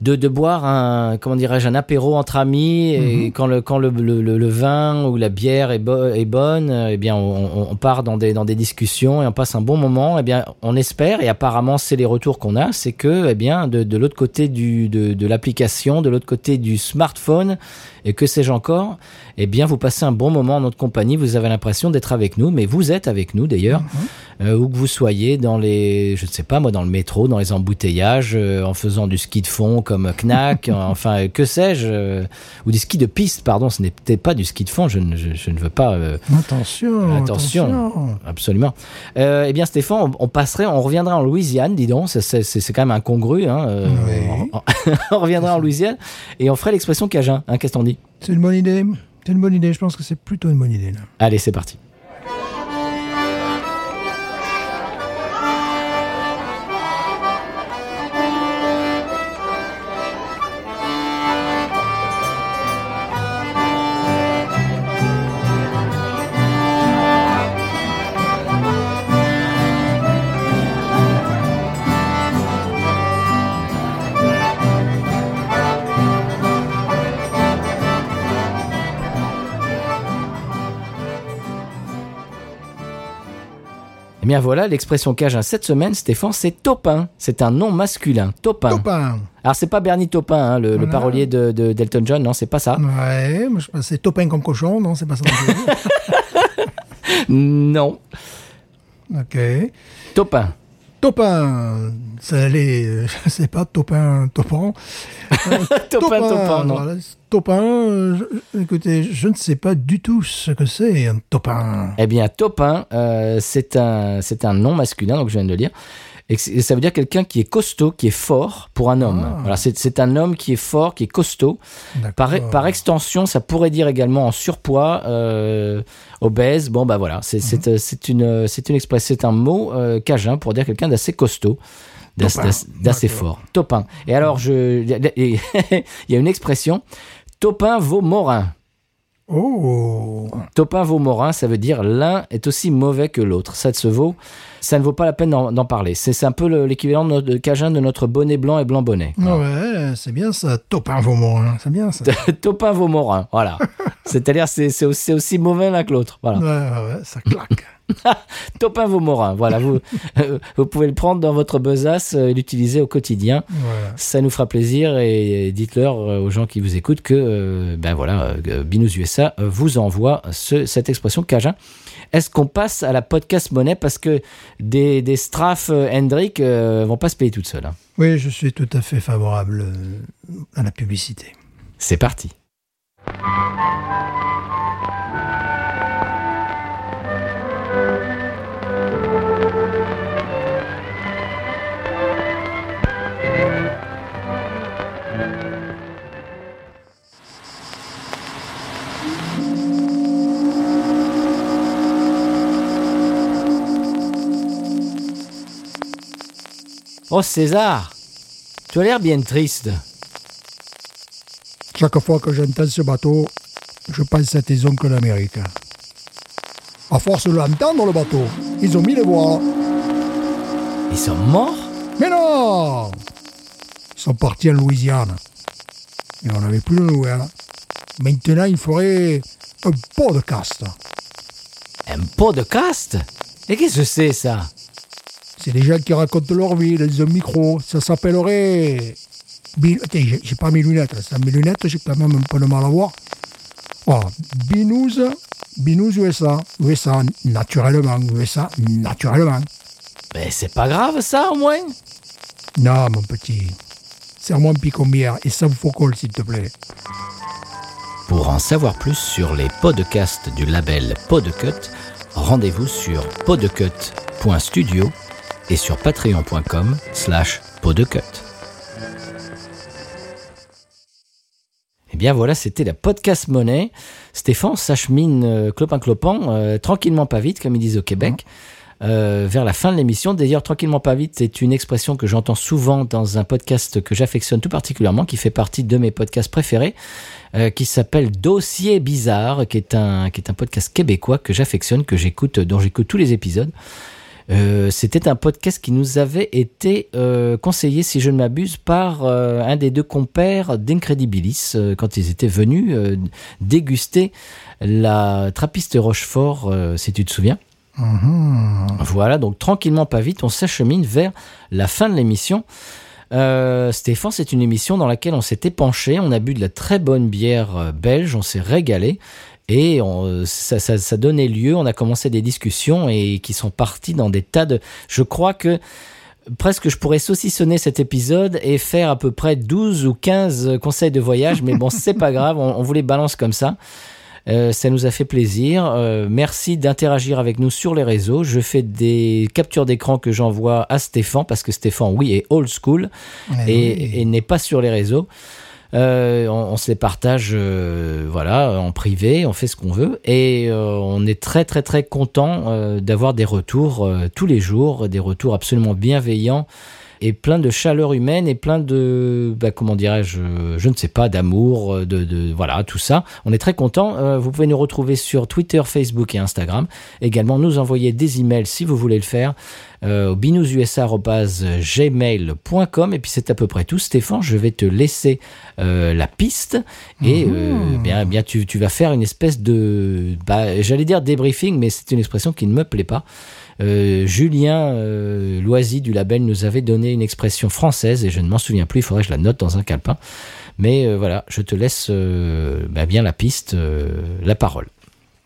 de, de boire un comment dirais-je un apéro entre amis et quand le quand le, le, le- le vin ou la bière est, bo- est bonne eh bien on, on- part dans des dans des discussions et on passe un bon moment. Eh bien on espère et apparemment c'est les retours qu'on a c'est que eh bien de, de l'autre côté du de, de l'application de l'autre côté du smartphone et que sais-je encore eh bien vous passez un bon moment en notre compagnie vous avez l'impression d'être avec nous mais vous êtes avec nous d'ailleurs euh, où que vous soyez dans les, je ne sais pas moi, dans le métro, dans les embouteillages, euh, en faisant du ski de fond comme Knack, *laughs* enfin que sais-je, euh, ou du ski de piste, pardon, ce n'était pas du ski de fond, je ne, je, je ne veux pas. Attention. Attention. attention. Absolument. Eh bien, Stéphane, on, on passerait, on reviendra en Louisiane, dis donc. C'est- C'est c'est quand même incongru. Hein, Oui. on, on *laughs* reviendra en Louisiane et on ferait l'expression Cajun. Hein, Qu'est-ce qu'on dit C'est une bonne idée. C'est une bonne idée. Je pense que c'est plutôt une bonne idée. Là. Allez, c'est parti. Bien voilà, l'expression Cajun cette semaine, Stéphane, c'est Topin. C'est un nom masculin. Topin. Topin. Alors c'est pas Bernie Topin, hein, le, parolier de, de- d'Elton John, non, c'est pas ça. Ouais, c'est Topin comme cochon. Non, c'est pas ça. non *laughs* ok. Topin. Topin. Ça allait, euh, je sais pas, Topin, Topan. *laughs* Topin, Topin, non. voilà, Topin, euh, je- écoutez, je ne sais pas du tout ce que c'est un topin. Eh bien, Topin, euh, c'est un, c'est un nom masculin, donc je viens de le dire. Et et ça veut dire quelqu'un qui est costaud, qui est fort pour un homme. Ah. Voilà, c'est, un homme qui est fort, qui est costaud. Par, par extension, ça pourrait dire également en surpoids, euh, obèse. Bon, bah voilà, c'est, euh, c'est une, expression, c'est un mot euh, cajun pour dire quelqu'un d'assez costaud. d'assez- fort. Topin. Et alors, je, *laughs* il y a une expression, Topin vaut Morin. Oh. Topin vaut Morin, ça veut dire l'un est aussi mauvais que l'autre. Ça se vaut, ça ne vaut pas la peine d'en, parler. C'est, un peu le- l'équivalent de, Cajun de notre bonnet blanc et blanc bonnet. Ouais, c'est bien ça. Topin Vaumont, hein. c'est bien ça. Topin vaut Morin, *laughs* voilà. *laughs* C'est-à-dire c'est, aussi, mauvais l'un que l'autre. Voilà. Ouais, ouais, ouais, ça claque. *laughs* Topin vaut Morin, voilà. Vous, *laughs* euh, vous pouvez le prendre dans votre besace euh, et l'utiliser au quotidien. Voilà. Ça nous fera plaisir et dites-leur euh, aux gens qui vous écoutent que ben voilà, Binous USA vous envoie ce, cette expression Cajun. Est-ce qu'on passe à la podcast monnaie? Parce que des, des Straff euh, Hendrick euh, vont pas se payer toutes seules. hein. Oui, je suis tout à fait favorable à la publicité. C'est parti. Oh César, tu as l'air bien triste. Chaque fois que j'entends ce bateau, je pense à tes oncles d'Amérique. À force de l'entendre, le bateau, ils ont mis les voiles. Ils sont morts? Mais non Ils sont partis en Louisiane. Et on n'avait plus de nouvelles. Maintenant, il faudrait un podcast. Un pot de caste Et qu'est-ce que c'est ça? C'est des gens qui racontent leur vie dans un micro. Ça s'appellerait... J'ai pas mes lunettes. Sans mes lunettes, j'ai quand même un peu de mal à voir. Voilà. Binous, Binous USA. USA, naturellement. USA, naturellement. Mais c'est pas grave ça au moins Non, mon petit. Serre-moi un picombière et ça vous faut colle, s'il te plaît. Pour en savoir plus sur les podcasts du label Podcut, rendez-vous sur podecut.studio et sur patreon.com slash podecut. Eh bien voilà, c'était la podcast monnaie. Stéphane s'achemine euh, clopin-clopin, euh, tranquillement pas vite, comme ils disent au Québec, euh, vers la fin de l'émission. D'ailleurs, tranquillement pas vite, c'est une expression que j'entends souvent dans un podcast que j'affectionne tout particulièrement, qui fait partie de mes podcasts préférés, euh, qui s'appelle Dossier Bizarre, qui est un, qui est un podcast québécois que j'affectionne, que j'écoute, dont j'écoute tous les épisodes. Euh, C'était un podcast qui nous avait été euh, conseillé, si je ne m'abuse, par euh, un des deux compères d'Incredibilis quand ils étaient venus déguster la trappiste Rochefort, si tu te souviens. Voilà, donc tranquillement, pas vite, on s'achemine vers la fin de l'émission. Euh, Stéphane, c'est une émission dans laquelle on s'est épanché, on a bu de la très bonne bière belge, on s'est régalé. Et on- ça, ça, ça donnait lieu, on a commencé des discussions et qui sont parties dans des tas de... Je crois que presque je pourrais saucissonner cet épisode et faire à peu près 12 ou 15 conseils de voyage, mais bon, c'est pas grave, on, on vous les balance comme ça. Euh, ça nous a fait plaisir. Euh, merci d'interagir avec nous sur les réseaux. Je fais des captures d'écran que j'envoie à Stéphane parce que Stéphane, oui, est old school Eh et, oui. et n'est pas sur les réseaux. Euh, on, se les partage, euh, voilà, en privé, on fait ce qu'on veut. Et euh, on est très très très content d'avoir des retours tous les jours, des retours absolument bienveillants et plein de chaleur humaine et plein de, bah, comment dirais-je, je ne sais pas, d'amour, euh, de, de, voilà, tout ça. On est très content. Euh, vous pouvez nous retrouver sur Twitter, Facebook et Instagram. Également, nous envoyer des emails si vous voulez le faire euh, au binoususa@gmail.com et puis c'est à peu près tout. Stéphane, je vais te laisser euh, la piste et euh, bien, bien tu, tu vas faire une espèce de, bah, j'allais dire débriefing, mais c'est une expression qui ne me plaît pas. Euh, Julien euh, Loisy du label nous avait donné une expression française et je ne m'en souviens plus, il faudrait que je la note dans un calepin. Mais euh, voilà, je te laisse euh, bah, bien la piste, euh, la parole.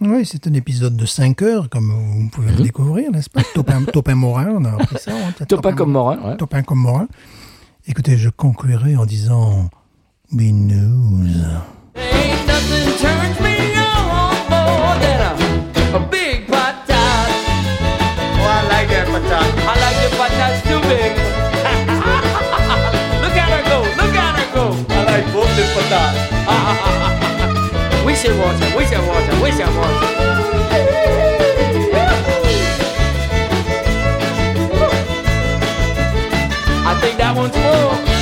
Oui, c'est un épisode de 5 heures, comme vous pouvez le découvrir, n'est-ce pas? Topin, *laughs* Topin Morin, on a appris ça. hein, t'as Topin comme Morin, ouais. Topin comme Morin. Écoutez, je conclurai en disant Binous. Big. *laughs* look at her go, look at her go. I like both the patats. *laughs* we should watch her, we should watch her, we should watch her. I think that one's full.